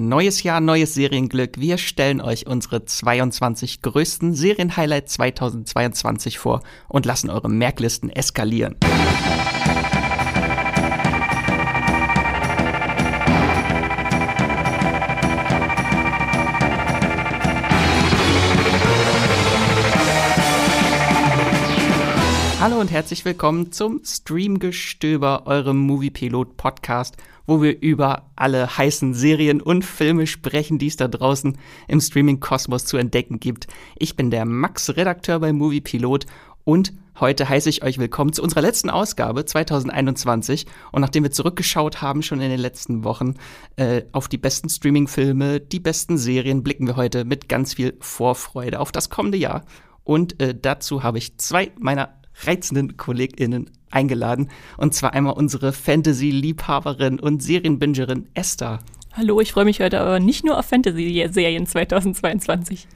Neues Jahr, neues Serienglück. Wir stellen euch unsere 22 größten Serienhighlights 2022 vor und lassen eure Merklisten eskalieren. Hallo und herzlich willkommen zum Streamgestöber, eurem Moviepilot-Podcast, wo wir über alle heißen Serien und Filme sprechen, die es da draußen im Streaming-Kosmos zu entdecken gibt. Ich bin der Max, Redakteur bei Moviepilot und heute heiße ich euch willkommen zu unserer letzten Ausgabe 2021. Und nachdem wir zurückgeschaut haben, schon in den letzten Wochen, äh, auf die besten Streaming-Filme, die besten Serien, blicken wir heute mit ganz viel Vorfreude auf das kommende Jahr. Und äh, dazu habe ich zwei meiner reizenden KollegInnen eingeladen. Und zwar einmal unsere Fantasy-Liebhaberin und Serienbingerin Esther. Hallo, ich freue mich heute aber nicht nur auf Fantasy-Serien 2022.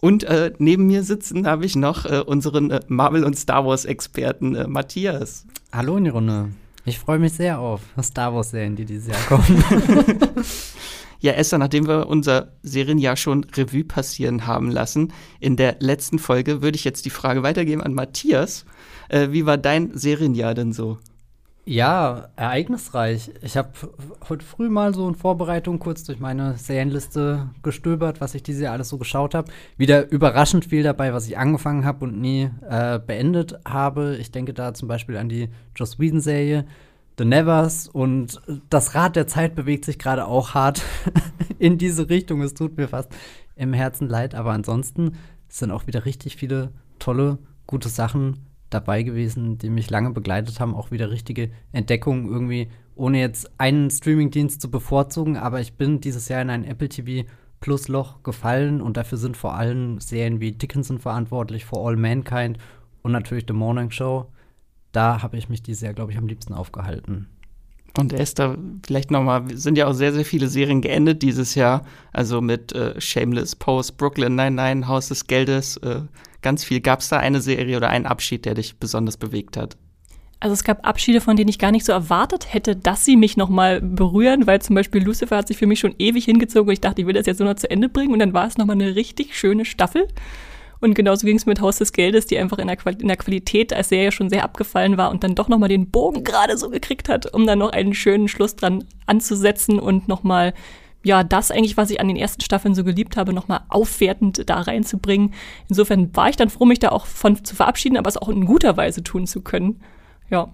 Und äh, neben mir sitzen habe ich noch äh, unseren äh, Marvel- und Star Wars-Experten äh, Matthias. Hallo in die Runde. Ich freue mich sehr auf Star Wars-Serien, die dieses Jahr kommen. Ja, Esther, nachdem wir unser Serienjahr schon Revue passieren haben lassen, in der letzten Folge würde ich jetzt die Frage weitergeben an Matthias. Äh, wie war dein Serienjahr denn so? Ja, ereignisreich. Ich habe heute früh mal so in Vorbereitung kurz durch meine Serienliste gestöbert, was ich dieses Jahr alles so geschaut habe. Wieder überraschend viel dabei, was ich angefangen habe und nie äh, beendet habe. Ich denke da zum Beispiel an die Joss Whedon-Serie. The Nevers und das Rad der Zeit bewegt sich gerade auch hart in diese Richtung. Es tut mir fast im Herzen leid, aber ansonsten sind auch wieder richtig viele tolle, gute Sachen dabei gewesen, die mich lange begleitet haben. Auch wieder richtige Entdeckungen irgendwie, ohne jetzt einen Streamingdienst zu bevorzugen. Aber ich bin dieses Jahr in ein Apple TV Plus Loch gefallen und dafür sind vor allem Serien wie Dickinson verantwortlich, For All Mankind und natürlich The Morning Show da habe ich mich dieses Jahr, glaube ich, am liebsten aufgehalten. Und Esther, vielleicht nochmal, sind ja auch sehr, sehr viele Serien geendet dieses Jahr. Also mit äh, Shameless, Post, Brooklyn, Nein, Nein, Haus des Geldes, äh, ganz viel. Gab es da eine Serie oder einen Abschied, der dich besonders bewegt hat? Also es gab Abschiede, von denen ich gar nicht so erwartet hätte, dass sie mich nochmal berühren, weil zum Beispiel Lucifer hat sich für mich schon ewig hingezogen und ich dachte, ich will das jetzt nur noch zu Ende bringen und dann war es nochmal eine richtig schöne Staffel. Und genauso ging es mit Haus des Geldes, die einfach in der, in der Qualität als Serie schon sehr abgefallen war und dann doch nochmal den Bogen gerade so gekriegt hat, um dann noch einen schönen Schluss dran anzusetzen und nochmal, ja, das eigentlich, was ich an den ersten Staffeln so geliebt habe, nochmal aufwertend da reinzubringen. Insofern war ich dann froh, mich da auch von zu verabschieden, aber es auch in guter Weise tun zu können. Ja.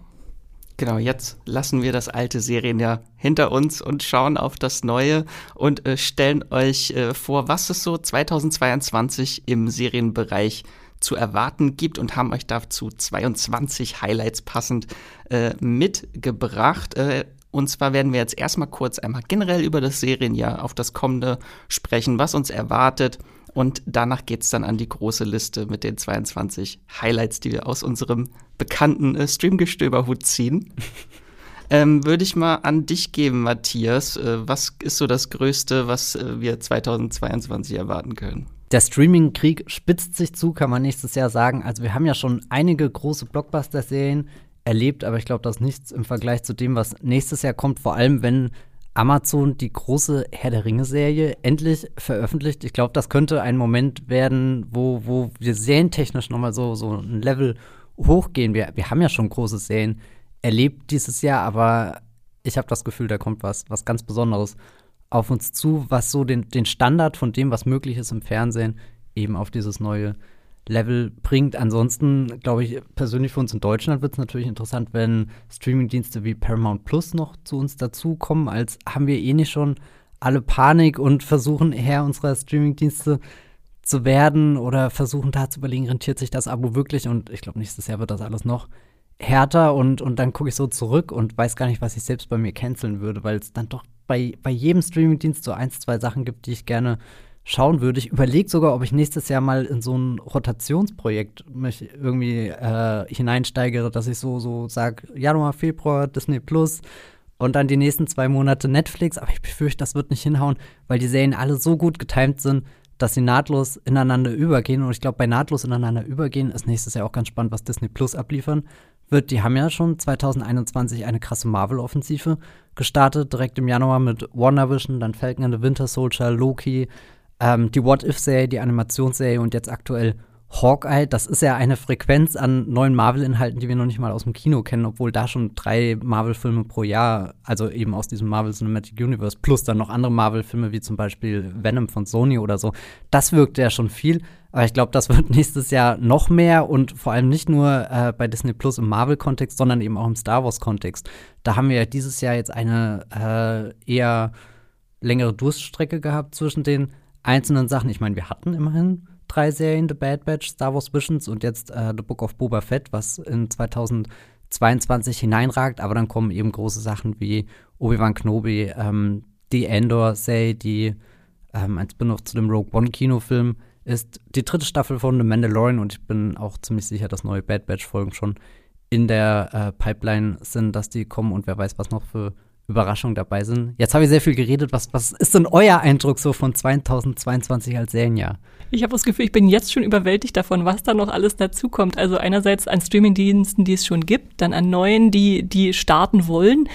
Genau, jetzt lassen wir das alte Serienjahr hinter uns und schauen auf das neue und äh, stellen euch äh, vor, was es so 2022 im Serienbereich zu erwarten gibt und haben euch dazu 22 Highlights passend äh, mitgebracht. Äh, und zwar werden wir jetzt erstmal kurz einmal generell über das Serienjahr auf das kommende sprechen, was uns erwartet, und danach geht's dann an die große Liste mit den 22 Highlights, die wir aus unserem bekannten äh, Streamgestöberhut ziehen. ähm, Würde ich mal an dich geben, Matthias. Äh, was ist so das Größte, was äh, wir 2022 erwarten können? Der Streaming-Krieg spitzt sich zu, kann man nächstes Jahr sagen. Also wir haben ja schon einige große Blockbuster-Serien erlebt, aber ich glaube, das ist nichts im Vergleich zu dem, was nächstes Jahr kommt, vor allem wenn Amazon die große Herr der Ringe-Serie endlich veröffentlicht. Ich glaube, das könnte ein Moment werden, wo, wo wir serientechnisch nochmal so, so ein Level hochgehen. Wir, wir haben ja schon große Serien erlebt dieses Jahr, aber ich habe das Gefühl, da kommt was, was ganz Besonderes auf uns zu, was so den, den Standard von dem, was möglich ist im Fernsehen, eben auf dieses neue Level bringt. Ansonsten glaube ich persönlich für uns in Deutschland wird es natürlich interessant, wenn Streamingdienste wie Paramount Plus noch zu uns dazukommen, als haben wir eh nicht schon alle Panik und versuchen Herr unserer Streamingdienste zu werden oder versuchen da zu überlegen, rentiert sich das Abo wirklich und ich glaube nächstes Jahr wird das alles noch härter und, und dann gucke ich so zurück und weiß gar nicht, was ich selbst bei mir canceln würde, weil es dann doch bei, bei jedem Streamingdienst so ein, zwei Sachen gibt, die ich gerne schauen würde. Ich überlege sogar, ob ich nächstes Jahr mal in so ein Rotationsprojekt mich irgendwie äh, hineinsteigere, dass ich so, so sage, Januar, Februar, Disney Plus und dann die nächsten zwei Monate Netflix. Aber ich befürchte, das wird nicht hinhauen, weil die Serien alle so gut getimt sind, dass sie nahtlos ineinander übergehen. Und ich glaube, bei nahtlos ineinander übergehen ist nächstes Jahr auch ganz spannend, was Disney Plus abliefern wird, die haben ja schon 2021 eine krasse Marvel-Offensive gestartet, direkt im Januar mit WandaVision, dann Falcon and the Winter Soldier, Loki, ähm, die What-If-Serie, die Animationsserie und jetzt aktuell Hawkeye, das ist ja eine Frequenz an neuen Marvel-Inhalten, die wir noch nicht mal aus dem Kino kennen, obwohl da schon drei Marvel-Filme pro Jahr, also eben aus diesem Marvel Cinematic Universe, plus dann noch andere Marvel-Filme wie zum Beispiel Venom von Sony oder so. Das wirkt ja schon viel, aber ich glaube, das wird nächstes Jahr noch mehr und vor allem nicht nur äh, bei Disney Plus im Marvel-Kontext, sondern eben auch im Star Wars-Kontext. Da haben wir ja dieses Jahr jetzt eine äh, eher längere Durststrecke gehabt zwischen den einzelnen Sachen. Ich meine, wir hatten immerhin drei Serien, The Bad Batch, Star Wars Visions und jetzt äh, The Book of Boba Fett, was in 2022 hineinragt. Aber dann kommen eben große Sachen wie Obi-Wan Kenobi, ähm, die Endor-Serie, die ähm, ein Spin-off zu dem Rogue One-Kinofilm ist, die dritte Staffel von The Mandalorian und ich bin auch ziemlich sicher, dass neue Bad Batch-Folgen schon in der äh, Pipeline sind, dass die kommen und wer weiß, was noch für Überraschungen dabei sind. Jetzt habe ich sehr viel geredet. Was, was ist denn euer Eindruck so von 2022 als Serienjahr? Ich habe das Gefühl, ich bin jetzt schon überwältigt davon, was da noch alles dazukommt. Also einerseits an Streamingdiensten, die es schon gibt, dann an neuen, die, die starten wollen.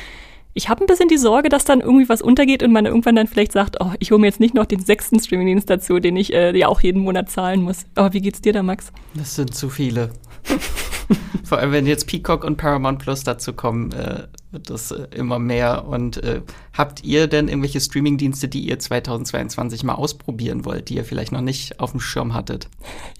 Ich habe ein bisschen die Sorge, dass dann irgendwie was untergeht und man irgendwann dann vielleicht sagt, oh, ich hole mir jetzt nicht noch den sechsten Streamingdienst dazu, den ich äh, ja auch jeden Monat zahlen muss. Aber wie geht's dir da, Max? Das sind zu viele. Vor allem, wenn jetzt Peacock und Paramount Plus dazu kommen, äh, wird das äh, immer mehr. Und äh, habt ihr denn irgendwelche Streamingdienste, die ihr 2022 mal ausprobieren wollt, die ihr vielleicht noch nicht auf dem Schirm hattet?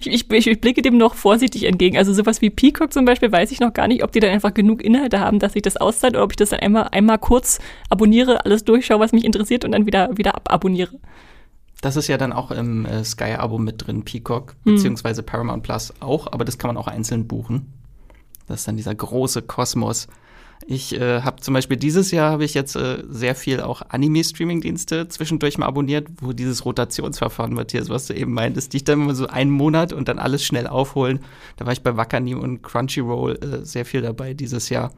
Ich, ich, ich, blicke dem noch vorsichtig entgegen. Also sowas wie Peacock zum Beispiel weiß ich noch gar nicht, ob die dann einfach genug Inhalte haben, dass ich das auszahlt oder ob ich das dann einmal, einmal kurz abonniere, alles durchschaue, was mich interessiert und dann wieder, wieder ababonniere. Das ist ja dann auch im äh, Sky-Abo mit drin, Peacock, hm. beziehungsweise Paramount Plus auch, aber das kann man auch einzeln buchen. Das ist dann dieser große Kosmos. Ich äh, habe zum Beispiel dieses Jahr habe ich jetzt äh, sehr viel auch Anime-Streaming-Dienste zwischendurch mal abonniert, wo dieses Rotationsverfahren, Matthias, was du eben meintest, die ich dann immer so einen Monat und dann alles schnell aufholen. Da war ich bei Wakanim und Crunchyroll äh, sehr viel dabei dieses Jahr.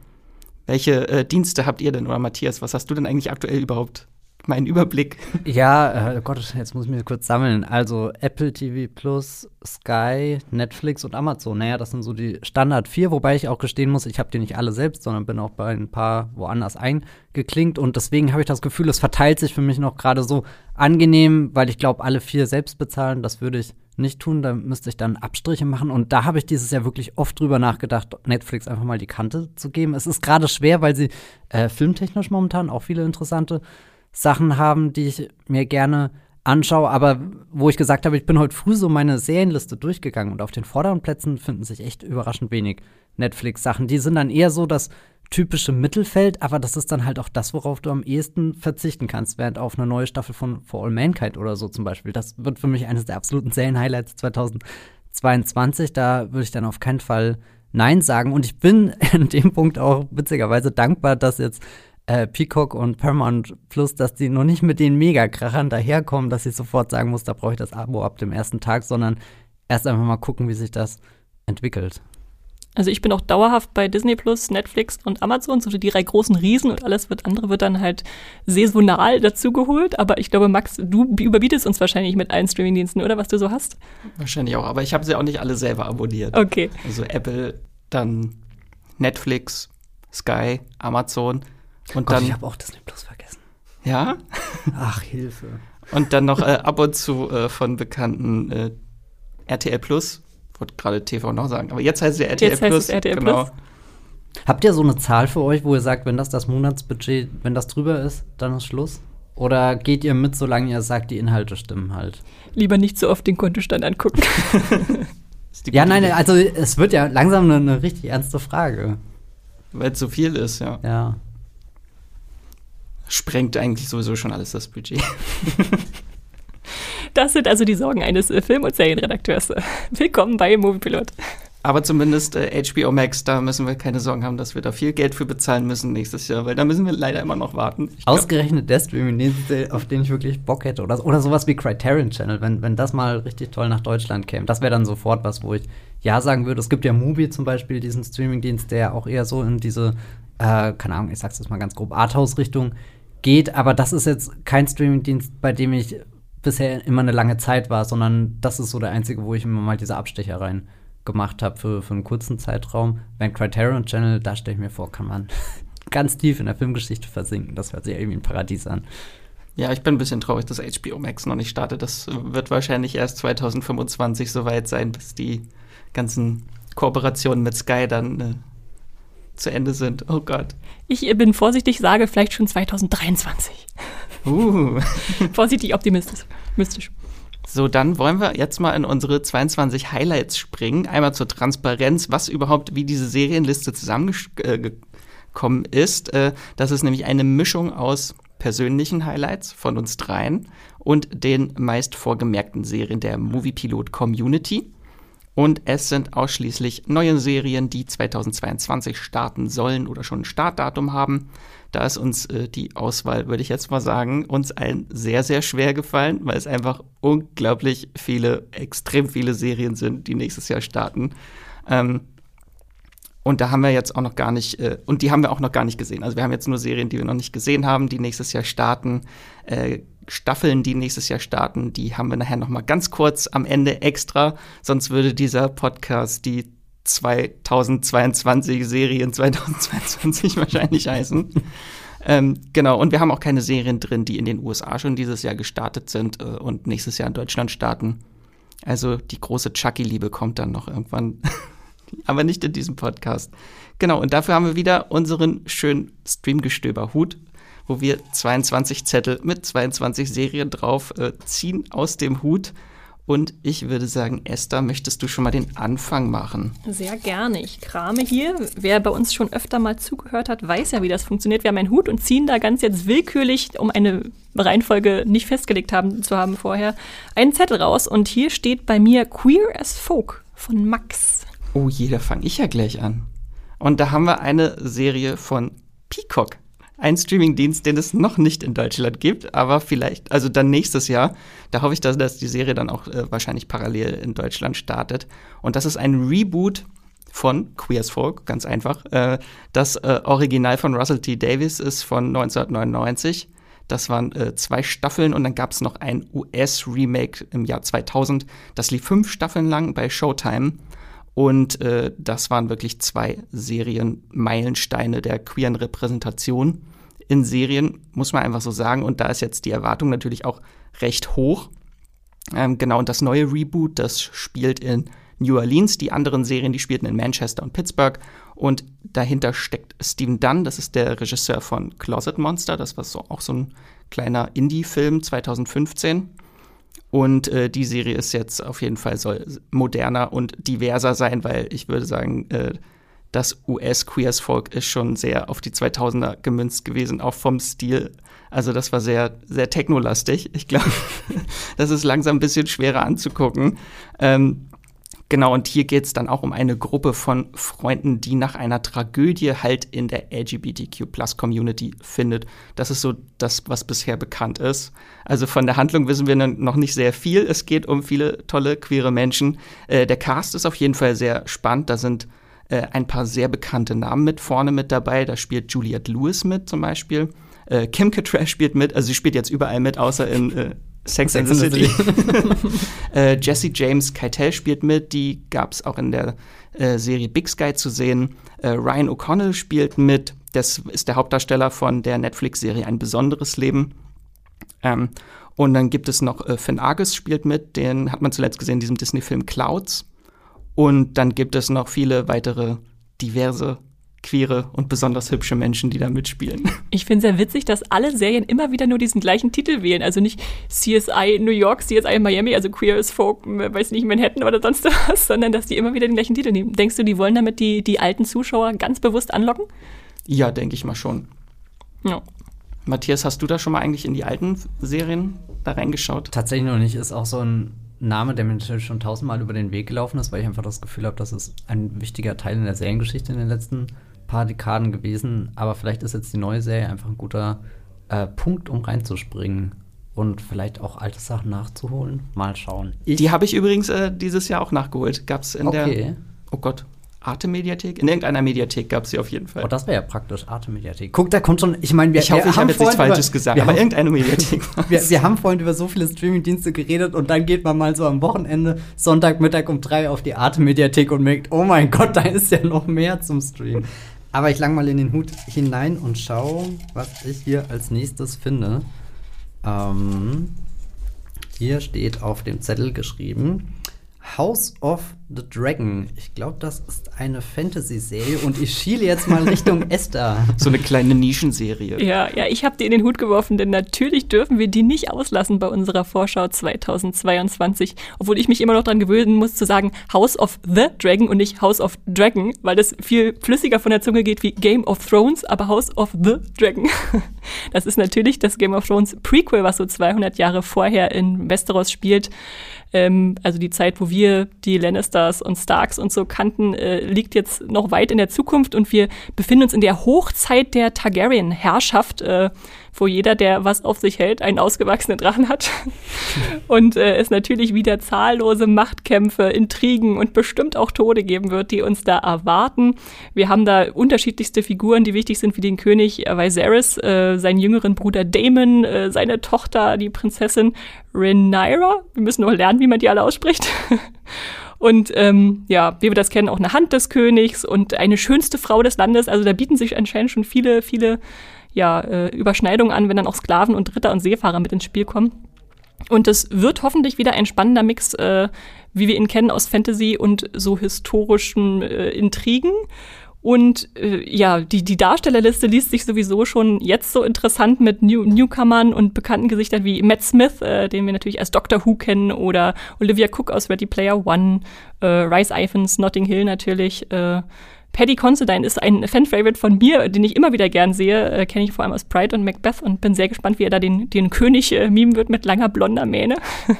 Welche äh, Dienste habt ihr denn oder Matthias, was hast du denn eigentlich aktuell überhaupt meinen Überblick. Ja, äh, Gott, jetzt muss ich mich kurz sammeln. Also Apple TV Plus, Sky, Netflix und Amazon. Naja, das sind so die Standard vier, wobei ich auch gestehen muss, ich habe die nicht alle selbst, sondern bin auch bei ein paar woanders eingeklinkt. Und deswegen habe ich das Gefühl, es verteilt sich für mich noch gerade so angenehm, weil ich glaube, alle vier selbst bezahlen, das würde ich nicht tun, da müsste ich dann Abstriche machen. Und da habe ich dieses Jahr wirklich oft drüber nachgedacht, Netflix einfach mal die Kante zu geben. Es ist gerade schwer, weil sie äh, filmtechnisch momentan auch viele interessante Sachen haben, die ich mir gerne anschaue, aber wo ich gesagt habe, ich bin heute früh so meine Serienliste durchgegangen und auf den vorderen Plätzen finden sich echt überraschend wenig Netflix-Sachen. Die sind dann eher so das typische Mittelfeld, aber das ist dann halt auch das, worauf du am ehesten verzichten kannst, während auf eine neue Staffel von For All Mankind oder so zum Beispiel. Das wird für mich eines der absoluten Serien-Highlights 2022. Da würde ich dann auf keinen Fall Nein sagen. Und ich bin in dem Punkt auch witzigerweise dankbar, dass jetzt äh, Peacock und Paramount Plus, dass die noch nicht mit den Megakrachern daherkommen, dass ich sofort sagen muss, da brauche ich das Abo ab dem ersten Tag, sondern erst einfach mal gucken, wie sich das entwickelt. Also ich bin auch dauerhaft bei Disney Plus, Netflix und Amazon, so die drei großen Riesen und alles wird andere wird dann halt saisonal dazugeholt. Aber ich glaube, Max, du überbietest uns wahrscheinlich mit allen Streamingdiensten, oder was du so hast? Wahrscheinlich auch, aber ich habe sie auch nicht alle selber abonniert. Okay. Also Apple, dann Netflix, Sky, Amazon. Und Gott, dann, ich habe auch Disney Plus vergessen. Ja? Ach, Hilfe. Und dann noch äh, ab und zu äh, von bekannten äh, RTL Plus. Wollte gerade TV noch sagen, aber jetzt heißt es ja RTL jetzt Plus. Heißt es RTL genau. Plus. Habt ihr so eine Zahl für euch, wo ihr sagt, wenn das das Monatsbudget, wenn das drüber ist, dann ist Schluss? Oder geht ihr mit, solange ihr sagt, die Inhalte stimmen halt? Lieber nicht so oft den Kontostand angucken. ja, nein, also es wird ja langsam eine, eine richtig ernste Frage. Weil es so viel ist, ja. Ja sprengt eigentlich sowieso schon alles das Budget. Das sind also die Sorgen eines äh, Film- und Serienredakteurs. Willkommen bei Moviepilot. Aber zumindest äh, HBO Max, da müssen wir keine Sorgen haben, dass wir da viel Geld für bezahlen müssen nächstes Jahr, weil da müssen wir leider immer noch warten. Ich Ausgerechnet der Streaming, auf den ich wirklich Bock hätte. Oder, oder sowas wie Criterion Channel, wenn, wenn das mal richtig toll nach Deutschland käme. Das wäre dann sofort was, wo ich Ja sagen würde. Es gibt ja Mubi zum Beispiel, diesen Streamingdienst, der auch eher so in diese, äh, keine Ahnung, ich sag's jetzt mal ganz grob, Arthouse-Richtung geht, aber das ist jetzt kein Streamingdienst, bei dem ich bisher immer eine lange Zeit war, sondern das ist so der einzige, wo ich immer mal diese Abstecher rein gemacht habe für, für einen kurzen Zeitraum. Beim Criterion Channel, da stelle ich mir vor, kann man ganz tief in der Filmgeschichte versinken. Das hört sich irgendwie ein Paradies an. Ja, ich bin ein bisschen traurig, dass HBO Max noch nicht startet. Das wird wahrscheinlich erst 2025 soweit sein, bis die ganzen Kooperationen mit Sky dann äh, zu Ende sind. Oh Gott. Ich bin vorsichtig, sage vielleicht schon 2023. Uh. vorsichtig optimistisch. Mystisch. So, dann wollen wir jetzt mal in unsere 22 Highlights springen. Einmal zur Transparenz, was überhaupt, wie diese Serienliste zusammengekommen ist. Äh, das ist nämlich eine Mischung aus persönlichen Highlights von uns dreien und den meist vorgemerkten Serien der Moviepilot Community. Und es sind ausschließlich neue Serien, die 2022 starten sollen oder schon ein Startdatum haben. Da ist uns äh, die Auswahl, würde ich jetzt mal sagen, uns allen sehr, sehr schwer gefallen, weil es einfach unglaublich viele, extrem viele Serien sind, die nächstes Jahr starten. Ähm, und da haben wir jetzt auch noch gar nicht, äh, und die haben wir auch noch gar nicht gesehen. Also wir haben jetzt nur Serien, die wir noch nicht gesehen haben, die nächstes Jahr starten. Äh, Staffeln, die nächstes Jahr starten, die haben wir nachher noch mal ganz kurz am Ende extra. Sonst würde dieser Podcast die 2022 Serien 2022 wahrscheinlich heißen. Ähm, genau, und wir haben auch keine Serien drin, die in den USA schon dieses Jahr gestartet sind äh, und nächstes Jahr in Deutschland starten. Also die große Chucky-Liebe kommt dann noch irgendwann, aber nicht in diesem Podcast. Genau, und dafür haben wir wieder unseren schönen Streamgestöber-Hut wo wir 22 Zettel mit 22 Serien drauf äh, ziehen aus dem Hut. Und ich würde sagen, Esther, möchtest du schon mal den Anfang machen? Sehr gerne. Ich krame hier. Wer bei uns schon öfter mal zugehört hat, weiß ja, wie das funktioniert. Wir haben einen Hut und ziehen da ganz jetzt willkürlich, um eine Reihenfolge nicht festgelegt haben, zu haben vorher, einen Zettel raus. Und hier steht bei mir Queer as Folk von Max. Oh je, da fange ich ja gleich an. Und da haben wir eine Serie von Peacock ein Streamingdienst, den es noch nicht in Deutschland gibt, aber vielleicht, also dann nächstes Jahr. Da hoffe ich, dass, dass die Serie dann auch äh, wahrscheinlich parallel in Deutschland startet. Und das ist ein Reboot von Queers Folk, ganz einfach. Äh, das äh, Original von Russell T. Davis ist von 1999. Das waren äh, zwei Staffeln und dann gab es noch ein US-Remake im Jahr 2000. Das lief fünf Staffeln lang bei Showtime. Und äh, das waren wirklich zwei Serienmeilensteine der queeren Repräsentation in Serien, muss man einfach so sagen. Und da ist jetzt die Erwartung natürlich auch recht hoch. Ähm, genau, und das neue Reboot, das spielt in New Orleans. Die anderen Serien, die spielten in Manchester und Pittsburgh. Und dahinter steckt Stephen Dunn, das ist der Regisseur von Closet Monster. Das war so, auch so ein kleiner Indie-Film 2015. Und äh, die Serie ist jetzt auf jeden Fall soll moderner und diverser sein, weil ich würde sagen, äh, das US-Queers Folk ist schon sehr auf die 2000er gemünzt gewesen, auch vom Stil. Also das war sehr, sehr technolastig. Ich glaube, das ist langsam ein bisschen schwerer anzugucken. Ähm, Genau, und hier geht es dann auch um eine Gruppe von Freunden, die nach einer Tragödie halt in der LGBTQ-Plus-Community findet. Das ist so das, was bisher bekannt ist. Also von der Handlung wissen wir noch nicht sehr viel. Es geht um viele tolle queere Menschen. Äh, der Cast ist auf jeden Fall sehr spannend. Da sind äh, ein paar sehr bekannte Namen mit vorne mit dabei. Da spielt Juliette Lewis mit zum Beispiel. Äh, Kim Cattrall spielt mit, also sie spielt jetzt überall mit, außer in äh, Sex, and the City. äh, Jesse James Keitel spielt mit, die gab es auch in der äh, Serie Big Sky zu sehen. Äh, Ryan O'Connell spielt mit, das ist der Hauptdarsteller von der Netflix-Serie Ein besonderes Leben. Ähm, und dann gibt es noch äh, Finn Argus spielt mit, den hat man zuletzt gesehen in diesem Disney-Film Clouds. Und dann gibt es noch viele weitere diverse queere und besonders hübsche Menschen, die da mitspielen. Ich finde sehr witzig, dass alle Serien immer wieder nur diesen gleichen Titel wählen. Also nicht CSI New York, CSI Miami, also Queer as Folk, weiß nicht, Manhattan oder sonst was, sondern dass die immer wieder den gleichen Titel nehmen. Denkst du, die wollen damit die, die alten Zuschauer ganz bewusst anlocken? Ja, denke ich mal schon. Ja. Matthias, hast du da schon mal eigentlich in die alten Serien da reingeschaut? Tatsächlich noch nicht. Ist auch so ein Name, der mir natürlich schon tausendmal über den Weg gelaufen ist, weil ich einfach das Gefühl habe, dass es ein wichtiger Teil in der Seriengeschichte in den letzten paar Dekaden gewesen, aber vielleicht ist jetzt die neue Serie einfach ein guter äh, Punkt, um reinzuspringen und vielleicht auch alte Sachen nachzuholen. Mal schauen. Die habe ich übrigens äh, dieses Jahr auch nachgeholt. Gab es in okay. der. Oh Gott. Arte-Mediathek? In irgendeiner Mediathek gab es sie auf jeden Fall. Oh, das wäre ja praktisch, Arte-Mediathek. Guck, da kommt schon, ich meine, wir, ich hoffe, wir ich habe jetzt nichts Falsches über- gesagt, aber haben, irgendeine Mediathek. wir, wir haben vorhin über so viele Streaming-Dienste geredet und dann geht man mal so am Wochenende, Sonntagmittag um drei auf die Arte-Mediathek und merkt, oh mein Gott, da ist ja noch mehr zum Streamen. Aber ich lang mal in den Hut hinein und schau, was ich hier als nächstes finde. Ähm, hier steht auf dem Zettel geschrieben: House of the Dragon. Ich glaube, das ist eine Fantasy-Serie und ich schiele jetzt mal Richtung Esther. so eine kleine Nischenserie. Ja, ja, ich habe die in den Hut geworfen, denn natürlich dürfen wir die nicht auslassen bei unserer Vorschau 2022. Obwohl ich mich immer noch dran gewöhnen muss zu sagen House of the Dragon und nicht House of Dragon, weil das viel flüssiger von der Zunge geht wie Game of Thrones, aber House of the Dragon. Das ist natürlich das Game of Thrones Prequel, was so 200 Jahre vorher in Westeros spielt. Ähm, also die Zeit, wo wir die Lannisters und Starks und so kannten, äh, liegt jetzt noch weit in der Zukunft und wir befinden uns in der Hochzeit der Targaryen-Herrschaft, äh, wo jeder, der was auf sich hält, einen ausgewachsenen Drachen hat. und äh, es natürlich wieder zahllose Machtkämpfe, Intrigen und bestimmt auch Tode geben wird, die uns da erwarten. Wir haben da unterschiedlichste Figuren, die wichtig sind, wie den König äh, Viserys, äh, seinen jüngeren Bruder Daemon, äh, seine Tochter, die Prinzessin Rhaenyra. Wir müssen noch lernen, wie man die alle ausspricht. Und ähm, ja, wie wir das kennen, auch eine Hand des Königs und eine schönste Frau des Landes. Also da bieten sich anscheinend schon viele, viele ja, äh, Überschneidungen an, wenn dann auch Sklaven und Ritter und Seefahrer mit ins Spiel kommen. Und es wird hoffentlich wieder ein spannender Mix, äh, wie wir ihn kennen aus Fantasy und so historischen äh, Intrigen. Und äh, ja, die, die Darstellerliste liest sich sowieso schon jetzt so interessant mit New Newcomern und bekannten Gesichtern wie Matt Smith, äh, den wir natürlich als Doctor Who kennen, oder Olivia Cook aus Ready Player One, äh, Rice Iphans, Notting Hill natürlich. Äh, Paddy Considine ist ein Fan-Favorite von mir, den ich immer wieder gern sehe. Äh, Kenne ich vor allem aus Pride und Macbeth und bin sehr gespannt, wie er da den, den König äh, mimen wird mit langer blonder Mähne.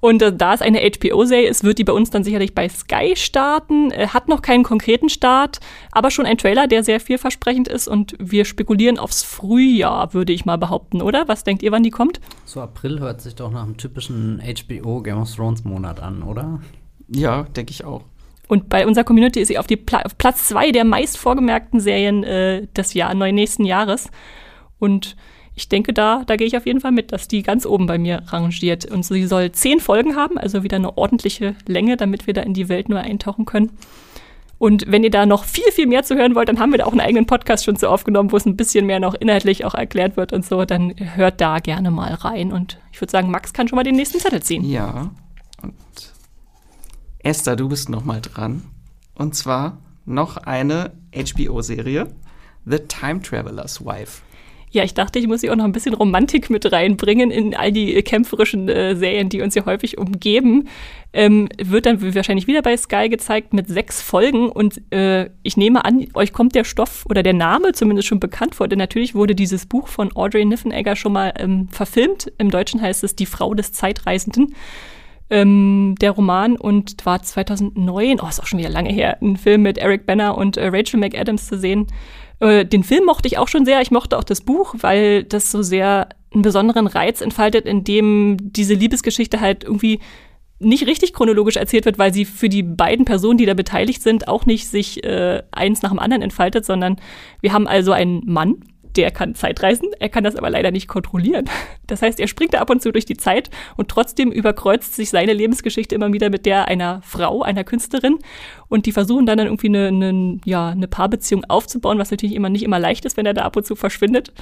Und äh, da es eine HBO-Serie ist, wird die bei uns dann sicherlich bei Sky starten. Äh, hat noch keinen konkreten Start, aber schon ein Trailer, der sehr vielversprechend ist. Und wir spekulieren aufs Frühjahr, würde ich mal behaupten, oder? Was denkt ihr, wann die kommt? So April hört sich doch nach einem typischen HBO Game of Thrones Monat an, oder? Ja, denke ich auch. Und bei unserer Community ist sie auf, die Pla auf Platz zwei der meist vorgemerkten Serien äh, des Jahr, nächsten Jahres. Und ich denke, da, da gehe ich auf jeden Fall mit, dass die ganz oben bei mir rangiert. Und sie soll zehn Folgen haben, also wieder eine ordentliche Länge, damit wir da in die Welt nur eintauchen können. Und wenn ihr da noch viel, viel mehr zu hören wollt, dann haben wir da auch einen eigenen Podcast schon zu aufgenommen, wo es ein bisschen mehr noch inhaltlich auch erklärt wird und so. Dann hört da gerne mal rein. Und ich würde sagen, Max kann schon mal den nächsten Zettel ziehen. Ja. Und Esther, du bist noch mal dran. Und zwar noch eine HBO-Serie, The Time Traveler's Wife. Ja, ich dachte, ich muss hier auch noch ein bisschen Romantik mit reinbringen in all die äh, kämpferischen äh, Serien, die uns hier häufig umgeben. Ähm, wird dann wahrscheinlich wieder bei Sky gezeigt mit sechs Folgen und äh, ich nehme an, euch kommt der Stoff oder der Name zumindest schon bekannt vor, denn natürlich wurde dieses Buch von Audrey Niffenegger schon mal ähm, verfilmt. Im Deutschen heißt es Die Frau des Zeitreisenden. Ähm, der Roman und war 2009, oh, ist auch schon wieder lange her, ein Film mit Eric Banner und äh, Rachel McAdams zu sehen. Äh, den Film mochte ich auch schon sehr. Ich mochte auch das Buch, weil das so sehr einen besonderen Reiz entfaltet, in dem diese Liebesgeschichte halt irgendwie nicht richtig chronologisch erzählt wird, weil sie für die beiden Personen, die da beteiligt sind, auch nicht sich äh, eins nach dem anderen entfaltet, sondern wir haben also einen Mann, der kann Zeitreisen, er kann das aber leider nicht kontrollieren. Das heißt, er springt da ab und zu durch die Zeit und trotzdem überkreuzt sich seine Lebensgeschichte immer wieder mit der einer Frau, einer Künstlerin. Und die versuchen dann, irgendwie eine, eine, ja, eine Paarbeziehung aufzubauen, was natürlich immer nicht immer leicht ist, wenn er da ab und zu verschwindet.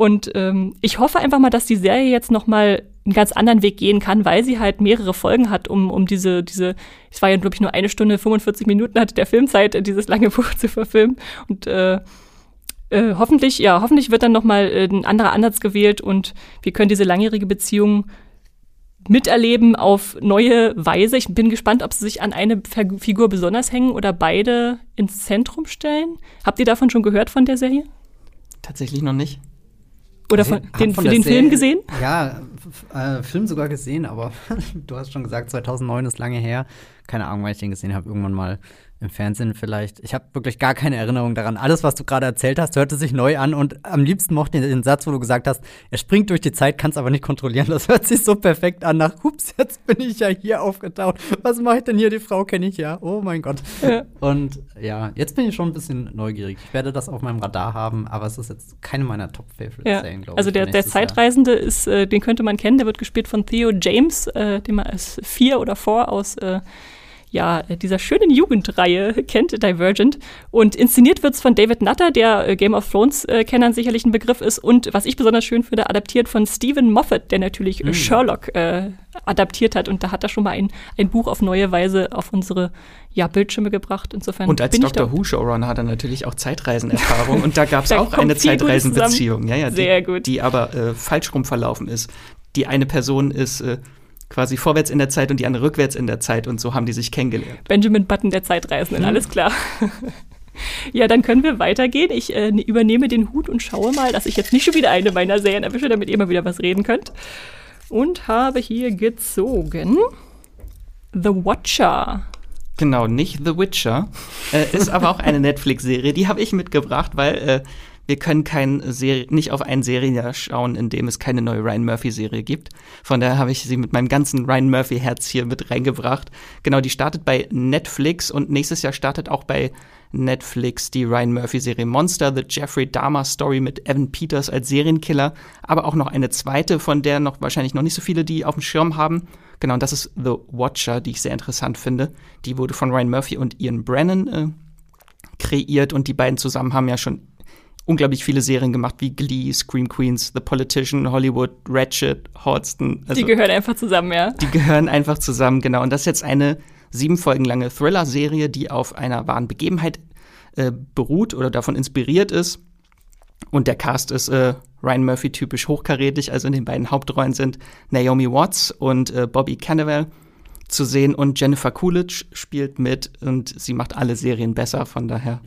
Und ähm, ich hoffe einfach mal, dass die Serie jetzt noch mal einen ganz anderen Weg gehen kann, weil sie halt mehrere Folgen hat, um, um diese, diese, es war ja, glaube ich, nur eine Stunde 45 Minuten hatte der Filmzeit, dieses lange Buch zu verfilmen. Und äh, äh, hoffentlich, ja, hoffentlich wird dann noch mal äh, ein anderer Ansatz gewählt und wir können diese langjährige Beziehung miterleben auf neue Weise. Ich bin gespannt, ob sie sich an eine Figur besonders hängen oder beide ins Zentrum stellen. Habt ihr davon schon gehört von der Serie? Tatsächlich noch nicht. Oder Also, von, den, von den Film gesehen? Ja, äh, Film sogar gesehen, aber du hast schon gesagt, 2009 ist lange her. Keine Ahnung, weil ich den gesehen habe, irgendwann mal im Fernsehen vielleicht. Ich habe wirklich gar keine Erinnerung daran. Alles, was du gerade erzählt hast, hörte sich neu an und am liebsten mochte ich den Satz, wo du gesagt hast, er springt durch die Zeit, kann es aber nicht kontrollieren. Das hört sich so perfekt an nach, hups, jetzt bin ich ja hier aufgetaucht. Was mache ich denn hier? Die Frau kenne ich ja. Oh mein Gott. Ja. Und ja, jetzt bin ich schon ein bisschen neugierig. Ich werde das auf meinem Radar haben, aber es ist jetzt keine meiner Top-Favorite-Serien, ja. glaube also ich. Also der, der Zeitreisende ist, äh, den könnte man kennen, der wird gespielt von Theo James, äh, den man als vier oder vor aus äh, ja, dieser schönen Jugendreihe kennt, Divergent. Und inszeniert wird es von David Nutter, der äh, Game of Thrones-Kennern äh, sicherlich ein Begriff ist. Und was ich besonders schön finde, adaptiert von Stephen Moffat, der natürlich mhm. Sherlock äh, adaptiert hat. Und da hat er schon mal ein, ein Buch auf neue Weise auf unsere ja, Bildschirme gebracht. Insofern und als Dr. Who Showrunner hat er natürlich auch Zeitreisenerfahrung. und da gab es auch eine Zeitreisenbeziehung, ja, ja, die, Sehr gut. die aber äh, falsch rum verlaufen ist. Die eine Person ist äh, quasi vorwärts in der Zeit und die andere rückwärts in der Zeit und so haben die sich kennengelernt. Benjamin Button der Zeitreisenden, mhm. alles klar. ja, dann können wir weitergehen. Ich äh, ne, übernehme den Hut und schaue mal, dass ich jetzt nicht schon wieder eine meiner Serien erwische, damit ihr mal wieder was reden könnt. Und habe hier gezogen The Watcher. Genau, nicht The Witcher. Äh, ist aber auch eine Netflix-Serie. Die habe ich mitgebracht, weil äh, wir können kein Serie, nicht auf ein Serienjahr schauen, in dem es keine neue Ryan Murphy-Serie gibt. Von daher habe ich sie mit meinem ganzen Ryan Murphy-Herz hier mit reingebracht. Genau, die startet bei Netflix und nächstes Jahr startet auch bei Netflix die Ryan Murphy-Serie Monster, The Jeffrey Dahmer Story mit Evan Peters als Serienkiller, aber auch noch eine zweite, von der noch wahrscheinlich noch nicht so viele die auf dem Schirm haben. Genau, und das ist The Watcher, die ich sehr interessant finde. Die wurde von Ryan Murphy und Ian Brennan äh, kreiert und die beiden zusammen haben ja schon unglaublich viele Serien gemacht, wie Glee, Scream Queens, The Politician, Hollywood, Ratchet, Horston. Also, die gehören einfach zusammen, ja. Die gehören einfach zusammen, genau. Und das ist jetzt eine sieben Folgen lange Thriller-Serie, die auf einer wahren Begebenheit äh, beruht oder davon inspiriert ist. Und der Cast ist äh, Ryan Murphy typisch hochkarätig, also in den beiden Hauptrollen sind Naomi Watts und äh, Bobby Cannavale zu sehen und Jennifer Coolidge spielt mit und sie macht alle Serien besser, von daher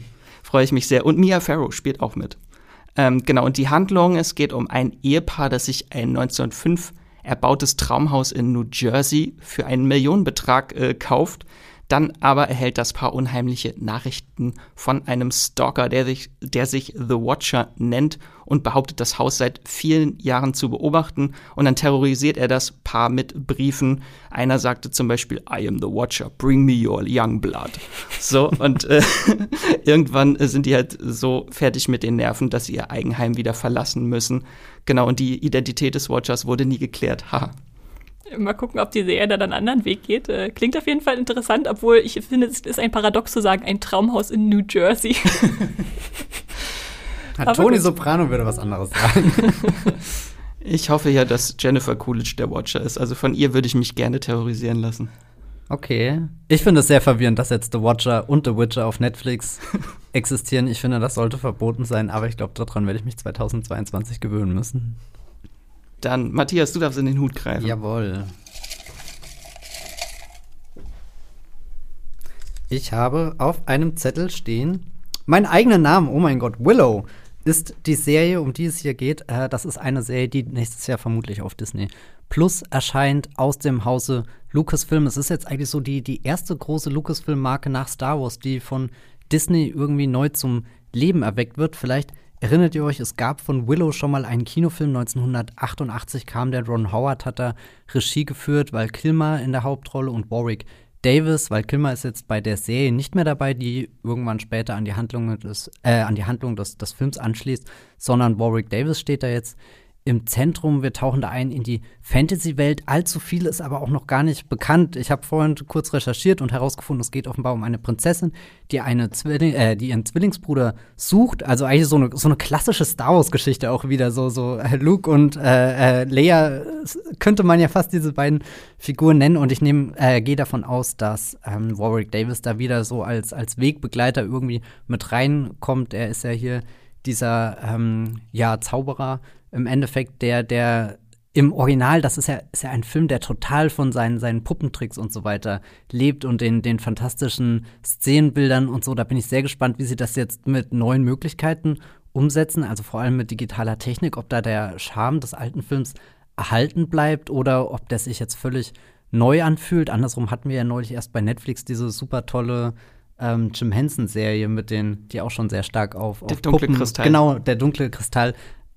freue ich mich sehr. Und Mia Farrow spielt auch mit. Ähm, genau, und die Handlung, es geht um ein Ehepaar, das sich ein 1905 erbautes Traumhaus in New Jersey für einen Millionenbetrag äh, kauft dann aber erhält das Paar unheimliche Nachrichten von einem Stalker, der sich, der sich The Watcher nennt und behauptet, das Haus seit vielen Jahren zu beobachten. Und dann terrorisiert er das Paar mit Briefen. Einer sagte zum Beispiel, I am the Watcher, bring me your young blood. So, und äh, irgendwann sind die halt so fertig mit den Nerven, dass sie ihr Eigenheim wieder verlassen müssen. Genau, und die Identität des Watchers wurde nie geklärt. Haha. Mal gucken, ob die Serie dann einen anderen Weg geht. Äh, klingt auf jeden Fall interessant, obwohl ich finde, es ist ein Paradox zu sagen, ein Traumhaus in New Jersey. Hat Tony Soprano würde was anderes sagen. ich hoffe ja, dass Jennifer Coolidge der Watcher ist. Also von ihr würde ich mich gerne terrorisieren lassen. Okay. Ich finde es sehr verwirrend, dass jetzt The Watcher und The Witcher auf Netflix existieren. Ich finde, das sollte verboten sein, aber ich glaube, daran werde ich mich 2022 gewöhnen müssen. Dann, Matthias, du darfst in den Hut greifen. Jawohl. Ich habe auf einem Zettel stehen meinen eigenen Namen. Oh mein Gott, Willow ist die Serie, um die es hier geht. Äh, das ist eine Serie, die nächstes Jahr vermutlich auf Disney Plus erscheint aus dem Hause Lucasfilm. Es ist jetzt eigentlich so die, die erste große Lucasfilm-Marke nach Star Wars, die von Disney irgendwie neu zum Leben erweckt wird. Vielleicht Erinnert ihr euch, es gab von Willow schon mal einen Kinofilm, 1988 kam der, Ron Howard hat da Regie geführt, weil Kilmer in der Hauptrolle und Warwick Davis, weil Kilmer ist jetzt bei der Serie nicht mehr dabei, die irgendwann später an die Handlung des, äh, an die Handlung des, des Films anschließt, sondern Warwick Davis steht da jetzt im Zentrum. Wir tauchen da ein in die Fantasy-Welt. Allzu viel ist aber auch noch gar nicht bekannt. Ich habe vorhin kurz recherchiert und herausgefunden, es geht offenbar um eine Prinzessin, die, eine Zwilling, äh, die ihren Zwillingsbruder sucht. Also eigentlich so eine, so eine klassische Star Wars-Geschichte auch wieder. So, so äh, Luke und äh, äh, Leia könnte man ja fast diese beiden Figuren nennen. Und ich nehme, äh, gehe davon aus, dass ähm, Warwick Davis da wieder so als, als Wegbegleiter irgendwie mit reinkommt. Er ist ja hier dieser ähm, ja, Zauberer im Endeffekt, der, der im Original, das ist ja, ist ja ein Film, der total von seinen, seinen Puppentricks und so weiter lebt und den, den fantastischen Szenenbildern und so. Da bin ich sehr gespannt, wie sie das jetzt mit neuen Möglichkeiten umsetzen, also vor allem mit digitaler Technik, ob da der Charme des alten Films erhalten bleibt oder ob der sich jetzt völlig neu anfühlt. Andersrum hatten wir ja neulich erst bei Netflix diese super tolle ähm, Jim Henson-Serie mit den, die auch schon sehr stark auf, Der auf dunkle Puppen, Kristall. Genau, der dunkle Kristall.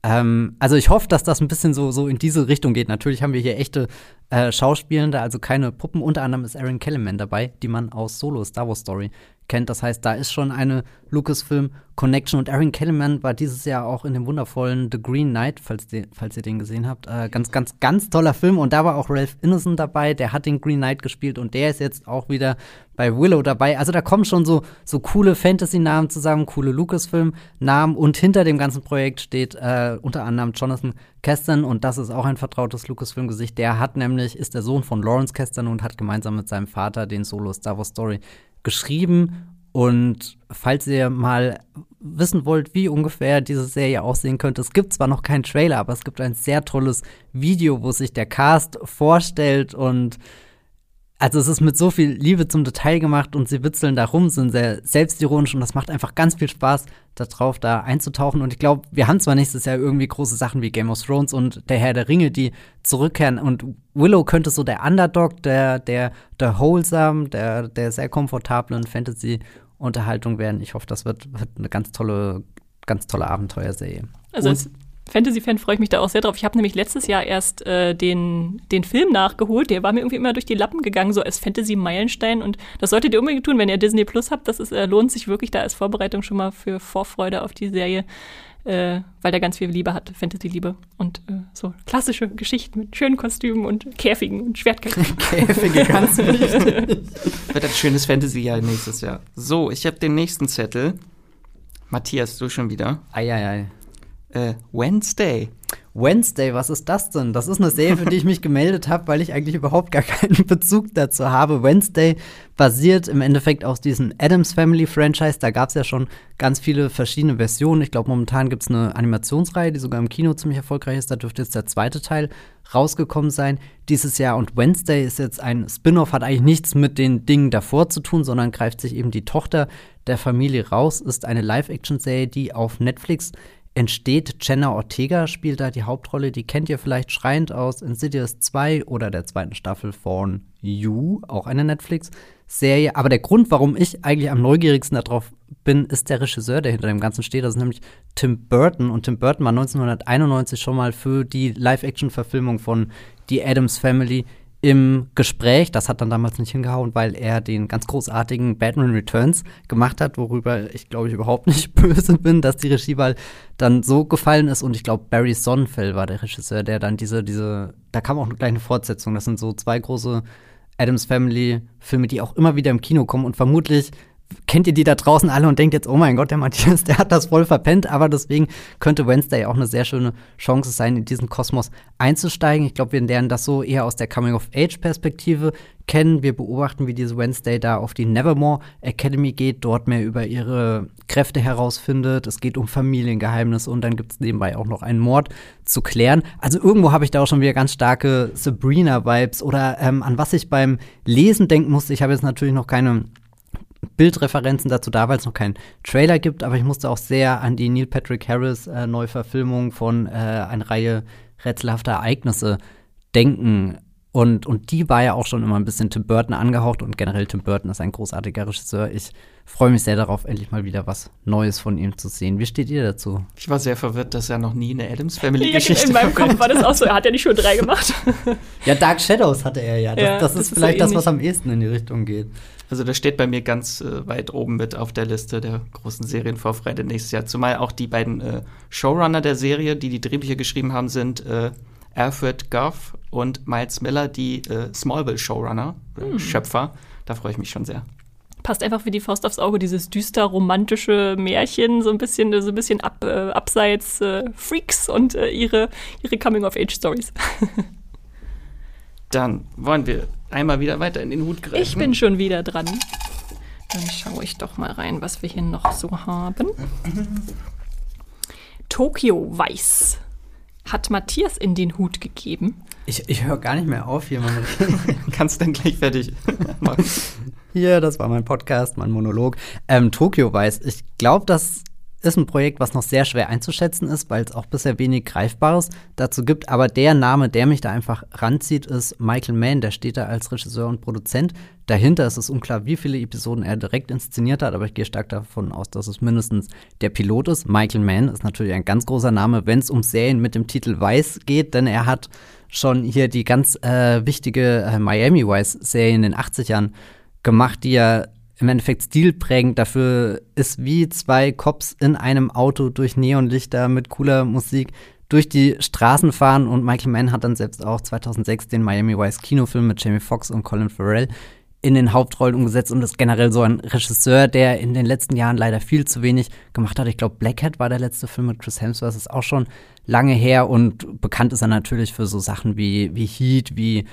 Ähm, also ich hoffe, dass das ein bisschen so, so in diese Richtung geht. Natürlich haben wir hier echte äh, Schauspielende, also keine Puppen. Unter anderem ist Aaron Kellerman dabei, die man aus Solo Star Wars Story kennt. Das heißt, da ist schon eine Lucasfilm Connection. Und Aaron Kellerman war dieses Jahr auch in dem wundervollen The Green Knight, falls, die, falls ihr den gesehen habt. Äh, ganz, ganz, ganz toller Film. Und da war auch Ralph Innocent dabei. Der hat den Green Knight gespielt und der ist jetzt auch wieder bei Willow dabei. Also da kommen schon so, so coole Fantasy-Namen zusammen, coole Lucasfilm-Namen. Und hinter dem ganzen Projekt steht äh, unter anderem Jonathan Keston. Und das ist auch ein vertrautes Lucasfilm-Gesicht. Der hat nämlich, ist der Sohn von Lawrence Keston und hat gemeinsam mit seinem Vater den Solo Star Wars Story geschrieben. Und falls ihr mal wissen wollt, wie ungefähr diese Serie aussehen könnte, es gibt zwar noch keinen Trailer, aber es gibt ein sehr tolles Video, wo sich der Cast vorstellt und also es ist mit so viel Liebe zum Detail gemacht und sie witzeln da rum, sind sehr selbstironisch und das macht einfach ganz viel Spaß, darauf da einzutauchen. Und ich glaube, wir haben zwar nächstes Jahr irgendwie große Sachen wie Game of Thrones und der Herr der Ringe, die zurückkehren und Willow könnte so der Underdog, der, der, der wholesome, der, der sehr komfortablen Fantasy-Unterhaltung werden. Ich hoffe, das wird, wird eine ganz tolle, ganz tolle Abenteuerserie. Also Und- als Fantasy-Fan freue ich mich da auch sehr drauf. Ich habe nämlich letztes Jahr erst äh, den, den Film nachgeholt. Der war mir irgendwie immer durch die Lappen gegangen, so als Fantasy-Meilenstein. Und das solltet ihr unbedingt tun, wenn ihr Disney Plus habt. Das ist, äh, lohnt sich wirklich da als Vorbereitung schon mal für Vorfreude auf die Serie, äh, weil der ganz viel Liebe hat, Fantasy-Liebe. Und äh, so klassische Geschichten mit schönen Kostümen und Käfigen und Schwertkämpfen. Käfige ganz wichtig. Wird ein schönes Fantasy-Jahr nächstes Jahr. So, ich habe den nächsten Zettel. Matthias, du schon wieder. Eieiei. Äh, Wednesday. Wednesday, was ist das denn? Das ist eine Serie, für die ich mich gemeldet habe, weil ich eigentlich überhaupt gar keinen Bezug dazu habe. Wednesday basiert im Endeffekt aus diesem Adams Family Franchise. Da gab es ja schon ganz viele verschiedene Versionen. Ich glaube, momentan gibt es eine Animationsreihe, die sogar im Kino ziemlich erfolgreich ist. Da dürfte jetzt der zweite Teil rausgekommen sein dieses Jahr. Und Wednesday ist jetzt ein Spin-off, hat eigentlich nichts mit den Dingen davor zu tun, sondern greift sich eben die Tochter der Familie raus. Ist eine Live-Action-Serie, die auf Netflix entsteht. Jenna Ortega spielt da die Hauptrolle. Die kennt ihr vielleicht schreiend aus Insidious 2 oder der zweiten Staffel von You, auch eine Netflix-Serie. Aber der Grund, warum ich eigentlich am neugierigsten darauf bin, ist der Regisseur, der hinter dem Ganzen steht. Das ist nämlich Tim Burton. Und Tim Burton war 1991 schon mal für die Live-Action-Verfilmung von The Addams Family im Gespräch. Das hat dann damals nicht hingehauen, weil er den ganz großartigen Batman Returns gemacht hat, worüber ich glaube ich überhaupt nicht böse bin, dass die Regiewahl dann so gefallen ist. Und ich glaube, Barry Sonnenfeld war der Regisseur, der dann diese, diese, da kam auch eine kleine Fortsetzung. Das sind so zwei große Adams Family Filme, die auch immer wieder im Kino kommen und vermutlich kennt ihr die da draußen alle und denkt jetzt, oh mein Gott, der Matthias, der hat das voll verpennt, aber deswegen könnte Wednesday auch eine sehr schöne Chance sein, in diesen Kosmos einzusteigen. Ich glaube, wir lernen das so eher aus der Coming-of-Age-Perspektive kennen. Wir beobachten, wie diese Wednesday da auf die Nevermore Academy geht, dort mehr über ihre Kräfte herausfindet. Es geht um Familiengeheimnisse und dann gibt es nebenbei auch noch einen Mord zu klären. Also irgendwo habe ich da auch schon wieder ganz starke Sabrina-Vibes oder ähm, an was ich beim Lesen denken musste. Ich habe jetzt natürlich noch keine Bildreferenzen dazu da, weil es noch keinen Trailer gibt, aber ich musste auch sehr an die Neil Patrick Harris äh, Neuverfilmung von äh, einer Reihe rätselhafter Ereignisse denken. Und, und die war ja auch schon immer ein bisschen Tim Burton angehaucht und generell Tim Burton ist ein großartiger Regisseur. Ich freue mich sehr darauf, endlich mal wieder was Neues von ihm zu sehen. Wie steht ihr dazu? Ich war sehr verwirrt, dass er noch nie eine Adams Ja, Family-Geschichte in meinem Kopf war das auch so. Er hat ja nicht schon drei gemacht. Ja, Dark Shadows hatte er ja. Das, Ja, das, das ist ist vielleicht das, was am ehesten in die Richtung geht. Also das steht bei mir ganz äh, weit oben mit auf der Liste der großen Serienvorfreude nächstes Jahr. Zumal auch die beiden äh, Showrunner der Serie, die die Drehbücher geschrieben haben, sind äh, Alfred Goff und Miles Miller, die äh, Smallville-Showrunner, äh, Schöpfer. Da freue ich mich schon sehr. Passt einfach wie die Faust aufs Auge, dieses düster romantische Märchen, so ein bisschen, so ein bisschen ab, äh, abseits äh, Freaks und äh, ihre, ihre Coming-of-Age-Stories. Dann wollen wir einmal wieder weiter in den Hut greifen. Ich bin schon wieder dran. Dann schaue ich doch mal rein, was wir hier noch so haben. Tokio Weiß hat Matthias in den Hut gegeben. Ich, ich höre gar nicht mehr auf hier. Mann. Kannst dann gleich fertig machen. Hier, das war mein Podcast, mein Monolog. Ähm, Tokio Weiß. Ich glaube, das ist ein Projekt, was noch sehr schwer einzuschätzen ist, weil es auch bisher wenig Greifbares dazu gibt. Aber der Name, der mich da einfach ranzieht, ist Michael Mann. Der steht da als Regisseur und Produzent. Dahinter ist es unklar, wie viele Episoden er direkt inszeniert hat, aber ich gehe stark davon aus, dass es mindestens der Pilot ist. Michael Mann ist natürlich ein ganz großer Name, wenn es um Serien mit dem Titel Weiß geht, denn er hat schon hier die ganz äh, wichtige äh, Miami Vice-Serie in den 80ern gemacht, die ja im Endeffekt stilprägend dafür ist, wie zwei Cops in einem Auto durch Neonlichter mit cooler Musik durch die Straßen fahren. Und Michael Mann hat dann selbst auch 2006 den Miami Vice Kinofilm mit Jamie Foxx und Colin Farrell in den Hauptrollen umgesetzt und ist generell so ein Regisseur, der in den letzten Jahren leider viel zu wenig gemacht hat. Ich glaube, Black Hat war der letzte Film mit Chris Hemsworth, ist auch schon lange her und bekannt ist er natürlich für so Sachen wie, wie Heat, wie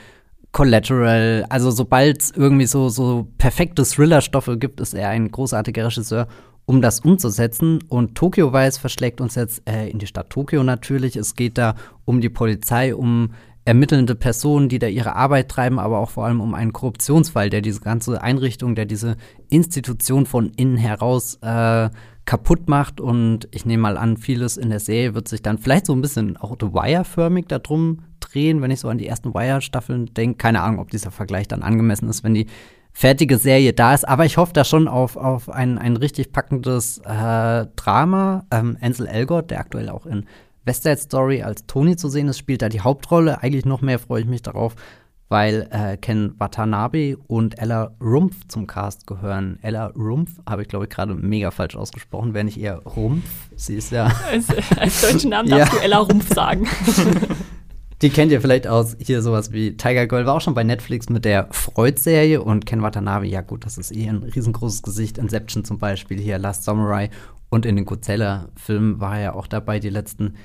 Collateral. Also sobald es irgendwie so, so perfekte Thriller-Stoffe gibt, ist er ein großartiger Regisseur, um das umzusetzen. Und Tokyo Vice verschlägt uns jetzt äh, in die Stadt Tokio natürlich. Es geht da um die Polizei, um ermittelnde Personen, die da ihre Arbeit treiben, aber auch vor allem um einen Korruptionsfall, der diese ganze Einrichtung, der diese Institution von innen heraus äh, kaputt macht. Und ich nehme mal an, vieles in der Serie wird sich dann vielleicht so ein bisschen auch The Wire-förmig darum drehen, wenn ich so an die ersten Wire-Staffeln denke. Keine Ahnung, ob dieser Vergleich dann angemessen ist, wenn die fertige Serie da ist. Aber ich hoffe da schon auf, auf ein, ein richtig packendes äh, Drama. Ähm, Ansel Elgort, der aktuell auch in West Side Story als Tony zu sehen ist, spielt da die Hauptrolle. Eigentlich noch mehr freue ich mich darauf, weil äh, Ken Watanabe und Ella Rumpf zum Cast gehören. Ella Rumpf habe ich, glaube ich, gerade mega falsch ausgesprochen, wenn nicht eher Rumpf. Sie ist ja. Als, als deutschen Namen darfst ja. du Ella Rumpf sagen. Die kennt ihr vielleicht aus hier sowas wie Tiger Girl, war auch schon bei Netflix mit der Freud-Serie und Ken Watanabe, ja gut, das ist eh ein riesengroßes Gesicht. Inception zum Beispiel, hier Last Samurai und in den Godzilla-Filmen war er ja auch dabei, die letzten,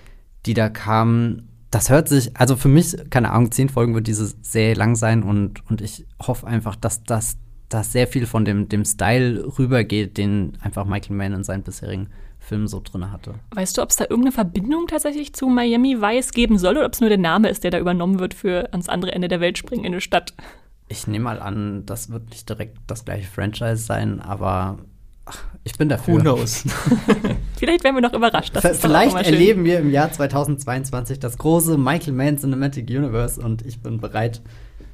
die da kamen. Das hört sich, also für mich, keine Ahnung, zehn Folgen wird diese Serie lang sein und, und ich hoffe einfach, dass das dass sehr viel von dem, dem Style rübergeht, den einfach Michael Mann in seinen bisherigen Film so drin hatte. Weißt du, ob es da irgendeine Verbindung tatsächlich zu Miami Vice geben soll oder ob es nur der Name ist, der da übernommen wird für ans andere Ende der Welt springen in eine Stadt? Ich nehme mal an, das wird nicht direkt das gleiche Franchise sein, aber ich bin dafür. Who knows? Vielleicht werden wir noch überrascht. Vielleicht erleben wir im Jahr 2022 das große Michael Mann Cinematic Universe und ich bin bereit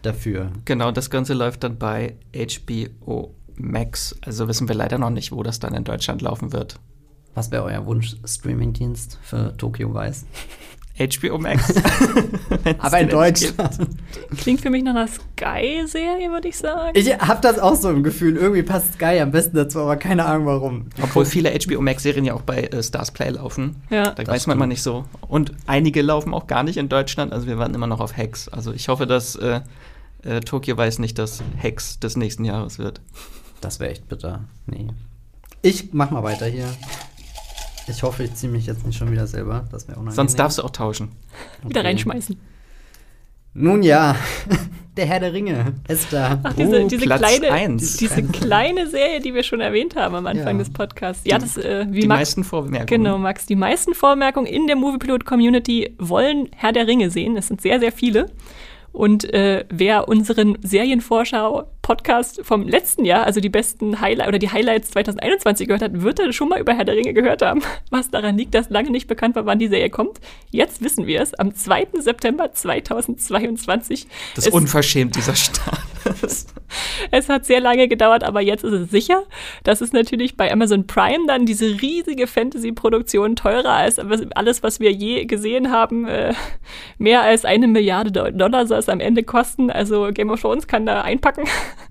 dafür. Genau, das Ganze läuft dann bei HBO Max. Also wissen wir leider noch nicht, wo das dann in Deutschland laufen wird. Was wäre euer Wunsch-Streaming-Dienst für Tokyo Vice? HBO Max. Aber in Deutschland. Klingt für mich nach einer Sky-Serie, würde ich sagen. Ich habe das auch so im Gefühl. Irgendwie passt Sky am besten dazu, aber keine Ahnung warum. Obwohl viele HBO Max-Serien ja auch bei äh, Stars Play laufen. Ja. Da weiß man immer nicht so. Und einige laufen auch gar nicht in Deutschland. Also wir warten immer noch auf Hex. Also ich hoffe, dass äh, äh, Tokyo weiß nicht, dass Hex des nächsten Jahres wird. Das wäre echt bitter. Nee. Ich mach mal weiter hier. Ich hoffe, ich ziehe mich jetzt nicht schon wieder selber. Das wäre unangenehm. Sonst darfst du auch tauschen. Okay. Wieder reinschmeißen. Nun ja, der Herr der Ringe ist da. Ach, diese, uh, diese kleine, diese kleine Serie, die wir schon erwähnt haben am Anfang ja. des Podcasts. Ja, das, äh, wie die Max, meisten Vormerkungen. Genau, Max. Die meisten Vormerkungen in der Moviepilot-Community wollen Herr der Ringe sehen. Es sind sehr, sehr viele. Und äh, wer unseren Serienvorschau-Podcast vom letzten Jahr, also die besten Highlights oder die Highlights 2021 gehört hat, wird er schon mal über Herr der Ringe gehört haben. Was daran liegt, dass lange nicht bekannt war, wann die Serie kommt. Jetzt wissen wir es, am 2. September 2022. Das ist unverschämt, dieser Start. es hat sehr lange gedauert, aber jetzt ist es sicher. Das ist natürlich bei Amazon Prime dann diese riesige Fantasy-Produktion teurer als alles, was wir je gesehen haben. Äh, mehr als eine Milliarde Dollar soll es am Ende kosten. Also Game of Thrones kann da einpacken.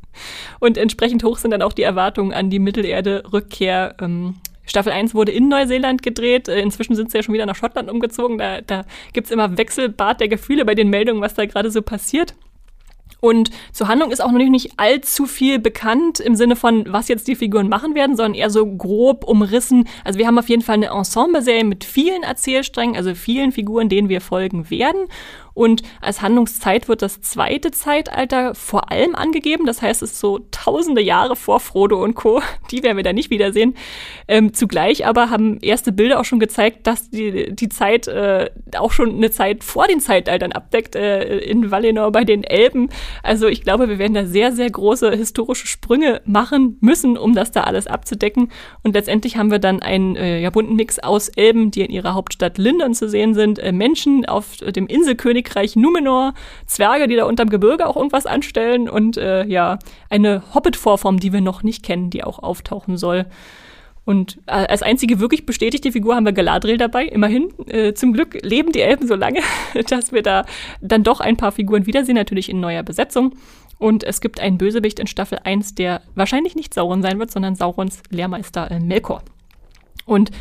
Und entsprechend hoch sind dann auch die Erwartungen an die Mittelerde-Rückkehr. Ähm, Staffel 1 wurde in Neuseeland gedreht. Äh, inzwischen sind sie ja schon wieder nach Schottland umgezogen. Da, da gibt es immer Wechselbad der Gefühle bei den Meldungen, was da gerade so passiert. Und zur Handlung ist auch noch nicht allzu viel bekannt im Sinne von, was jetzt die Figuren machen werden, sondern eher so grob umrissen. Also wir haben auf jeden Fall eine Ensemble-Serie mit vielen Erzählsträngen, also vielen Figuren, denen wir folgen werden. Und als Handlungszeit wird das zweite Zeitalter vor allem angegeben. Das heißt, es ist so tausende Jahre vor Frodo und Co. Die werden wir da nicht wiedersehen. Ähm, zugleich aber haben erste Bilder auch schon gezeigt, dass die, die Zeit äh, auch schon eine Zeit vor den Zeitaltern abdeckt, äh, in Valinor bei den Elben. Also ich glaube, wir werden da sehr, sehr große historische Sprünge machen müssen, um das da alles abzudecken. Und letztendlich haben wir dann einen äh, ja, bunten Mix aus Elben, die in ihrer Hauptstadt Lindern zu sehen sind, äh, Menschen auf dem Inselkönigreich Numenor, Zwerge, die da unterm Gebirge auch irgendwas anstellen und äh, ja, eine Hobbit-Vorform, die wir noch nicht kennen, die auch auftauchen soll. Und äh, als einzige wirklich bestätigte Figur haben wir Galadriel dabei, immerhin. Äh, zum Glück leben die Elben so lange, dass wir da dann doch ein paar Figuren wiedersehen, natürlich in neuer Besetzung. Und es gibt einen Bösewicht in Staffel 1, der wahrscheinlich nicht Sauron sein wird, sondern Saurons Lehrmeister äh, Melkor. Und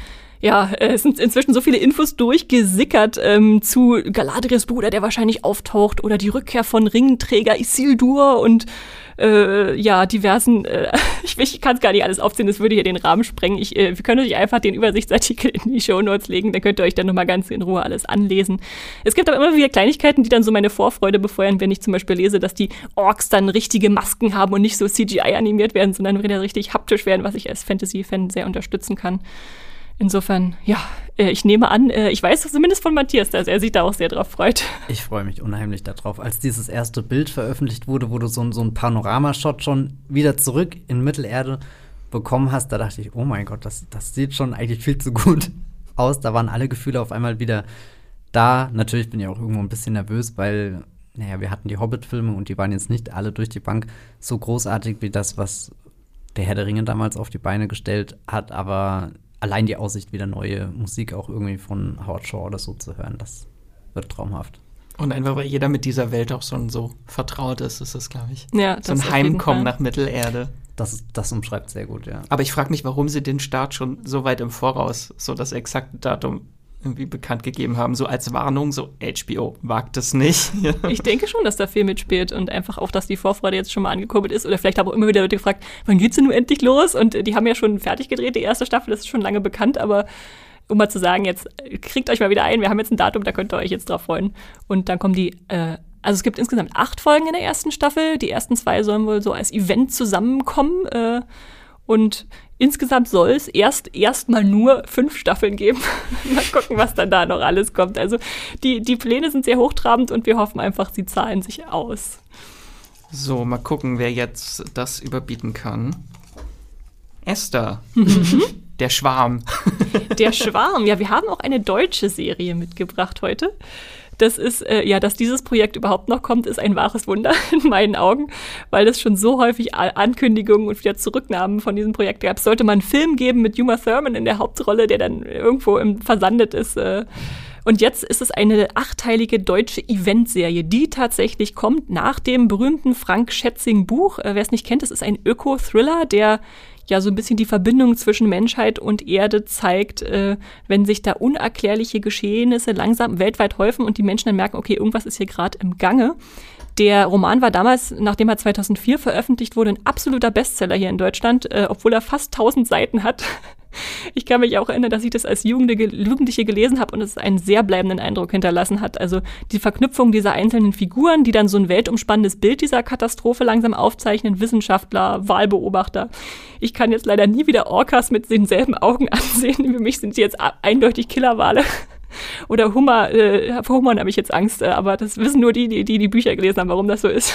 ja, es sind inzwischen so viele Infos durchgesickert ähm, zu Galadriels Bruder, der wahrscheinlich auftaucht, oder die Rückkehr von Ringträger Isildur und äh, ja, diversen, äh, ich, ich kann es gar nicht alles aufzählen, das würde hier den Rahmen sprengen. Ich, äh, wir können euch einfach den Übersichtsartikel in die Show Notes legen, da könnt ihr euch dann nochmal ganz in Ruhe alles anlesen. Es gibt aber immer wieder Kleinigkeiten, die dann so meine Vorfreude befeuern, wenn ich zum Beispiel lese, dass die Orks dann richtige Masken haben und nicht so CGI animiert werden, sondern wieder richtig haptisch werden, was ich als Fantasy-Fan sehr unterstützen kann. Insofern, ja, äh, ich nehme an, äh, ich weiß zumindest von Matthias, dass er sich da auch sehr drauf freut. Ich freue mich unheimlich darauf. Als dieses erste Bild veröffentlicht wurde, wo du so, so ein Panoramashot schon wieder zurück in Mittelerde bekommen hast, da dachte ich, oh mein Gott, das, das sieht schon eigentlich viel zu gut aus. Da waren alle Gefühle auf einmal wieder da. Natürlich bin ich auch irgendwo ein bisschen nervös, weil, naja, wir hatten die Hobbit-Filme und die waren jetzt nicht alle durch die Bank so großartig wie das, was der Herr der Ringe damals auf die Beine gestellt hat. Aber allein die Aussicht, wieder neue Musik auch irgendwie von Howard Shaw oder so zu hören, das wird traumhaft. Und einfach, weil jeder mit dieser Welt auch schon so vertraut ist, ist es, glaube ich. Ja, so ein Heimkommen nach Mittelerde. Das, das umschreibt sehr gut, ja. Aber ich frage mich, warum sie den Start schon so weit im Voraus, so das exakte Datum irgendwie bekannt gegeben haben, so als Warnung, so HBO wagt es nicht. ich denke schon, dass da viel mitspielt und einfach auch, dass die Vorfreude jetzt schon mal angekurbelt ist oder vielleicht aber auch immer wieder Leute gefragt, wann geht's denn nun endlich los? Und die haben ja schon fertig gedreht, die erste Staffel, das ist schon lange bekannt, aber um mal zu sagen, jetzt kriegt euch mal wieder ein, wir haben jetzt ein Datum, da könnt ihr euch jetzt drauf freuen. Und dann kommen die, äh, also es gibt insgesamt acht Folgen in der ersten Staffel, die ersten zwei sollen wohl so als Event zusammenkommen äh, und Insgesamt soll es erst erstmal nur fünf Staffeln geben. mal gucken, was dann da noch alles kommt. Also die, die Pläne sind sehr hochtrabend und wir hoffen einfach, sie zahlen sich aus. So, mal gucken, wer jetzt das überbieten kann. Esther. Mhm. Der Schwarm. Der Schwarm. Ja, wir haben auch eine deutsche Serie mitgebracht heute das ist, äh, ja, dass dieses Projekt überhaupt noch kommt, ist ein wahres Wunder in meinen Augen, weil es schon so häufig Ankündigungen und wieder Zurücknahmen von diesem Projekt gab. Es sollte mal einen Film geben mit Uma Thurman in der Hauptrolle, der dann irgendwo im, versandet ist. Äh, und jetzt ist es eine achteilige deutsche Eventserie, die tatsächlich kommt nach dem berühmten Frank Schätzing Buch. Äh, Wer es nicht kennt, das ist ein Öko-Thriller, der ja so ein bisschen die Verbindung zwischen Menschheit und Erde zeigt, äh, wenn sich da unerklärliche Geschehnisse langsam weltweit häufen und die Menschen dann merken, okay, irgendwas ist hier gerade im Gange. Der Roman war damals, nachdem er 2004 veröffentlicht wurde, ein absoluter Bestseller hier in Deutschland, äh, obwohl er fast 1000 Seiten hat. Ich kann mich auch erinnern, dass ich das als Jugendliche gelesen habe und es einen sehr bleibenden Eindruck hinterlassen hat. Also die Verknüpfung dieser einzelnen Figuren, die dann so ein weltumspannendes Bild dieser Katastrophe langsam aufzeichnen, Wissenschaftler, Wahlbeobachter. Ich kann jetzt leider nie wieder Orcas mit denselben Augen ansehen. Für mich sind sie jetzt eindeutig Killerwale. Oder Hummer, äh, vor Hummern habe ich jetzt Angst, äh, aber das wissen nur die, die, die die Bücher gelesen haben, warum das so ist.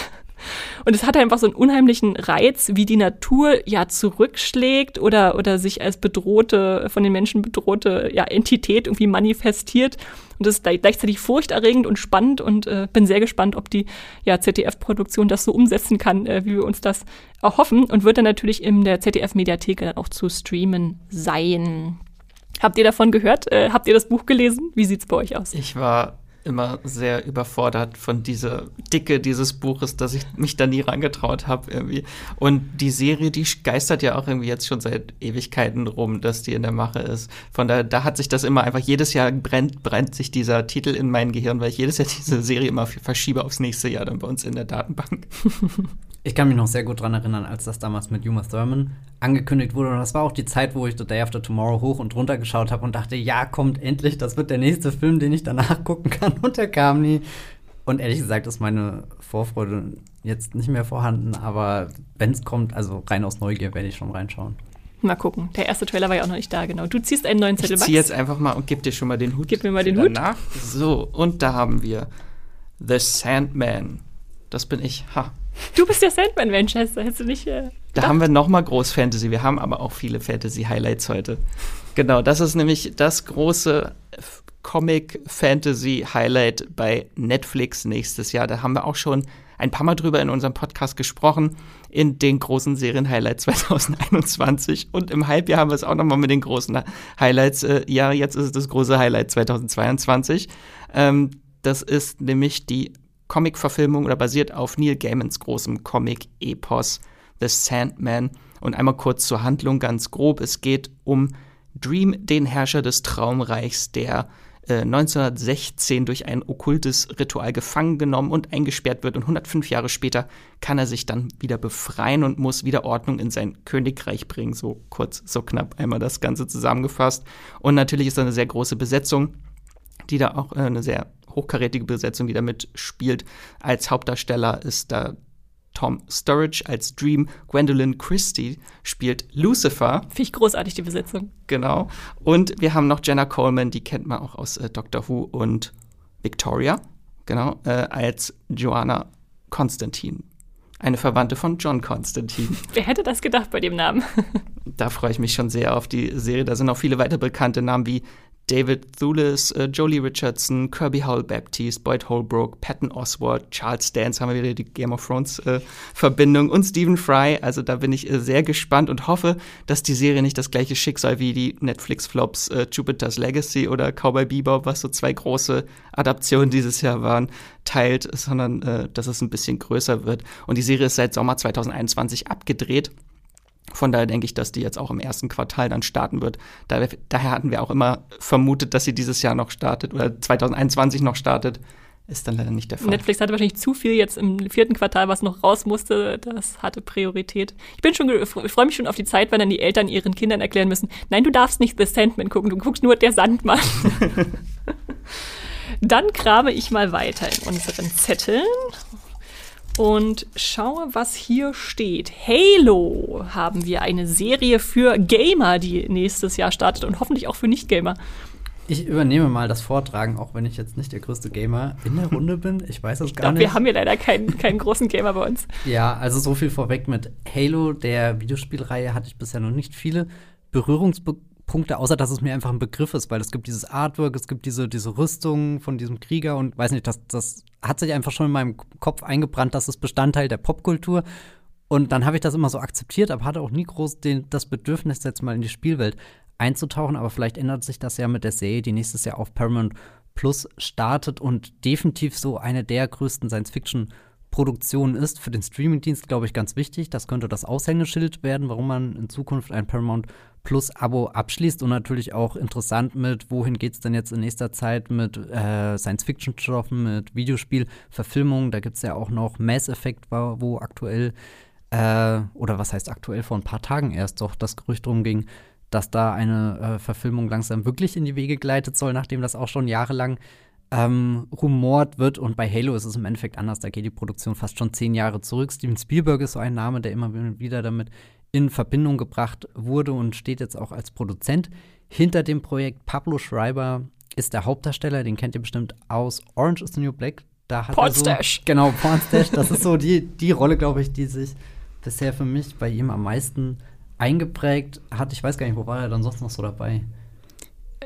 Und es hat einfach so einen unheimlichen Reiz, wie die Natur ja zurückschlägt oder, oder sich als bedrohte, von den Menschen bedrohte ja, Entität irgendwie manifestiert. Und das ist gleichzeitig furchterregend und spannend und äh, bin sehr gespannt, ob die ja, ZDF-Produktion das so umsetzen kann, äh, wie wir uns das erhoffen. Und wird dann natürlich in der ZDF-Mediathek dann auch zu streamen sein. Habt ihr davon gehört? Äh, habt ihr das Buch gelesen? Wie sieht's bei euch aus? Ich war immer sehr überfordert von dieser Dicke dieses Buches, dass ich mich da nie rangetraut habe irgendwie. Und die Serie, die geistert ja auch irgendwie jetzt schon seit Ewigkeiten rum, dass die in der Mache ist. Von daher, da hat sich das immer einfach jedes Jahr brennt, brennt sich dieser Titel in mein Gehirn, weil ich jedes Jahr diese Serie immer verschiebe aufs nächste Jahr dann bei uns in der Datenbank. Ich kann mich noch sehr gut daran erinnern, als das damals mit Uma Thurman angekündigt wurde. Und das war auch die Zeit, wo ich The Day After Tomorrow hoch und runter geschaut habe und dachte, ja, kommt endlich, das wird der nächste Film, den ich danach gucken kann. Und der kam nie. Und ehrlich gesagt ist meine Vorfreude jetzt nicht mehr vorhanden, aber wenn es kommt, also rein aus Neugier werde ich schon reinschauen. Mal gucken. Der erste Trailer war ja auch noch nicht da, genau. Du ziehst einen neuen Zettel, Ich zieh jetzt einfach mal und gib dir schon mal den Hut. Gib mir mal den für Hut. danach. So, und da haben wir The Sandman. Das bin ich. Ha. Du bist der Sandman, Manchester. Hättest du nicht. Äh, Da haben wir nochmal Groß-Fantasy. Wir haben aber auch viele Fantasy-Highlights heute. Genau, das ist nämlich das große Comic-Fantasy-Highlight bei Netflix nächstes Jahr. Da haben wir auch schon ein paar Mal drüber in unserem Podcast gesprochen, in den großen Serien-Highlights 2021. Und im Halbjahr haben wir es auch nochmal mit den großen Highlights. Äh, ja, jetzt ist es das große Highlight 2022. Ähm, das ist nämlich die Comic-Verfilmung oder basiert auf Neil Gaimans großem Comic-Epos The Sandman. Und einmal kurz zur Handlung ganz grob. Es geht um Dream, den Herrscher des Traumreichs, der äh, 1916 durch ein okkultes Ritual gefangen genommen und eingesperrt wird. Und 105 Jahre später kann er sich dann wieder befreien und muss wieder Ordnung in sein Königreich bringen. So kurz, so knapp einmal das Ganze zusammengefasst. Und natürlich ist da eine sehr große Besetzung die da auch äh, eine sehr hochkarätige Besetzung, die da mitspielt. Als Hauptdarsteller ist da Tom Sturridge als Dream. Gwendolyn Christie spielt Lucifer, Finde ich großartig, die Besetzung. genau. Und wir haben noch Jenna Coleman, die kennt man auch aus äh, Doctor Who und Victoria, genau, äh, als Joanna Constantine. Eine Verwandte von John Constantine. Wer hätte das gedacht bei dem Namen? Da freue ich mich schon sehr auf die Serie. Da sind auch viele weitere bekannte Namen wie David Thulis, äh, Jolie Richardson, Kirby Howell Baptiste, Boyd Holbrook, Patton Oswalt, Charles Dance, haben wir wieder die Game of Thrones äh, Verbindung und Stephen Fry. Also da bin ich äh, sehr gespannt und hoffe, dass die Serie nicht das gleiche Schicksal wie die Netflix-Flops äh, Jupiter's Legacy oder Cowboy Bebop, was so zwei große Adaptionen dieses Jahr waren, teilt, sondern äh, dass es ein bisschen größer wird. Und die Serie ist seit Sommer 2021 abgedreht. Von daher denke ich, dass die jetzt auch im ersten Quartal dann starten wird. Da, daher hatten wir auch immer vermutet, dass sie dieses Jahr noch startet oder 2021 noch startet. Ist dann leider nicht der Fall. Netflix hatte wahrscheinlich zu viel jetzt im vierten Quartal, was noch raus musste. Das hatte Priorität. Ich bin schon, freue mich schon auf die Zeit, wenn dann die Eltern ihren Kindern erklären müssen: Nein, du darfst nicht The Sandman gucken, du guckst nur der Sandmann. dann krame ich mal weiter in unseren Zetteln und schaue, was hier steht. Halo haben wir eine Serie für Gamer, die nächstes Jahr startet und hoffentlich auch für Nicht-Gamer. Ich übernehme mal das Vortragen, auch wenn ich jetzt nicht der größte Gamer in der Runde bin. Ich weiß es Ich gar glaube, nicht. wir haben hier leider keinen, keinen großen Gamer bei uns. Ja, also so viel vorweg mit Halo, der Videospielreihe, hatte ich bisher noch nicht viele Berührungspunkte, außer dass es mir einfach ein Begriff ist, weil es gibt dieses Artwork, es gibt diese, diese Rüstung von diesem Krieger und weiß nicht, das, das hat sich einfach schon in meinem Kopf eingebrannt, das ist Bestandteil der Popkultur. Und dann habe ich das immer so akzeptiert, aber hatte auch nie groß den, das Bedürfnis, jetzt mal in die Spielwelt einzutauchen. Aber vielleicht ändert sich das ja mit der Serie, die nächstes Jahr auf Paramount Plus startet und definitiv so eine der größten Science-Fiction-Produktionen ist. Für den Streamingdienst, glaube ich, ganz wichtig. Das könnte das Aushängeschild werden, warum man in Zukunft ein Paramount Plus-Abo abschließt. Und natürlich auch interessant mit, wohin geht es denn jetzt in nächster Zeit mit äh, Science-Fiction-Stoffen, mit Videospiel-Verfilmungen. Da gibt es ja auch noch Mass Effect, wo, aktuell äh, oder was heißt aktuell, vor ein paar Tagen erst doch das Gerücht drum ging, dass da eine äh, Verfilmung langsam wirklich in die Wege gleitet soll, nachdem das auch schon jahrelang ähm, rumort wird. Und bei Halo ist es im Endeffekt anders. Da geht die Produktion fast schon zehn Jahre zurück. Steven Spielberg ist so ein Name, der immer wieder damit in Verbindung gebracht wurde und steht jetzt auch als Produzent hinter dem Projekt. Pablo Schreiber ist der Hauptdarsteller, den kennt ihr bestimmt aus Orange is the New Black. Da hat er so, Pornstash. Genau, Pornstash. Das ist so die, die Rolle, glaube ich, die sich bisher für mich bei ihm am meisten eingeprägt hat. Ich weiß gar nicht, wo war er dann sonst noch so dabei?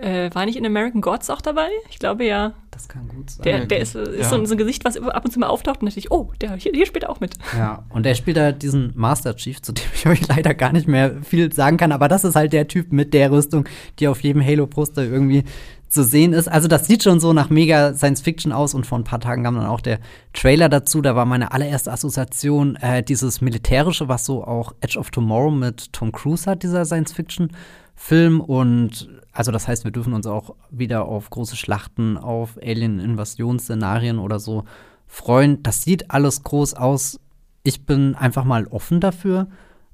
Äh, war nicht in American Gods auch dabei? Ich glaube ja. Das kann gut sein. Der, der ist, ist Ja. so, ein, so ein Gesicht, was ab und zu mal auftaucht und dachte ich, oh, der, hier, hier spielt er auch mit. Ja, und er spielt da diesen Master Chief, zu dem ich euch leider gar nicht mehr viel sagen kann, aber das ist halt der Typ mit der Rüstung, die auf jedem Halo-Poster irgendwie zu sehen ist. Also das sieht schon so nach mega Science Fiction aus und vor ein paar Tagen kam dann auch der Trailer dazu. Da war meine allererste Assoziation äh, dieses militärische, was so auch Edge of Tomorrow mit Tom Cruise hat, dieser Science Fiction Film und also das heißt, wir dürfen uns auch wieder auf große Schlachten, auf Alien-Invasionsszenarien oder so freuen. Das sieht alles groß aus. Ich bin einfach mal offen dafür,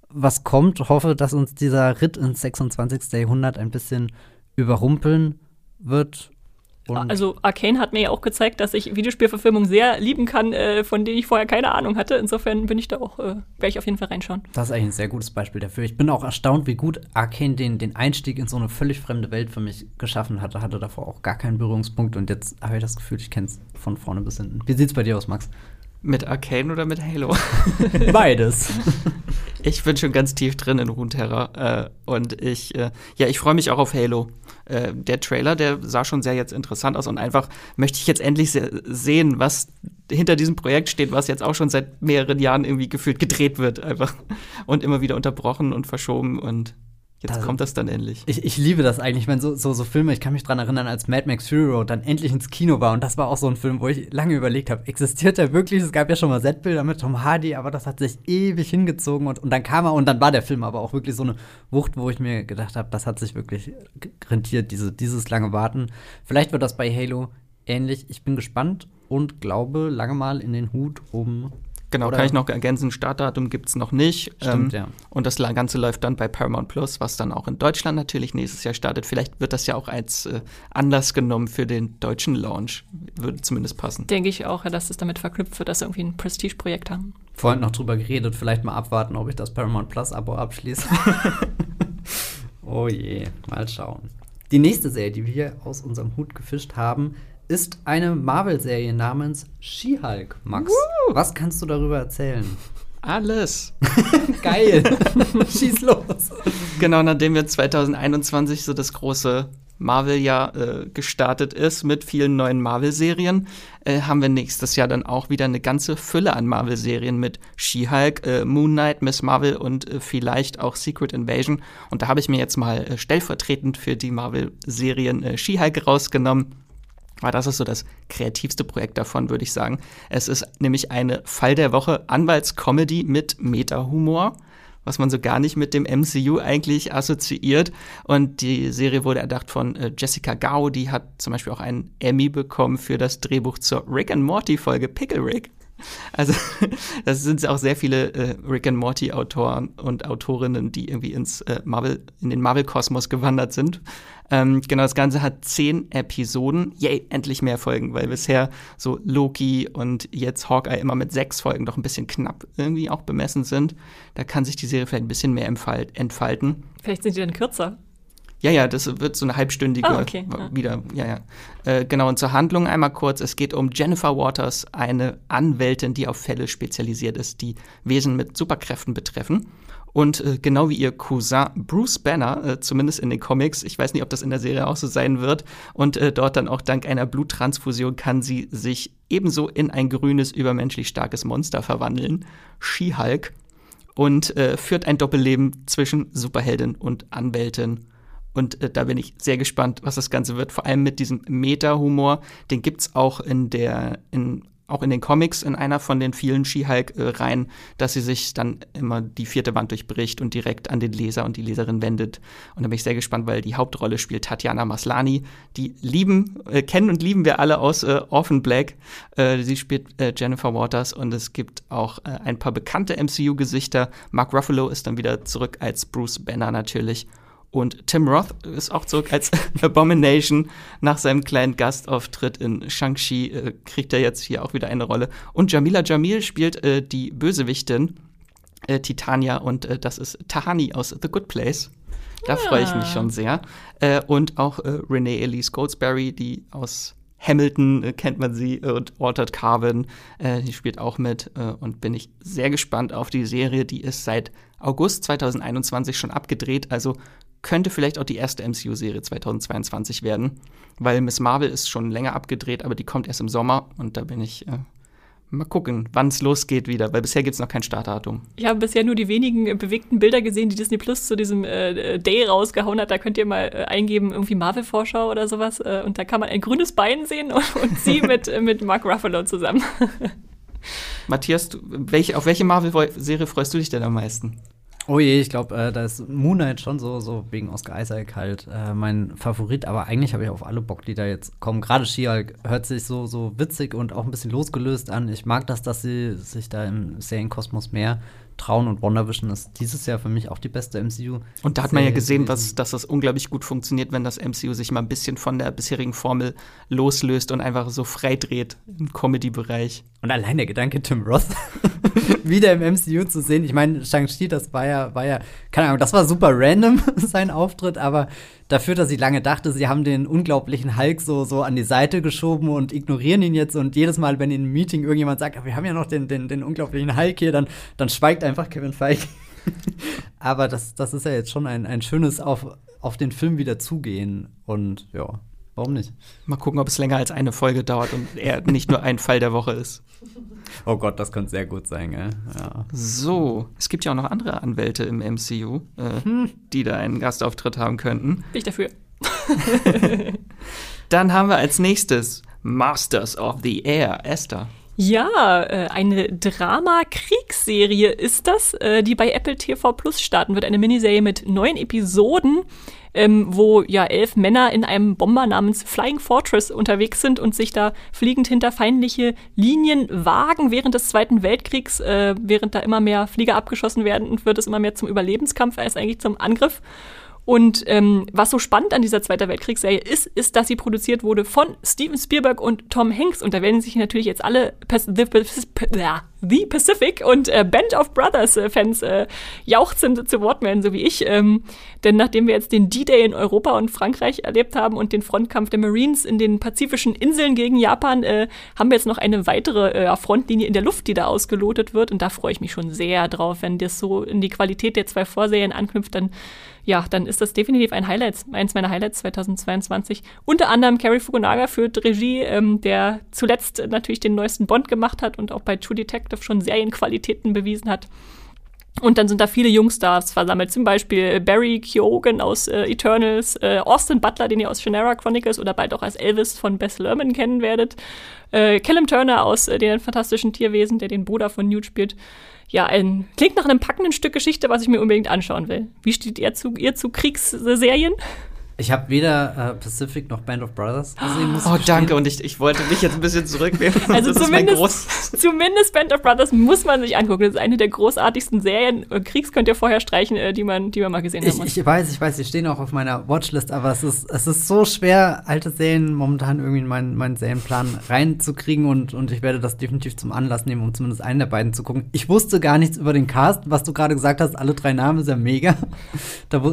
was kommt. Hoffe, dass uns dieser Ritt ins 26. Jahrhundert ein bisschen überrumpeln wird. Und also Arcane hat mir ja auch gezeigt, dass ich Videospielverfilmung sehr lieben kann, äh, von denen ich vorher keine Ahnung hatte. Insofern bin ich da auch, äh, werde ich auf jeden Fall reinschauen. Das ist eigentlich ein sehr gutes Beispiel dafür. Ich bin auch erstaunt, wie gut Arcane den, den Einstieg in so eine völlig fremde Welt für mich geschaffen hatte. Hatte davor auch gar keinen Berührungspunkt und jetzt habe ich das Gefühl, ich kenne es von vorne bis hinten. Wie sieht's bei dir aus, Max? Mit Arcane oder mit Halo? Beides. Ich bin schon ganz tief drin in Runeterra äh, und ich, äh, ja, ich freue mich auch auf Halo. Äh, der Trailer, der sah schon sehr jetzt interessant aus und einfach möchte ich jetzt endlich se sehen, was hinter diesem Projekt steht, was jetzt auch schon seit mehreren Jahren irgendwie gefühlt gedreht wird, einfach und immer wieder unterbrochen und verschoben und Jetzt also, kommt das dann endlich. Ich, ich liebe das eigentlich, wenn so, so, so Filme, ich kann mich dran erinnern, als Mad Max Fury Road dann endlich ins Kino war. Und das war auch so ein Film, wo ich lange überlegt habe, existiert der wirklich? Es gab ja schon mal Setbilder mit Tom Hardy, aber das hat sich ewig hingezogen. Und, und dann kam er und dann war der Film aber auch wirklich so eine Wucht, wo ich mir gedacht habe, das hat sich wirklich rentiert, diese, dieses lange Warten. Vielleicht wird das bei Halo ähnlich. Ich bin gespannt und glaube lange mal in den Hut, um Genau, Oder? kann ich noch ergänzen, Startdatum gibt es noch nicht. Stimmt, ähm, ja. Und das Ganze läuft dann bei Paramount Plus, was dann auch in Deutschland natürlich nächstes Jahr startet. Vielleicht wird das ja auch als äh, Anlass genommen für den deutschen Launch. Würde zumindest passen. Denke ich auch, dass es damit verknüpft wird, dass sie irgendwie ein Prestige-Projekt haben. Vorhin noch drüber geredet, vielleicht mal abwarten, ob ich das Paramount Plus-Abo abschließe. oh je, mal schauen. Die nächste Serie, die wir aus unserem Hut gefischt haben, ist eine Marvel-Serie namens She-Hulk. Max, Woo! was kannst du darüber erzählen? Alles. Geil. Schieß los. Genau, nachdem wir 2021 so das große Marvel-Jahr äh, gestartet ist mit vielen neuen Marvel-Serien, äh, haben wir nächstes Jahr dann auch wieder eine ganze Fülle an Marvel-Serien mit She-Hulk, äh, Moon Knight, Miss Marvel und äh, vielleicht auch Secret Invasion. Und da habe ich mir jetzt mal äh, stellvertretend für die Marvel-Serien äh, She-Hulk rausgenommen weil das ist so das kreativste Projekt davon, würde ich sagen. Es ist nämlich eine Fall der Woche Anwaltscomedy mit Meta-Humor, was man so gar nicht mit dem MCU eigentlich assoziiert. Und die Serie wurde erdacht von äh, Jessica Gao, die hat zum Beispiel auch einen Emmy bekommen für das Drehbuch zur Rick and Morty Folge Pickle Rick. Also, das sind auch sehr viele äh, Rick and Morty Autoren und Autorinnen, die irgendwie ins äh, Marvel, in den Marvel-Kosmos gewandert sind. Ähm, genau, das Ganze hat zehn Episoden. Yay, endlich mehr Folgen, weil bisher so Loki und jetzt Hawkeye immer mit sechs Folgen doch ein bisschen knapp irgendwie auch bemessen sind. Da kann sich die Serie vielleicht ein bisschen mehr entfalten. Vielleicht sind die dann kürzer. Ja, ja, das wird so eine halbstündige ah, okay, ja. wieder. Ja, ja. Äh, genau, und zur Handlung einmal kurz. Es geht um Jennifer Waters, eine Anwältin, die auf Fälle spezialisiert ist, die Wesen mit Superkräften betreffen. Und äh, genau wie ihr Cousin Bruce Banner, äh, zumindest in den Comics, ich weiß nicht, ob das in der Serie auch so sein wird, und äh, dort dann auch dank einer Bluttransfusion kann sie sich ebenso in ein grünes, übermenschlich starkes Monster verwandeln, She-Hulk, und äh, führt ein Doppelleben zwischen Superheldin und Anwältin. Und äh, da bin ich sehr gespannt, was das Ganze wird. Vor allem mit diesem Meta-Humor. Den gibt's auch in der, in, auch in den Comics, in einer von den vielen She-Hulk-Reihen, äh, dass sie sich dann immer die vierte Wand durchbricht und direkt an den Leser und die Leserin wendet. Und da bin ich sehr gespannt, weil die Hauptrolle spielt Tatjana Maslani. Die lieben, äh, kennen und lieben wir alle aus äh, Orphan Black. Äh, sie spielt äh, Jennifer Waters und es gibt auch äh, ein paar bekannte MCU-Gesichter. Mark Ruffalo ist dann wieder zurück als Bruce Banner natürlich. Und Tim Roth ist auch zurück als Abomination. Nach seinem kleinen Gastauftritt in Shang-Chi äh, kriegt er jetzt hier auch wieder eine Rolle. Und Jamila Jamil spielt äh, die Bösewichtin äh, Titania und äh, das ist Tahani aus The Good Place. Da ja. freue ich mich schon sehr. Äh, und auch äh, Renee Elise Goldsberry, die aus Hamilton kennt man sie und Altered Carvin, äh, die spielt auch mit und bin ich sehr gespannt auf die Serie. Die ist seit August 2021 schon abgedreht, also könnte vielleicht auch die erste MCU-Serie 2022 werden, weil Miss Marvel ist schon länger abgedreht, aber die kommt erst im Sommer und da bin ich äh, mal gucken, wann es losgeht wieder, weil bisher gibt es noch kein Startdatum. Ich habe bisher nur die wenigen äh, bewegten Bilder gesehen, die Disney Plus zu diesem äh, Day rausgehauen hat. Da könnt ihr mal äh, eingeben, irgendwie Marvel-Vorschau oder sowas. Äh, und da kann man ein grünes Bein sehen und, und sie mit, äh, mit Mark Ruffalo zusammen. Matthias, du, welche, auf welche Marvel-Serie freust du dich denn am meisten? Oh je, ich glaube, äh, da ist Moon Knight schon so, so wegen Oscar Isaac halt äh, mein Favorit. Aber eigentlich habe ich auf alle Bock, die da jetzt kommen. Gerade She-Hulk hört sich so, so witzig und auch ein bisschen losgelöst an. Ich mag das, dass sie sich da im Serienkosmos mehr trauen und WandaVision ist dieses Jahr für mich auch die beste MCU. Und da hat man ja gesehen, was, dass das unglaublich gut funktioniert, wenn das MCU sich mal ein bisschen von der bisherigen Formel loslöst und einfach so frei dreht im Comedy-Bereich. Und allein der Gedanke, Tim Roth wieder im MCU zu sehen. Ich meine, Shang-Chi, das war ja, war ja, keine Ahnung, das war super random, sein Auftritt, aber dafür, dass ich lange dachte, sie haben den unglaublichen Hulk so, so an die Seite geschoben und ignorieren ihn jetzt. Und jedes Mal, wenn in einem Meeting irgendjemand sagt, wir haben ja noch den, den, den unglaublichen Hulk hier, dann, dann schweigt einfach Kevin Feige. aber das, das ist ja jetzt schon ein, ein schönes auf, auf den Film wieder zugehen. Und ja, Warum nicht? Mal gucken, ob es länger als eine Folge dauert und er nicht nur ein Fall der Woche ist. Oh Gott, das könnte sehr gut sein, gell? Ja. So, es gibt ja auch noch andere Anwälte im MCU, äh, hm. die da einen Gastauftritt haben könnten. Bin ich dafür. Dann haben wir als nächstes Masters of the Air, Esther. Ja, äh, eine Drama-Kriegsserie ist das, äh, die bei Apple TV Plus starten wird. Eine Miniserie mit neun Episoden ähm, wo ja elf Männer in einem Bomber namens Flying Fortress unterwegs sind und sich da fliegend hinter feindliche Linien wagen während des Zweiten Weltkriegs, äh, während da immer mehr Flieger abgeschossen werden und wird es immer mehr zum Überlebenskampf als eigentlich zum Angriff. Und ähm, was so spannend an dieser Zweiter Weltkriegsserie ist, ist, dass sie produziert wurde von Steven Spielberg und Tom Hanks. Und da werden sich natürlich jetzt alle The, The Pacific und äh, Band of Brothers äh, äh, jauchzend zu Wort melden, so wie ich. Ähm, denn nachdem wir jetzt den D-Day in Europa und Frankreich erlebt haben und den Frontkampf der Marines in den pazifischen Inseln gegen Japan, äh, haben wir jetzt noch eine weitere äh, Frontlinie in der Luft, die da ausgelotet wird. Und da freue ich mich schon sehr drauf, wenn das so in die Qualität der zwei Vorserien anknüpft, dann ja, dann ist das definitiv ein Highlight, eins meiner Highlights 2022. Unter anderem Cary Fukunaga führt Regie, ähm, der zuletzt natürlich den neuesten Bond gemacht hat und auch bei True Detective schon Serienqualitäten bewiesen hat. Und dann sind da viele Jungstars versammelt, zum Beispiel Barry Keoghan aus äh, Eternals, äh, Austin Butler, den ihr aus Shannara Chronicles oder bald auch als Elvis von Bess Lerman kennen werdet, äh, Callum Turner aus äh, den Fantastischen Tierwesen, der den Bruder von Newt spielt ja, ein, klingt nach einem packenden Stück Geschichte, was ich mir unbedingt anschauen will. Wie steht ihr zu, ihr zu Kriegsserien? Ich habe weder äh, Pacific noch Band of Brothers gesehen. Muss oh, danke. Und ich, ich wollte mich jetzt ein bisschen zurücknehmen. Also zumindest, zumindest Band of Brothers muss man sich angucken. Das ist eine der großartigsten Serien. Kriegs könnt ihr vorher streichen, äh, die man, die man mal gesehen hat. Ich, ich weiß, ich weiß, die stehen auch auf meiner Watchlist, aber es ist, es ist so schwer, alte Serien momentan irgendwie in meinen, meinen Serienplan reinzukriegen und, und ich werde das definitiv zum Anlass nehmen, um zumindest einen der beiden zu gucken. Ich wusste gar nichts über den Cast, was du gerade gesagt hast. Alle drei Namen ist ja mega. da,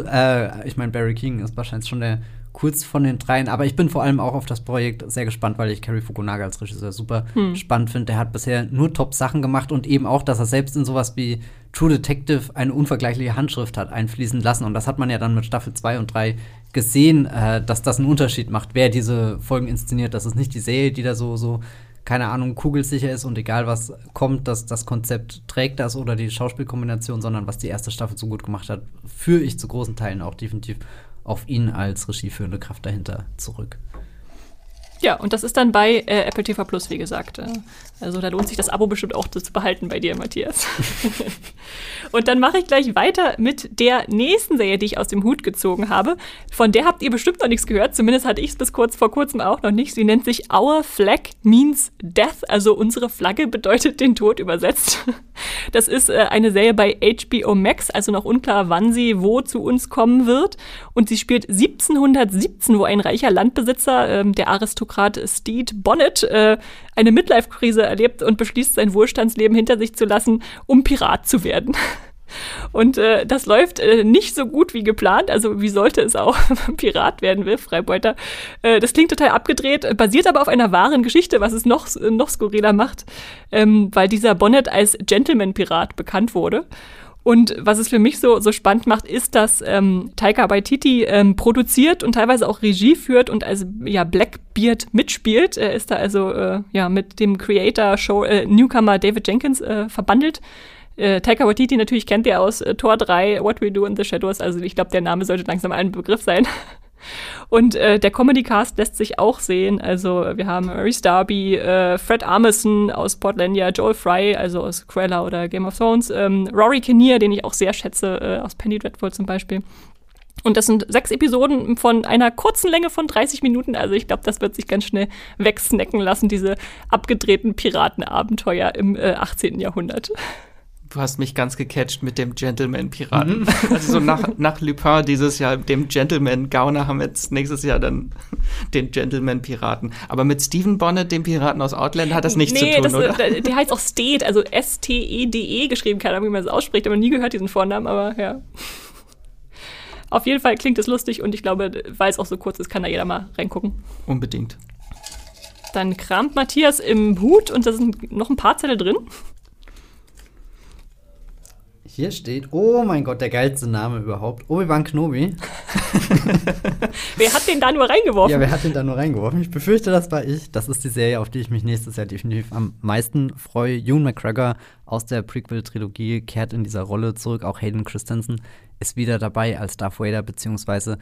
äh, ich meine, Barry King ist wahrscheinlich schon schon der kurz von den dreien. Aber ich bin vor allem auch auf das Projekt sehr gespannt, weil ich Cary Fukunaga als Regisseur super hm. spannend finde. Der hat bisher nur Top-Sachen gemacht und eben auch, dass er selbst in sowas wie True Detective eine unvergleichliche Handschrift hat einfließen lassen. Und das hat man ja dann mit Staffel 2 und 3 gesehen, äh, dass das einen Unterschied macht, wer diese Folgen inszeniert. Das ist nicht die Serie, die da so, so keine Ahnung, kugelsicher ist und egal was kommt, dass das Konzept trägt das oder die Schauspielkombination, sondern was die erste Staffel so gut gemacht hat, führe ich zu großen Teilen auch definitiv auf ihn als regieführende Kraft dahinter zurück. Ja, und das ist dann bei äh, Apple TV Plus, wie gesagt. Äh, also da lohnt sich das Abo bestimmt auch zu behalten bei dir, Matthias. und dann mache ich gleich weiter mit der nächsten Serie, die ich aus dem Hut gezogen habe. Von der habt ihr bestimmt noch nichts gehört. Zumindest hatte ich es bis kurz vor kurzem auch noch nicht. Sie nennt sich Our Flag Means Death. Also unsere Flagge bedeutet den Tod übersetzt. Das ist äh, eine Serie bei HBO Max, also noch unklar, wann sie wo zu uns kommen wird. Und sie spielt 1717, wo ein reicher Landbesitzer, ähm, der Aristokrat Steed Bonnet, äh, eine Midlife-Krise erlebt und beschließt, sein Wohlstandsleben hinter sich zu lassen, um Pirat zu werden. Und äh, das läuft äh, nicht so gut wie geplant. Also wie sollte es auch, wenn man Pirat werden will, Freibeuter. Äh, das klingt total abgedreht, basiert aber auf einer wahren Geschichte, was es noch, noch skurriler macht, ähm, weil dieser Bonnet als Gentleman-Pirat bekannt wurde. Und was es für mich so, so spannend macht, ist, dass ähm, Taika Waititi ähm, produziert und teilweise auch Regie führt und als ja, Blackbeard mitspielt. Er ist da also äh, ja, mit dem Creator Show äh, Newcomer David Jenkins äh, verbandelt. Äh, Taika Waititi natürlich kennt ihr aus äh, Tor 3, What We Do in the Shadows. Also ich glaube, der Name sollte langsam ein Begriff sein. Und äh, der Comedy-Cast lässt sich auch sehen. Also wir haben Reese Darby, äh, Fred Armisen aus Portlandia, Joel Fry, also aus Cruella oder Game of Thrones, ähm, Rory Kinnear, den ich auch sehr schätze, äh, aus Penny Dreadful zum Beispiel. Und das sind sechs Episoden von einer kurzen Länge von 30 Minuten. Also ich glaube, das wird sich ganz schnell wegsnacken lassen, diese abgedrehten Piratenabenteuer im äh, 18. Jahrhundert. Du hast mich ganz gecatcht mit dem Gentleman-Piraten. Mhm. Also so nach, nach Lupin dieses Jahr, dem Gentleman-Gauner, haben wir jetzt nächstes Jahr dann den Gentleman-Piraten. Aber mit Stephen Bonnet, dem Piraten aus Outland, hat das nichts nee, zu tun, das, oder? Der, der heißt auch Steed, also S-T-E-D-E -E geschrieben, keine Ahnung, wie man das ausspricht, aber nie gehört diesen Vornamen, aber ja. Auf jeden Fall klingt es lustig und ich glaube, weil es auch so kurz ist, kann da jeder mal reingucken. Unbedingt. Dann kramt Matthias im Hut und da sind noch ein paar Zettel drin. Hier steht, oh mein Gott, der geilste Name überhaupt. Obi-Wan Kenobi. wer hat den da nur reingeworfen? Ja, wer hat den da nur reingeworfen? Ich befürchte, das war ich. Das ist die Serie, auf die ich mich nächstes Jahr definitiv am meisten freue. Ewan McGregor aus der Prequel-Trilogie kehrt in dieser Rolle zurück. Auch Hayden Christensen ist wieder dabei als Darth Vader, beziehungsweise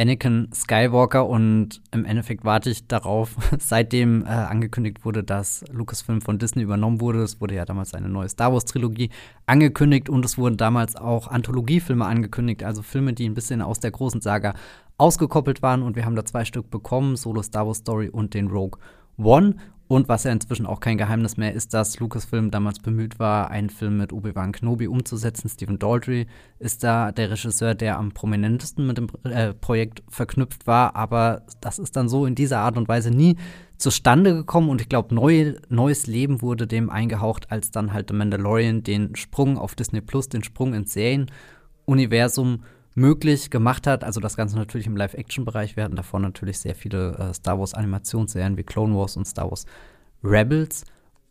Anakin Skywalker und im Endeffekt warte ich darauf, seitdem äh, angekündigt wurde, dass Lucasfilm von Disney übernommen wurde. Es wurde ja damals eine neue Star Wars Trilogie angekündigt und es wurden damals auch Anthologiefilme angekündigt, also Filme, die ein bisschen aus der großen Saga ausgekoppelt waren und wir haben da zwei Stück bekommen, Solo Star Wars Story und den Rogue One. Und was ja inzwischen auch kein Geheimnis mehr ist, dass Lucasfilm damals bemüht war, einen Film mit Obi-Wan Kenobi umzusetzen. Stephen Daldry ist da der Regisseur, der am prominentesten mit dem äh, Projekt verknüpft war. Aber das ist dann so in dieser Art und Weise nie zustande gekommen. Und ich glaube, neu, neues Leben wurde dem eingehaucht, als dann halt The Mandalorian den Sprung auf Disney Plus, den Sprung ins Serienuniversum möglich gemacht hat. Also das Ganze natürlich im Live-Action-Bereich. Wir hatten davor natürlich sehr viele äh, Star Wars-Animationsserien wie Clone Wars und Star Wars Rebels.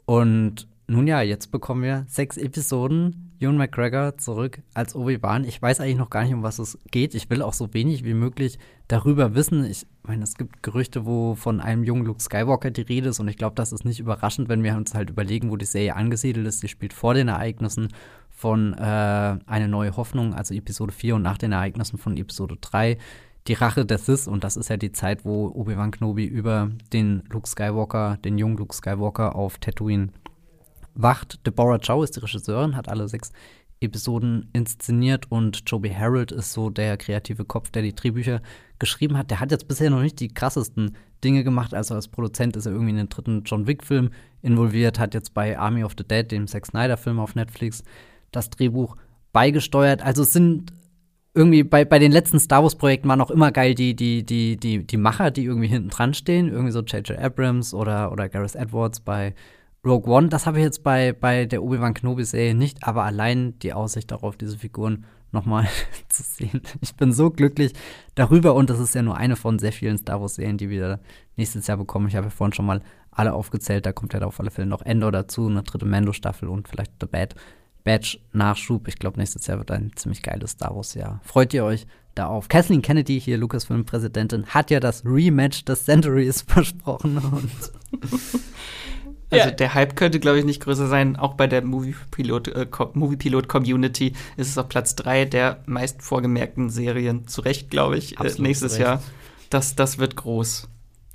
Und nun ja, jetzt bekommen wir sechs Episoden. Ewan McGregor zurück als Obi-Wan. Ich weiß eigentlich noch gar nicht, um was es geht. Ich will auch so wenig wie möglich darüber wissen. Ich meine, es gibt Gerüchte, wo von einem jungen Luke Skywalker die Rede ist. Und ich glaube, das ist nicht überraschend, wenn wir uns halt überlegen, wo die Serie angesiedelt ist. Sie spielt vor den Ereignissen von äh, Eine neue Hoffnung, also Episode 4 und nach den Ereignissen von Episode 3, die Rache des Sith. Und das ist ja die Zeit, wo Obi-Wan Kenobi über den Luke Skywalker, den jungen Luke Skywalker auf Tatooine wacht. Deborah Chow ist die Regisseurin, hat alle sechs Episoden inszeniert und Joby Harold ist so der kreative Kopf, der die Drehbücher geschrieben hat. Der hat jetzt bisher noch nicht die krassesten Dinge gemacht. Also als Produzent ist er irgendwie in den dritten John Wick-Film involviert, hat jetzt bei Army of the Dead, dem Zack Snyder-Film auf Netflix, das Drehbuch beigesteuert. Also es sind irgendwie bei, bei den letzten Star Wars-Projekten waren auch immer geil die, die, die, die, die Macher, die irgendwie hinten dran stehen. Irgendwie so J.J. Abrams oder, oder Gareth Edwards bei Rogue One. Das habe ich jetzt bei, bei der Obi-Wan Kenobi-Serie nicht, aber allein die Aussicht darauf, diese Figuren nochmal zu sehen. Ich bin so glücklich darüber und das ist ja nur eine von sehr vielen Star Wars-Serien, die wir nächstes Jahr bekommen. Ich habe ja vorhin schon mal alle aufgezählt, da kommt ja auf alle Fälle noch Endor dazu, eine dritte Mando-Staffel und vielleicht The Bad Batch-Nachschub. Ich glaube, nächstes Jahr wird ein ziemlich geiles Star Wars-Jahr. Freut ihr euch da auf? Kathleen Kennedy, hier Lucasfilm-Präsidentin, hat ja das Rematch des Centuries versprochen. Also ja. der Hype könnte, glaube ich, nicht größer sein. Auch bei der Movie-Pilot äh, Movie Community ist es auf Platz 3 der meist vorgemerkten Serien. Zu Recht, glaube ich, äh, nächstes Jahr. Das, das wird groß.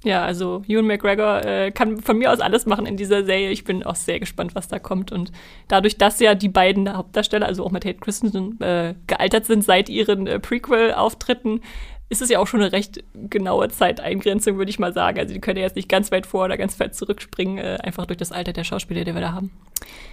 Ja, also Ewan McGregor äh, kann von mir aus alles machen in dieser Serie. Ich bin auch sehr gespannt, was da kommt. Und dadurch, dass ja die beiden Hauptdarsteller, also auch mit Tate Christensen, äh, gealtert sind seit ihren äh, Prequel-Auftritten, ist es ja auch schon eine recht genaue Zeiteingrenzung, würde ich mal sagen. Also die können ja jetzt nicht ganz weit vor oder ganz weit zurückspringen, äh, einfach durch das Alter der Schauspieler, die wir da haben.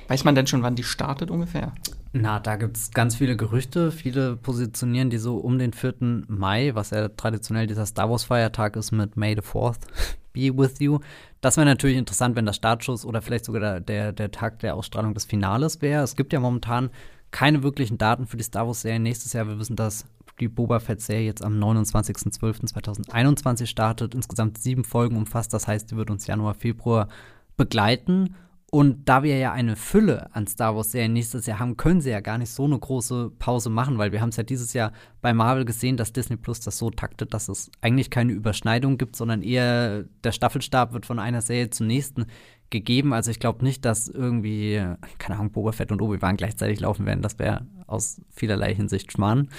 Weiß man denn schon, wann die startet ungefähr? Na, da gibt es ganz viele Gerüchte. Viele positionieren die so um den 4. Mai, was ja traditionell dieser Star Wars-Feiertag ist mit May the 4th be with you. Das wäre natürlich interessant, wenn der Startschuss oder vielleicht sogar der, der, der Tag der Ausstrahlung des Finales wäre. Es gibt ja momentan keine wirklichen Daten für die Star Wars-Serie nächstes Jahr. Wir wissen, dass die Boba Fett-Serie jetzt am 29.12.2021 startet. Insgesamt sieben Folgen umfasst. Das heißt, die wird uns Januar, Februar begleiten. Und da wir ja eine Fülle an Star Wars-Serien nächstes Jahr haben, können sie ja gar nicht so eine große Pause machen, weil wir haben es ja dieses Jahr bei Marvel gesehen, dass Disney Plus das so taktet, dass es eigentlich keine Überschneidung gibt, sondern eher der Staffelstab wird von einer Serie zur nächsten gegeben. Also ich glaube nicht, dass irgendwie, keine Ahnung, Boba Fett und Obi-Wan gleichzeitig laufen werden. Das wäre aus vielerlei Hinsicht Schmarrn.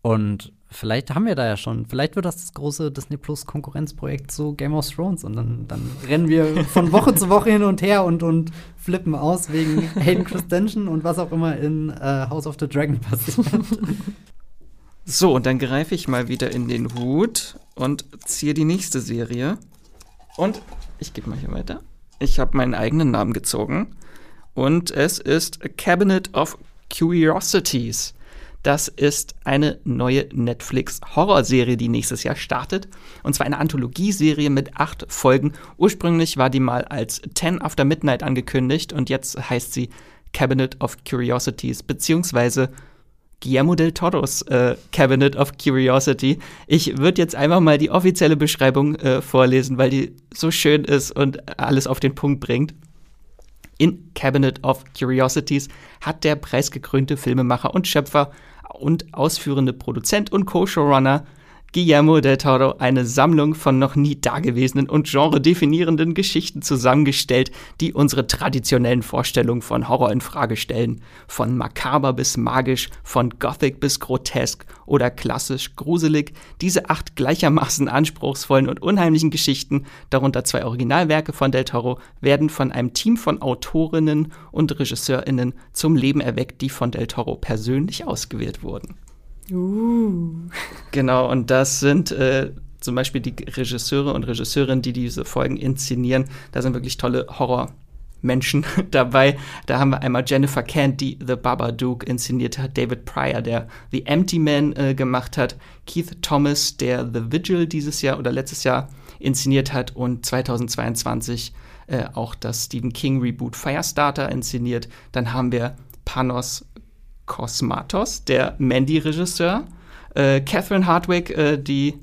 Und vielleicht haben wir da ja schon, vielleicht wird das das große Disney Plus Konkurrenzprojekt zu Game of Thrones und dann, dann rennen wir von Woche zu Woche hin und her und, und flippen aus wegen Hayden Christensen und was auch immer in äh, House of the Dragon passiert. So, und dann greife ich mal wieder in den Hut und ziehe die nächste Serie. Und ich gebe mal hier weiter. Ich habe meinen eigenen Namen gezogen. Und es ist A Cabinet of Curiosities. Das ist eine neue Netflix-Horrorserie, die nächstes Jahr startet. Und zwar eine Anthologieserie mit acht Folgen. Ursprünglich war die mal als Ten After Midnight angekündigt und jetzt heißt sie Cabinet of Curiosities, beziehungsweise Guillermo del Toros äh, Cabinet of Curiosity. Ich würde jetzt einfach mal die offizielle Beschreibung äh, vorlesen, weil die so schön ist und alles auf den Punkt bringt. In Cabinet of Curiosities hat der preisgekrönte Filmemacher und Schöpfer und ausführende Produzent und Co-Showrunner Guillermo del Toro eine Sammlung von noch nie dagewesenen und genredefinierenden Geschichten zusammengestellt, die unsere traditionellen Vorstellungen von Horror in Frage stellen. Von makaber bis magisch, von gothic bis grotesk oder klassisch gruselig. Diese acht gleichermaßen anspruchsvollen und unheimlichen Geschichten, darunter zwei Originalwerke von del Toro, werden von einem Team von Autorinnen und Regisseurinnen zum Leben erweckt, die von del Toro persönlich ausgewählt wurden. Uh. Genau, und das sind äh, zum Beispiel die Regisseure und Regisseurinnen, die diese Folgen inszenieren. Da sind wirklich tolle Horrormenschen dabei. Da haben wir einmal Jennifer Kent, die The Babadook inszeniert hat, David Pryor, der The Empty Man äh, gemacht hat, Keith Thomas, der The Vigil dieses Jahr oder letztes Jahr inszeniert hat und 2022 äh, auch das Stephen King Reboot Firestarter inszeniert. Dann haben wir Panos Kosmatos, der Mandy-Regisseur, äh, Catherine Hardwick, äh, die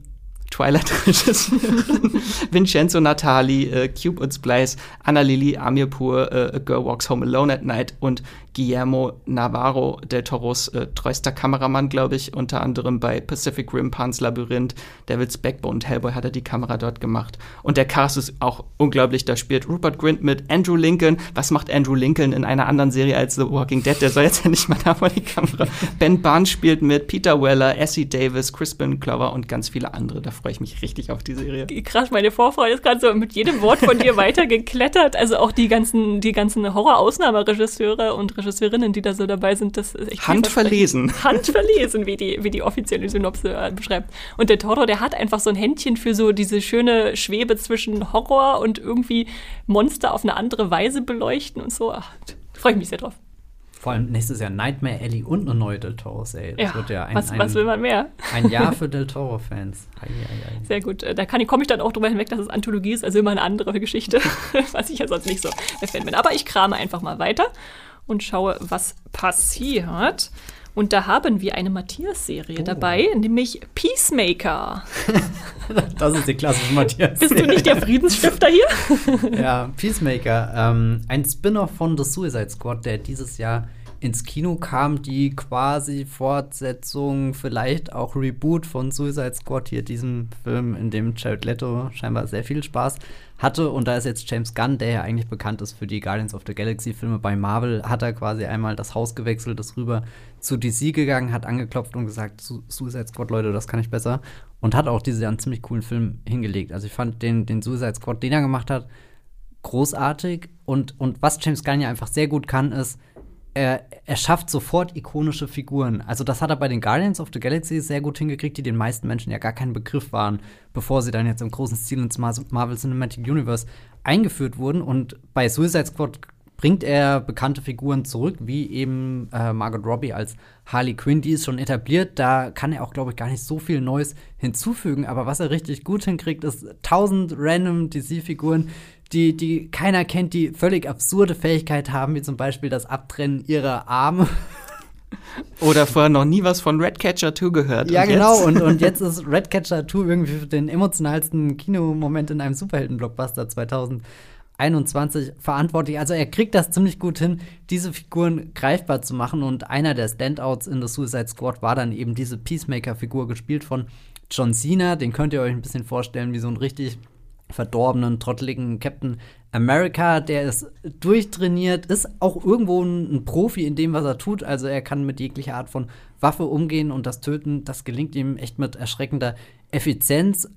Twilight-Regisseurin, Vincenzo Natali, äh, Cube und Splice, Anna Lili Amirpur, äh, A Girl Walks Home Alone at Night. Und Guillermo Navarro del Toros äh, treuster Kameramann, glaube ich, unter anderem bei Pacific Rim, Pan's Labyrinth, Devil's Backbone und Hellboy hat er die Kamera dort gemacht. Und der Cast ist auch unglaublich, da spielt Rupert Grint mit Andrew Lincoln. Was macht Andrew Lincoln in einer anderen Serie als The Walking Dead? Der soll jetzt ja nicht mal da vor die Kamera. Ben Barnes spielt mit, Peter Weller, Essie Davis, Crispin Clover und ganz viele andere. Da freue ich mich richtig auf die Serie. Krass, meine Vorfreude ist gerade so mit jedem Wort von dir weitergeklettert. Also auch die ganzen, die ganzen Horror-Ausnahmeregisseure und Regisseurinnen, die da so dabei sind, das ist echt Handverlesen. Handverlesen, wie die, wie die offizielle Synopse äh, beschreibt. Und der Toro, der hat einfach so ein Händchen für so diese schöne Schwebe zwischen Horror und irgendwie Monster auf eine andere Weise beleuchten und so. Freue ich mich sehr drauf. Vor allem nächstes Jahr Nightmare Alley und eine neue Del Toro-Serie. Das ja, wird ja ein, was, ein, was will man mehr? Ein Jahr für Del Toro-Fans. Sehr gut. Äh, da komme ich dann auch drüber hinweg, dass es Anthologie ist, also immer eine andere Geschichte, was ich ja sonst nicht so der Fan bin. Aber ich krame einfach mal weiter und schaue, was passiert. Und da haben wir eine Matthias-Serie oh. dabei, nämlich Peacemaker. das ist die klassische Matthias. Bist du nicht der Friedensstifter hier? ja, Peacemaker. Ähm, ein Spin-off von The Suicide Squad, der dieses Jahr ins Kino kam, die quasi Fortsetzung, vielleicht auch Reboot von Suicide Squad, hier diesem Film, in dem Jared Leto scheinbar sehr viel Spaß hatte. Und da ist jetzt James Gunn, der ja eigentlich bekannt ist für die Guardians of the Galaxy Filme bei Marvel, hat er quasi einmal das Haus gewechselt, ist rüber zu DC gegangen, hat angeklopft und gesagt, Suicide Squad, Leute, das kann ich besser. Und hat auch einen ziemlich coolen Film hingelegt. Also ich fand den, den Suicide Squad, den er gemacht hat, großartig. Und, und was James Gunn ja einfach sehr gut kann, ist, er, er schafft sofort ikonische Figuren. Also das hat er bei den Guardians of the Galaxy sehr gut hingekriegt, die den meisten Menschen ja gar kein Begriff waren, bevor sie dann jetzt im großen Stil ins Marvel Cinematic Universe eingeführt wurden. Und bei Suicide Squad bringt er bekannte Figuren zurück, wie eben äh, Margot Robbie als Harley Quinn, die ist schon etabliert. Da kann er auch, glaube ich, gar nicht so viel Neues hinzufügen. Aber was er richtig gut hinkriegt, ist tausend random DC-Figuren, die, die keiner kennt, die völlig absurde Fähigkeit haben, wie zum Beispiel das Abtrennen ihrer Arme. Oder vorher noch nie was von Redcatcher 2 gehört. Ja, und genau. Und, und jetzt ist Redcatcher 2 irgendwie den emotionalsten Kinomoment in einem Superhelden-Blockbuster 2021 verantwortlich. Also er kriegt das ziemlich gut hin, diese Figuren greifbar zu machen. Und einer der Standouts in The Suicide Squad war dann eben diese Peacemaker-Figur, gespielt von John Cena. Den könnt ihr euch ein bisschen vorstellen wie so ein richtig verdorbenen, trotteligen Captain America, der ist durchtrainiert, ist auch irgendwo ein, Profi in dem, was er tut. Also er kann mit jeglicher Art von Waffe umgehen und das Töten, das gelingt ihm echt mit erschreckender Effizienz.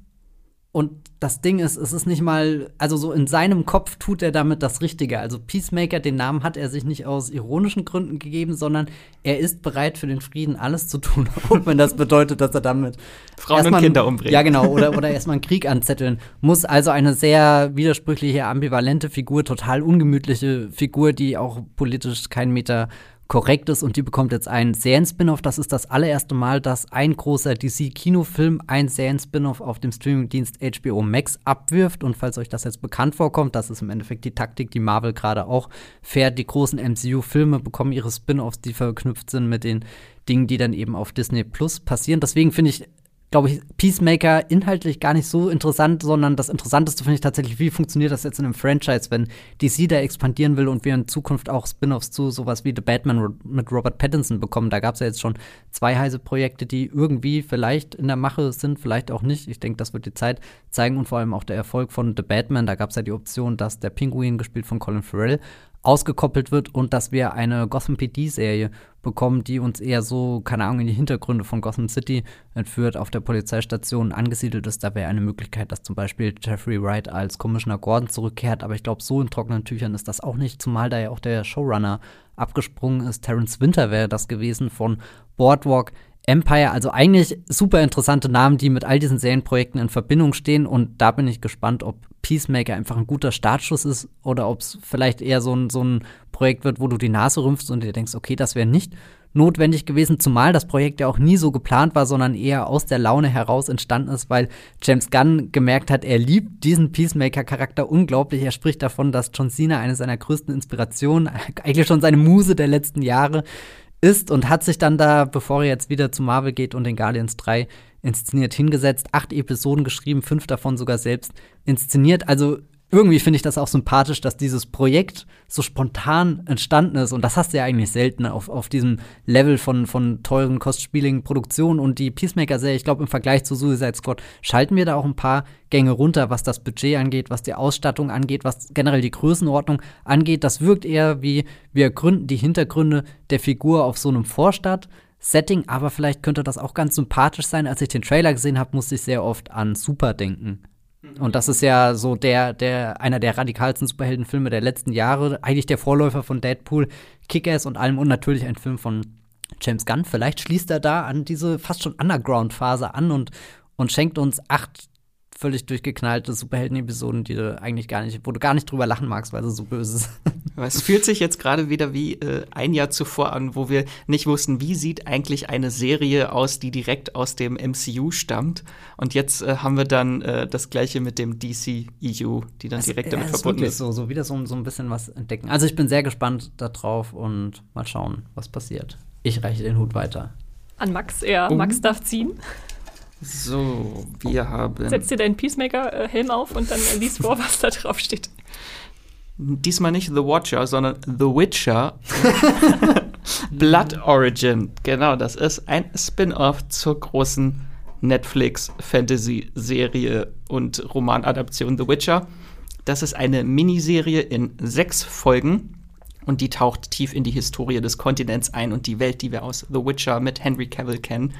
Und das Ding ist, es ist nicht mal, also so in seinem Kopf tut er damit das Richtige. Also Peacemaker, den Namen hat er sich nicht aus ironischen Gründen gegeben, sondern er ist bereit für den Frieden alles zu tun, auch wenn das bedeutet, dass er damit Frauen und Kinder umbringt. Ja, genau, oder, oder erstmal einen Krieg anzetteln muss. Also eine sehr widersprüchliche, ambivalente Figur, total ungemütliche Figur, die auch politisch keinen Meter korrekt ist und die bekommt jetzt einen Serien-Spin-Off. Das ist das allererste Mal, dass ein großer DC-Kinofilm ein Serien-Spin-Off auf dem Streamingdienst HBO Max abwirft. Und falls euch das jetzt bekannt vorkommt, das ist im Endeffekt die Taktik, die Marvel gerade auch fährt. Die großen MCU-Filme bekommen ihre Spin-Offs, die verknüpft sind mit den Dingen, die dann eben auf Disney Plus passieren. Deswegen finde ich glaube ich, Peacemaker inhaltlich gar nicht so interessant, sondern das Interessanteste finde ich tatsächlich, wie funktioniert das jetzt in einem Franchise, wenn DC da expandieren will und wir in Zukunft auch Spin-offs zu sowas wie The Batman mit Robert Pattinson bekommen. Da gab es ja jetzt schon zwei heiße Projekte, die irgendwie vielleicht in der Mache sind, vielleicht auch nicht. Ich denke, das wird die Zeit zeigen und vor allem auch der Erfolg von The Batman. Da gab es ja die Option, dass der Pinguin, gespielt von Colin Farrell, ausgekoppelt wird und dass wir eine Gotham PD-Serie bekommen, die uns eher so, keine Ahnung, in die Hintergründe von Gotham City entführt, auf der Polizeistation angesiedelt ist. Da wäre eine Möglichkeit, dass zum Beispiel Jeffrey Wright als Commissioner Gordon zurückkehrt. Aber ich glaube, so in trockenen Tüchern ist das auch nicht, zumal da ja auch der Showrunner abgesprungen ist. Terence Winter wäre das gewesen von Boardwalk. Empire, also eigentlich super interessante Namen, die mit all diesen Serienprojekten in Verbindung stehen. Und da bin ich gespannt, ob Peacemaker einfach ein guter Startschuss ist oder ob es vielleicht eher so ein, so ein Projekt wird, wo du die Nase rümpfst und dir denkst, okay, das wäre nicht notwendig gewesen, zumal das Projekt ja auch nie so geplant war, sondern eher aus der Laune heraus entstanden ist, weil James Gunn gemerkt hat, er liebt diesen Peacemaker-Charakter unglaublich. Er spricht davon, dass John Cena eine seiner größten Inspirationen, eigentlich schon seine Muse der letzten Jahre ist und hat sich dann da, bevor er jetzt wieder zu Marvel geht und den Guardians 3 inszeniert, hingesetzt, acht Episoden geschrieben, fünf davon sogar selbst inszeniert. Also irgendwie finde ich das auch sympathisch, dass dieses Projekt so spontan entstanden ist. Und das hast du ja eigentlich selten auf, auf diesem Level von, von teuren, kostspieligen Produktionen. Und die Peacemaker-Serie, ich glaube, im Vergleich zu Suicide Squad schalten wir da auch ein paar Gänge runter, was das Budget angeht, was die Ausstattung angeht, was generell die Größenordnung angeht. Das wirkt eher wie, wir gründen die Hintergründe der Figur auf so einem Vorstadt. Setting, aber vielleicht könnte das auch ganz sympathisch sein. Als ich den Trailer gesehen habe, musste ich sehr oft an Super denken. Und das ist ja so der, der, einer der radikalsten Superheldenfilme der letzten Jahre. Eigentlich der Vorläufer von Deadpool, Kick-Ass und allem und natürlich ein Film von James Gunn. Vielleicht schließt er da an diese fast schon Underground-Phase an und, und schenkt uns acht völlig durchgeknallte Superhelden-Episoden, die du eigentlich gar nicht, wo du gar nicht drüber lachen magst, weil sie so böse sind. es fühlt sich jetzt gerade wieder wie äh, ein Jahr zuvor an, wo wir nicht wussten, wie sieht eigentlich eine Serie aus, die direkt aus dem MCU stammt. Und jetzt äh, haben wir dann äh, das gleiche mit dem DC-EU, die dann also, direkt damit verbunden ist. So, so wieder so, so ein bisschen was entdecken. Also ich bin sehr gespannt darauf und mal schauen, was passiert. Ich reiche den Hut weiter. An Max, ja. Uh. Max darf ziehen. So, wir haben. Setz dir deinen Peacemaker-Helm auf und dann liest vor, was da drauf steht. Diesmal nicht The Watcher, sondern The Witcher. Blood Origin. Genau, das ist ein Spin-off zur großen Netflix-Fantasy-Serie und Romanadaption The Witcher. Das ist eine Miniserie in sechs Folgen und die taucht tief in die Historie des Kontinents ein und die Welt, die wir aus The Witcher mit Henry Cavill kennen.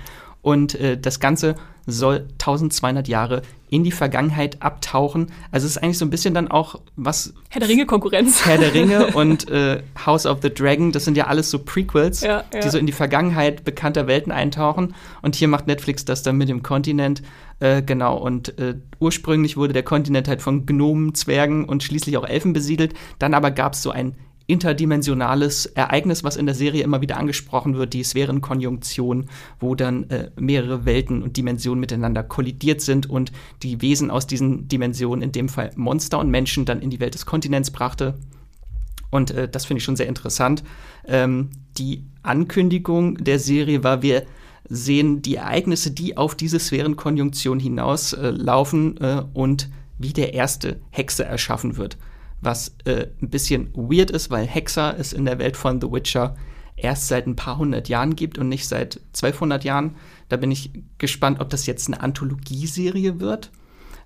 Und äh, das Ganze soll 1200 Jahre in die Vergangenheit abtauchen. Also es ist eigentlich so ein bisschen dann auch was. Herr der Ringe-Konkurrenz. Herr der Ringe und äh, House of the Dragon, das sind ja alles so Prequels, ja, ja. die so in die Vergangenheit bekannter Welten eintauchen. Und hier macht Netflix das dann mit dem Kontinent. Äh, genau, und äh, ursprünglich wurde der Kontinent halt von Gnomen, Zwergen und schließlich auch Elfen besiedelt. Dann aber gab es so ein interdimensionales Ereignis, was in der Serie immer wieder angesprochen wird, die Sphärenkonjunktion, wo dann äh, mehrere Welten und Dimensionen miteinander kollidiert sind und die Wesen aus diesen Dimensionen, in dem Fall Monster und Menschen, dann in die Welt des Kontinents brachte. Und äh, das finde ich schon sehr interessant. Ähm, die Ankündigung der Serie war, wir sehen die Ereignisse, die auf diese Sphärenkonjunktion hinauslaufen äh, und wie der erste Hexe erschaffen wird was äh, ein bisschen weird ist, weil Hexer es in der Welt von The Witcher erst seit ein paar hundert Jahren gibt und nicht seit 1200 Jahren. Da bin ich gespannt, ob das jetzt eine Anthologieserie wird,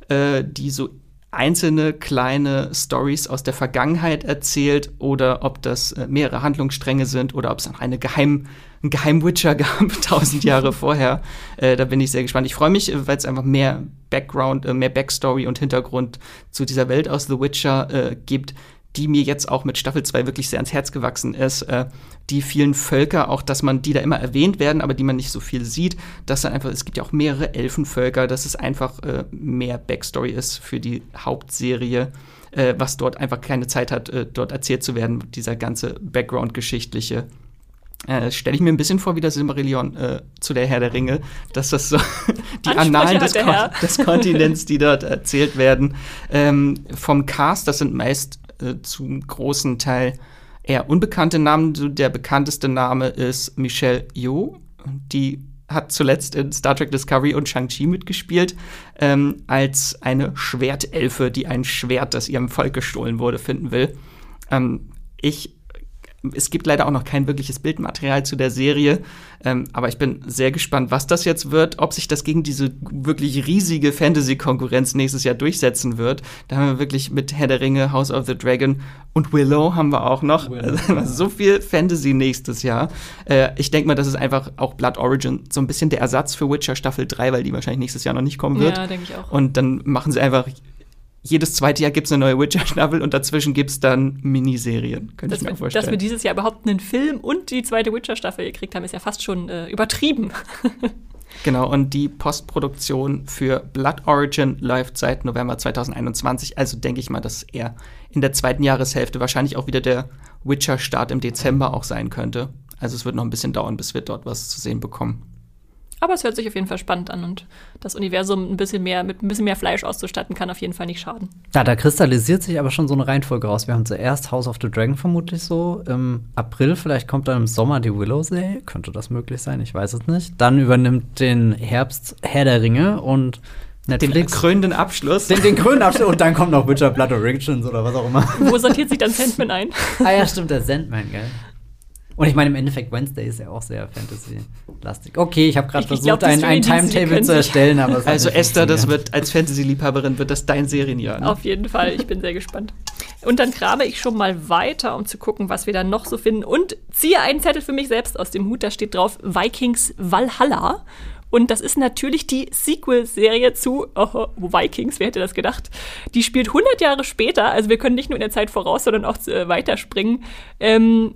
äh, die so einzelne kleine Stories aus der Vergangenheit erzählt oder ob das äh, mehrere Handlungsstränge sind oder ob es noch eine Geheim, einen Geheim-Witcher gab, tausend Jahre vorher. Äh, da bin ich sehr gespannt. Ich freue mich, weil es einfach mehr Background, äh, mehr Backstory und Hintergrund zu dieser Welt aus The Witcher äh, gibt, die mir jetzt auch mit Staffel 2 wirklich sehr ans Herz gewachsen ist. Äh, die vielen Völker, auch dass man die da immer erwähnt werden, aber die man nicht so viel sieht, dass dann einfach, es gibt ja auch mehrere Elfenvölker, dass es einfach äh, mehr Backstory ist für die Hauptserie, äh, was dort einfach keine Zeit hat, äh, dort erzählt zu werden, dieser ganze Background-geschichtliche. Äh, Stelle ich mir ein bisschen vor wie das Silmarillion äh, zu der Herr der Ringe, dass das so die Annalen des, Kon des, Kontinents, die dort erzählt werden, ähm, vom Cast, das sind meist äh, zum großen Teil eher unbekannte Namen. Der bekannteste Name ist Michelle Yeoh. Die hat zuletzt in Star Trek Discovery und Shang-Chi mitgespielt, ähm, als eine Schwertelfe, die ein Schwert, das ihrem Volk gestohlen wurde, finden will. Ähm, ich es gibt leider auch noch kein wirkliches Bildmaterial zu der Serie, ähm, aber ich bin sehr gespannt, was das jetzt wird, ob sich das gegen diese wirklich riesige Fantasy-Konkurrenz nächstes Jahr durchsetzen wird. Da haben wir wirklich mit Herr der Ringe, House of the Dragon und Willow haben wir auch noch. Willow, so viel Fantasy nächstes Jahr. Äh, ich denke mal, das ist einfach auch Blood Origin so ein bisschen der Ersatz für Witcher Staffel 3, weil die wahrscheinlich nächstes Jahr noch nicht kommen wird. Ja, denke ich auch. Und dann machen sie einfach jedes zweite Jahr gibt es eine neue Witcher-Staffel und dazwischen gibt es dann Miniserien. Könnte ich mir vorstellen. Dass wir dieses Jahr überhaupt einen Film und die zweite Witcher-Staffel gekriegt haben, ist ja fast schon äh, übertrieben. genau, und die Postproduktion für Blood Origin läuft seit November 2021. Also denke ich mal, dass er in der zweiten Jahreshälfte wahrscheinlich auch wieder der Witcher-Start im Dezember auch sein könnte. Also es wird noch ein bisschen dauern, bis wir dort was zu sehen bekommen. Aber es hört sich auf jeden Fall spannend an und das Universum ein bisschen mehr mit ein bisschen mehr Fleisch auszustatten kann auf jeden Fall nicht schaden. Ja, da kristallisiert sich aber schon so eine Reihenfolge raus. Wir haben zuerst House of the Dragon vermutlich so im April, vielleicht kommt dann im Sommer die Willow-Serie, könnte das möglich sein, ich weiß es nicht. Dann übernimmt den Herbst Herr der Ringe und Netflix. Den krönenden Abschluss. Den, den krönenden Abschluss und dann kommt noch Witcher Blood Origins oder was auch immer. Wo sortiert sich dann Sandman ein? ah ja, stimmt, der Sandman, gell. Und ich meine, im Endeffekt, Wednesday ist ja auch sehr Fantasy-lastig. Okay, ich habe gerade versucht, glaub, ein, ein Timetable zu erstellen, aber Also Esther, das wird als Fantasy-Liebhaberin wird das dein Serienjahr. Ne? Auf jeden Fall, ich bin sehr gespannt. Und dann grabe ich schon mal weiter, um zu gucken, was wir dann noch so finden. Und ziehe einen Zettel für mich selbst aus dem Hut, da steht drauf Vikings Valhalla. Und das ist natürlich die Sequel-Serie zu oh, Vikings, wer hätte das gedacht? Die spielt 100 Jahre später, also wir können nicht nur in der Zeit voraus, sondern auch äh, weiterspringen. Ähm,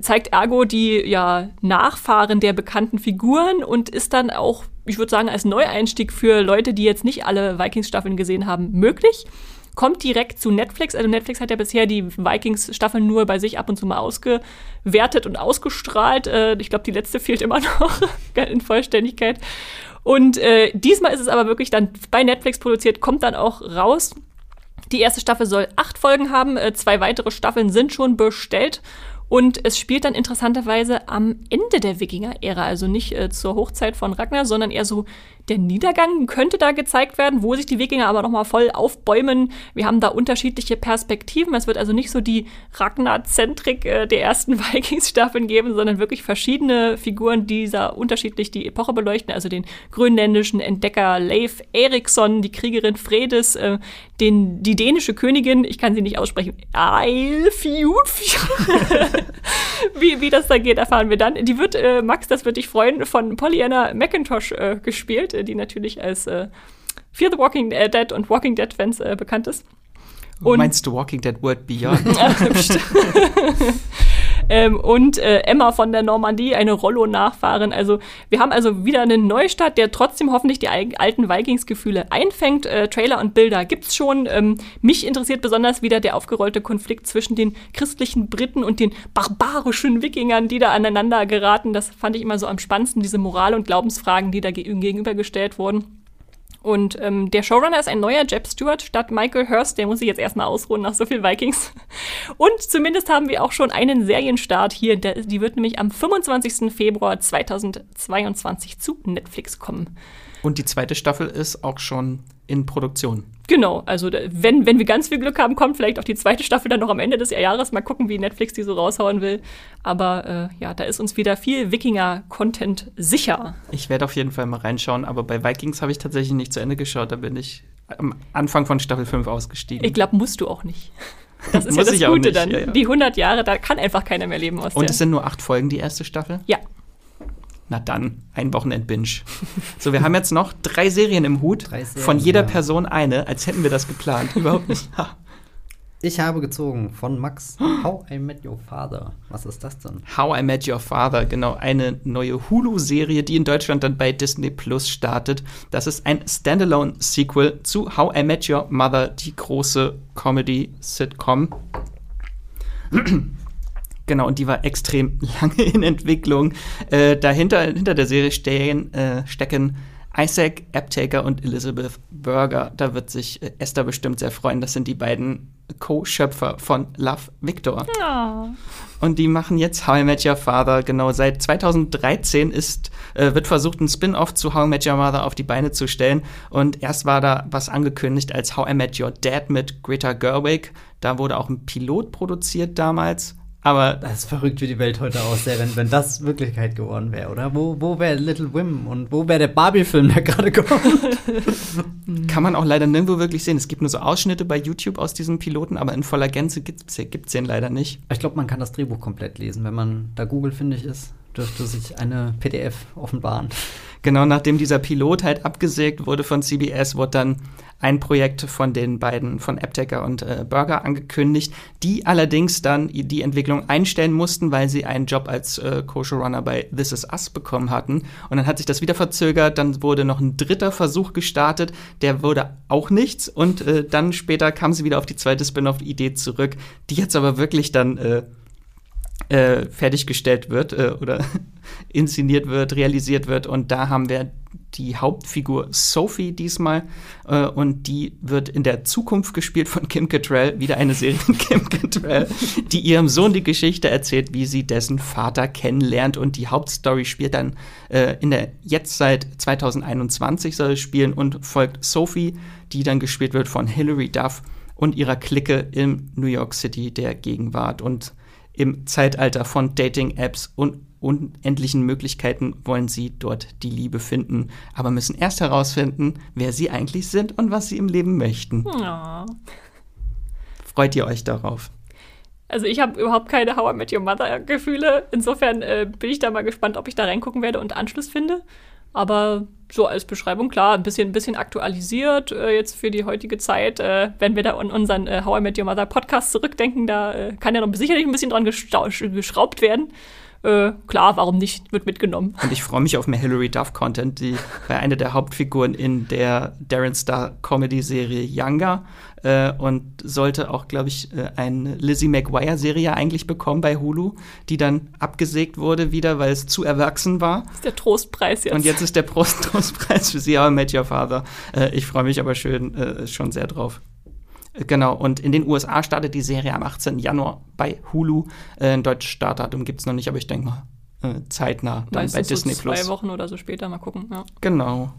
zeigt ergo die ja, Nachfahren der bekannten Figuren und ist dann auch, ich würde sagen, als Neueinstieg für Leute, die jetzt nicht alle Vikings-Staffeln gesehen haben, möglich kommt direkt zu Netflix. Also Netflix hat ja bisher die Vikings-Staffeln nur bei sich ab und zu mal ausgewertet und ausgestrahlt. Äh, ich glaube, die letzte fehlt immer noch in Vollständigkeit. Und äh, diesmal ist es aber wirklich dann bei Netflix produziert, kommt dann auch raus. Die erste Staffel soll acht Folgen haben, äh, zwei weitere Staffeln sind schon bestellt. Und es spielt dann interessanterweise am Ende der Wikinger-Ära, also nicht äh, zur Hochzeit von Ragnar, sondern eher so der Niedergang könnte da gezeigt werden, wo sich die Wikinger aber nochmal voll aufbäumen. Wir haben da unterschiedliche Perspektiven. Es wird also nicht so die Ragnar-Zentrik äh, der ersten Vikings-Staffeln geben, sondern wirklich verschiedene Figuren, die da unterschiedlich die Epoche beleuchten. Also den grönländischen Entdecker Leif Eriksson, die Kriegerin Fredes, äh, den, die dänische Königin, ich kann sie nicht aussprechen, Eilfjuf. wie, wie das da geht, erfahren wir dann. Die wird, äh, Max, das wird dich freuen, von Pollyanna McIntosh äh, gespielt die natürlich als äh, Fear the Walking Dead und Walking Dead Fans äh, bekannt ist. Und Meinst du Walking Dead World Beyond? ähm, und äh, Emma von der Normandie, eine Rollo-Nachfahrin. Also wir haben also wieder einen Neustart, der trotzdem hoffentlich die alten Vikings-Gefühle einfängt. Äh, Trailer und Bilder gibt's schon. Ähm, mich interessiert besonders wieder der aufgerollte Konflikt zwischen den christlichen Briten und den barbarischen Wikingern, die da aneinander geraten. Das fand ich immer so am spannendsten, diese Moral- und Glaubensfragen, die da gegenübergestellt wurden. Und ähm, der Showrunner ist ein neuer Jeb Stewart statt Michael Hurst. Der muss sich jetzt erstmal ausruhen nach so viel Vikings. Und zumindest haben wir auch schon einen Serienstart hier. Der, die wird nämlich am 25. Februar 2022 zu Netflix kommen. Und die zweite Staffel ist auch schon in Produktion. Genau, also wenn, wenn wir ganz viel Glück haben, kommt vielleicht auch die zweite Staffel dann noch am Ende des Jahres. Mal gucken, wie Netflix die so raushauen will. Aber äh, ja, da ist uns wieder viel Wikinger-Content sicher. Ich werde auf jeden Fall mal reinschauen, aber bei Vikings habe ich tatsächlich nicht zu Ende geschaut. Da bin ich am Anfang von Staffel 5 ausgestiegen. Ich glaube, musst du auch nicht. Das ist ja das Gute nicht, dann. ja, ja. Die 100 Jahre, da kann einfach keiner mehr leben aus Und es sind nur acht Folgen, die erste Staffel? ja, Na dann, ein Wochenend-Binge. So, wir haben jetzt noch drei Serien im Hut. Drei Serien, von jeder ja. Person eine, als hätten wir das geplant. Überhaupt nicht. Ich habe gezogen von Max How I Met Your Father. Was ist das denn? How I Met Your Father, genau, eine neue Hulu-Serie, die in Deutschland dann bei Disney Plus startet. Das ist ein Standalone-Sequel zu How I Met Your Mother, die große Comedy-Sitcom. Genau, und die war extrem lange in Entwicklung. Äh, dahinter, hinter der Serie stehen, äh, stecken Isaac Aptaker und Elizabeth Berger. Da wird sich äh, Esther bestimmt sehr freuen. Das sind die beiden Co-Schöpfer von Love Victor. Ah. Und die machen jetzt How I Met Your Father. Genau, seit 2013 ist, äh, wird versucht, ein Spin-off zu How I Met Your Mother auf die Beine zu stellen. Und erst war da was angekündigt als How I Met Your Dad mit Greta Gerwig. Da wurde auch ein Pilot produziert damals. Aber Das ist verrückt, wie die Welt heute aussähe, wenn, wenn das Wirklichkeit geworden wäre, oder? Wo, wo wäre Little Women und wo wäre der Barbie-Film, der gerade kommt? kann man auch leider nirgendwo wirklich sehen. Es gibt nur so Ausschnitte bei YouTube aus diesem Piloten, aber in voller Gänze gibt es den leider nicht. Ich glaube, man kann das Drehbuch komplett lesen. Wenn man da Google findig ist, dürfte sich eine PDF offenbaren. Genau nachdem dieser Pilot halt abgesägt wurde von CBS, wurde dann ein Projekt von den beiden, von Apteker und äh, Burger angekündigt, die allerdings dann die Entwicklung einstellen mussten, weil sie einen Job als äh, Co-Showrunner bei This Is Us bekommen hatten. Und dann hat sich das wieder verzögert, dann wurde noch ein dritter Versuch gestartet, der wurde auch nichts. Und äh, dann später kam sie wieder auf die zweite Spin-off-Idee zurück, die jetzt aber wirklich dann äh, äh, fertiggestellt wird äh, oder inszeniert wird, realisiert wird. Und da haben wir die Hauptfigur Sophie diesmal. Äh, und die wird in der Zukunft gespielt von Kim Cattrall, wieder eine Serie von Kim Cattrall, die ihrem Sohn die Geschichte erzählt, wie sie dessen Vater kennenlernt. Und die Hauptstory spielt dann äh, in der jetzt seit 2021 soll es spielen und folgt Sophie, die dann gespielt wird von Hilary Duff und ihrer Clique in New York City der Gegenwart. Und im Zeitalter von Dating-Apps und unendlichen Möglichkeiten wollen sie dort die Liebe finden, aber müssen erst herausfinden, wer sie eigentlich sind und was sie im Leben möchten. Ja. Freut ihr euch darauf? Also ich habe überhaupt keine How I Met Your Mother Gefühle. Insofern äh, bin ich da mal gespannt, ob ich da reingucken werde und Anschluss finde. Aber so als Beschreibung, klar, ein bisschen, ein bisschen aktualisiert äh, jetzt für die heutige Zeit. Äh, wenn wir da an unseren äh, How I Met Your Mother Podcast zurückdenken, da äh, kann ja noch sicherlich ein bisschen dran geschraubt werden. Äh, klar, warum nicht? Wird mitgenommen. Und ich freue mich auf mehr Hilary Duff-Content, die war eine der Hauptfiguren in der Darren Star Comedy-Serie Younger äh, und sollte auch, glaube ich, äh, eine Lizzie McGuire-Serie eigentlich bekommen bei Hulu, die dann abgesägt wurde wieder, weil es zu erwachsen war. Das ist der Trostpreis jetzt. Und jetzt ist der Prosttrostpreis für Sie, aber Met Your Father. Äh, ich freue mich aber schön, äh, schon sehr drauf. Genau, und in den USA startet die Serie am 18. Januar bei Hulu. Äh, ein deutsches Startdatum gibt es noch nicht, aber ich denke mal äh, zeitnah dann Meistens bei Disney so zwei Plus. Wochen oder so später mal gucken. Ja. Genau.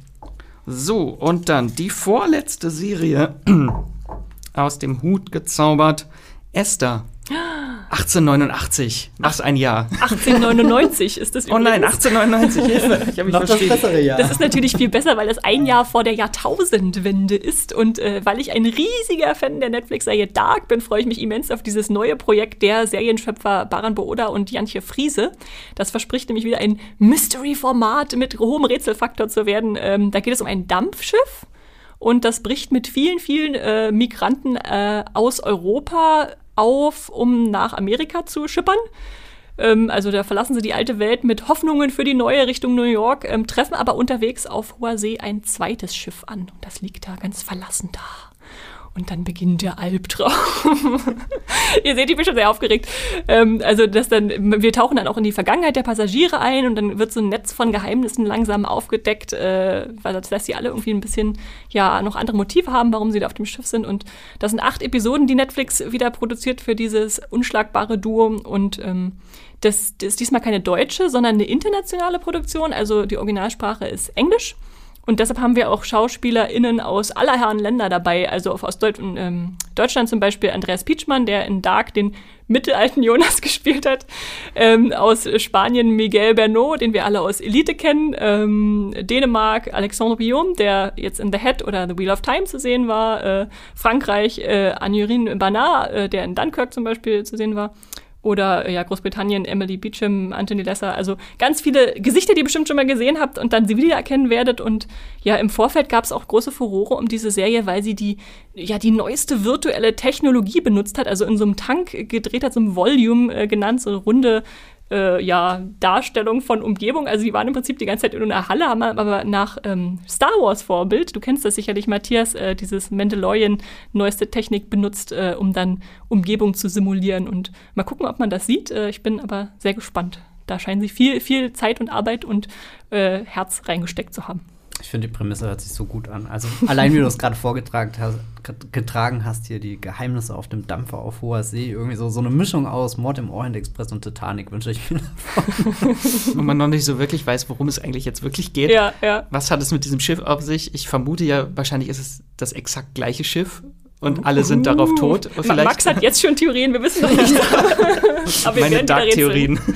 So, und dann die vorletzte Serie aus dem Hut gezaubert. Esther. 1889. Was ein Jahr. 1899 ist das Oh nein, übrigens. 1899. Hilfe. Ich habe mich Noch das verschrieben. bessere Jahr. Das ist natürlich viel besser, weil das ein Jahr vor der Jahrtausendwende ist. Und äh, weil ich ein riesiger Fan der Netflix-Serie Dark bin, freue ich mich immens auf dieses neue Projekt der Serienschöpfer Baran Booda und Jantje Friese. Das verspricht nämlich wieder ein Mystery-Format mit hohem Rätselfaktor zu werden. Ähm, da geht es um ein Dampfschiff. Und das bricht mit vielen, vielen äh, Migranten äh, aus Europa auf, um nach Amerika zu schippern. Ähm, also da verlassen sie die alte Welt mit Hoffnungen für die neue Richtung New York, ähm, treffen aber unterwegs auf hoher See ein zweites Schiff an. Und das liegt da ganz verlassen da. Und dann beginnt der Albtraum. Ihr seht, ich bin schon sehr aufgeregt. Ähm, also, dass dann, wir tauchen dann auch in die Vergangenheit der Passagiere ein und dann wird so ein Netz von Geheimnissen langsam aufgedeckt, äh, weil das lässt sie alle irgendwie ein bisschen, ja, noch andere Motive haben, warum sie da auf dem Schiff sind. Und das sind acht Episoden, die Netflix wieder produziert für dieses unschlagbare Duo. Und ähm, das, das ist diesmal keine deutsche, sondern eine internationale Produktion. Also die Originalsprache ist Englisch. Und deshalb haben wir auch SchauspielerInnen aus aller Herren Länder dabei. Also aus Deut ähm, Deutschland zum Beispiel Andreas Pietschmann, der in Dark den mittelalten Jonas gespielt hat. Ähm, aus Spanien Miguel Bernot, den wir alle aus Elite kennen. Ähm, Dänemark Alexandre Guillaume, der jetzt in The Head oder The Wheel of Time zu sehen war. Äh, Frankreich äh, Anjurin Banat, äh, der in Dunkirk zum Beispiel zu sehen war. Oder ja, Großbritannien, Emily Beecham, Anthony Lesser. Also ganz viele Gesichter, die ihr bestimmt schon mal gesehen habt und dann sie wiedererkennen werdet. Und ja, im Vorfeld gab es auch große Furore um diese Serie, weil sie die, ja, die neueste virtuelle Technologie benutzt hat, also in so einem Tank gedreht hat, so einem Volume äh, genannt, so eine runde äh, ja, Darstellung von Umgebung. Also die waren im Prinzip die ganze Zeit in einer Halle, haben aber nach ähm, Star Wars Vorbild, du kennst das sicherlich, Matthias, äh, dieses Mandalorian neueste Technik benutzt, äh, um dann Umgebung zu simulieren. Und mal gucken, ob man das sieht. Äh, ich bin aber sehr gespannt. Da scheinen sie viel, viel Zeit und Arbeit und äh, Herz reingesteckt zu haben. Ich finde, die Prämisse hört sich so gut an. Also allein wie du es gerade vorgetragen hast, getragen hast, hier die Geheimnisse auf dem Dampfer auf hoher See, irgendwie so, so eine Mischung aus Mord im Orient Express und Titanic wünsche ich mir davon. Wo man noch nicht so wirklich weiß, worum es eigentlich jetzt wirklich geht. Ja, ja. Was hat es mit diesem Schiff auf sich? Ich vermute ja, wahrscheinlich ist es das exakt gleiche Schiff und alle sind darauf tot. Vielleicht. Max hat jetzt schon Theorien, wir wissen noch nicht. Aber wir Meine Dark-Theorien.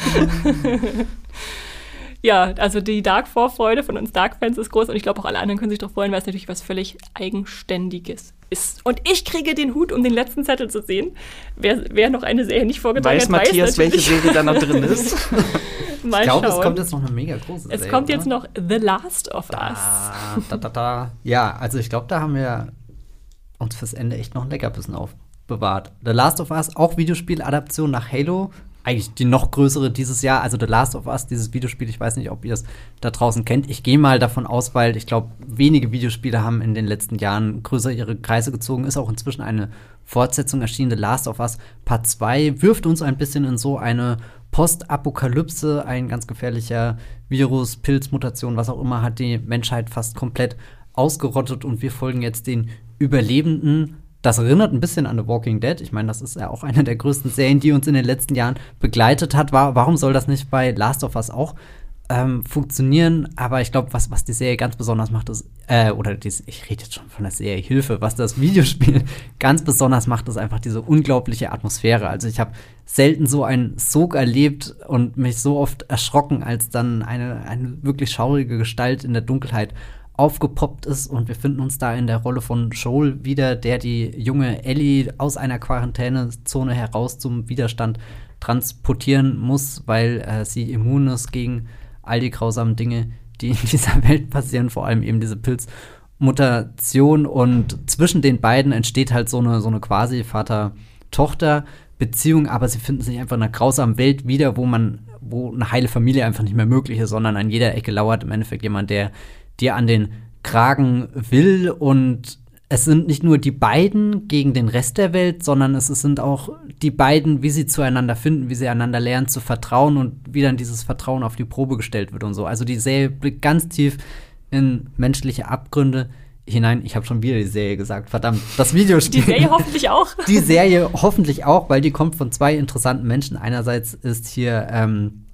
ja, also die Dark-Vorfreude von uns Dark-Fans ist groß und ich glaube auch alle anderen können sich darauf freuen, weil es natürlich was völlig Eigenständiges ist. Und ich kriege den Hut, um den letzten Zettel zu sehen. Wer, wer noch eine Serie nicht vorgetragen weiß, hat, Matthias, weiß welche Serie da noch drin ist. Mal ich glaube, es kommt jetzt noch eine mega große Serie. Es kommt jetzt noch The Last of da, Us. Da, da, da. Ja, also ich glaube, da haben wir uns fürs Ende echt noch ein Leckerbissen aufbewahrt. The Last of Us, auch Videospieladaption nach Halo, eigentlich die noch größere dieses Jahr, also The Last of Us, dieses Videospiel. Ich weiß nicht, ob ihr es da draußen kennt. Ich gehe mal davon aus, weil ich glaube, wenige Videospiele haben in den letzten Jahren größer ihre Kreise gezogen. Ist auch inzwischen eine Fortsetzung erschienen. The Last of Us Part 2 wirft uns ein bisschen in so eine Postapokalypse. Ein ganz gefährlicher Virus, Pilzmutation, was auch immer, hat die Menschheit fast komplett ausgerottet und wir folgen jetzt den Überlebenden das erinnert ein bisschen an The Walking Dead. Ich meine, das ist ja auch eine der größten Serien, die uns in den letzten Jahren begleitet hat. Warum soll das nicht bei Last of Us auch ähm, funktionieren? Aber ich glaube, was, was die Serie ganz besonders macht, ist, äh, oder dies, ich rede jetzt schon von der Serie Hilfe, was das Videospiel ganz besonders macht, ist einfach diese unglaubliche Atmosphäre. Also ich habe selten so einen Sog erlebt und mich so oft erschrocken, als dann eine, eine wirklich schaurige Gestalt in der Dunkelheit aufgepoppt ist und wir finden uns da in der Rolle von Joel wieder, der die junge Ellie aus einer Quarantänezone heraus zum Widerstand transportieren muss, weil äh, sie immun ist gegen all die grausamen Dinge, die in dieser Welt passieren, vor allem eben diese Pilzmutation. Und zwischen den beiden entsteht halt so eine, so eine quasi Vater-Tochter- Beziehung, aber sie finden sich einfach in einer grausamen Welt wieder, wo man, wo eine heile Familie einfach nicht mehr möglich ist, sondern an jeder Ecke lauert im Endeffekt jemand, der dir an den Kragen will. Und es sind nicht nur die beiden gegen den Rest der Welt, sondern es sind auch die beiden, wie sie zueinander finden, wie sie einander lernen zu vertrauen und wie dann dieses Vertrauen auf die Probe gestellt wird und so. Also die Serie blickt ganz tief in menschliche Abgründe hinein. Ich habe schon wieder die Serie gesagt. Verdammt, das Videospiel. Die Serie hoffentlich auch. Die Serie hoffentlich auch, weil die kommt von zwei interessanten Menschen. Einerseits ist hier ähm,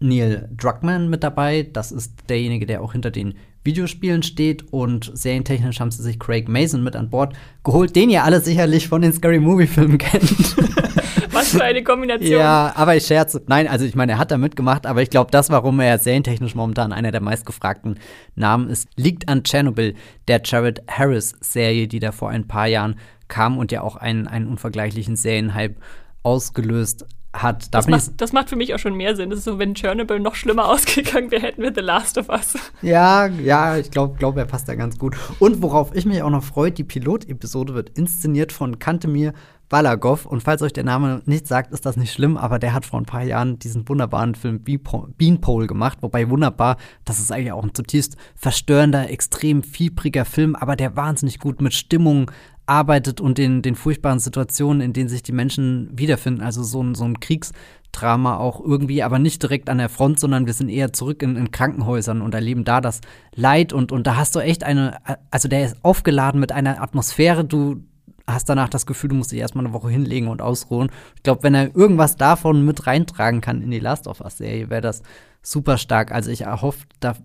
Neil Druckmann mit dabei. Das ist derjenige, der auch hinter den Videospielen steht und serientechnisch haben sie sich Craig Mason mit an Bord geholt, den ihr alle sicherlich von den Scary Movie Filmen kennt. Was für eine Kombination. Ja, aber ich scherze. Nein, also ich meine, er hat da mitgemacht, aber ich glaube, das, warum er serientechnisch momentan einer der meistgefragten Namen ist, liegt an Chernobyl, der Jared Harris Serie, die da vor ein paar Jahren kam und ja auch einen, einen unvergleichlichen Serienhype ausgelöst hat. Das macht, das, macht, für mich auch schon mehr Sinn. Das ist so, wenn Chernobyl noch schlimmer ausgegangen wäre, hätten wir The Last of Us. Ja, ja, ich glaube, glaub, er passt da ganz gut. Und worauf ich mich auch noch freue, die Pilotepisode wird inszeniert von Kantemir Balagov. Und falls euch der Name nicht sagt, ist das nicht schlimm, aber der hat vor ein paar Jahren diesen wunderbaren Film Beanpole gemacht. Wobei wunderbar, das ist eigentlich auch ein zutiefst verstörender, extrem fiebriger Film, aber der wahnsinnig gut mit Stimmung arbeitet und den, den furchtbaren Situationen, in denen sich die Menschen wiederfinden. Also so ein, so ein Kriegsdrama auch irgendwie, aber nicht direkt an der Front, sondern wir sind eher zurück in, in Krankenhäusern und erleben da das Leid. Und, und da hast du echt eine, also der ist aufgeladen mit einer Atmosphäre, du hast danach das Gefühl, du musst dich erstmal eine Woche hinlegen und ausruhen. Ich glaube, wenn er irgendwas davon mit reintragen kann in die Last of Us-Serie, wäre das super stark. Also ich erhoffe da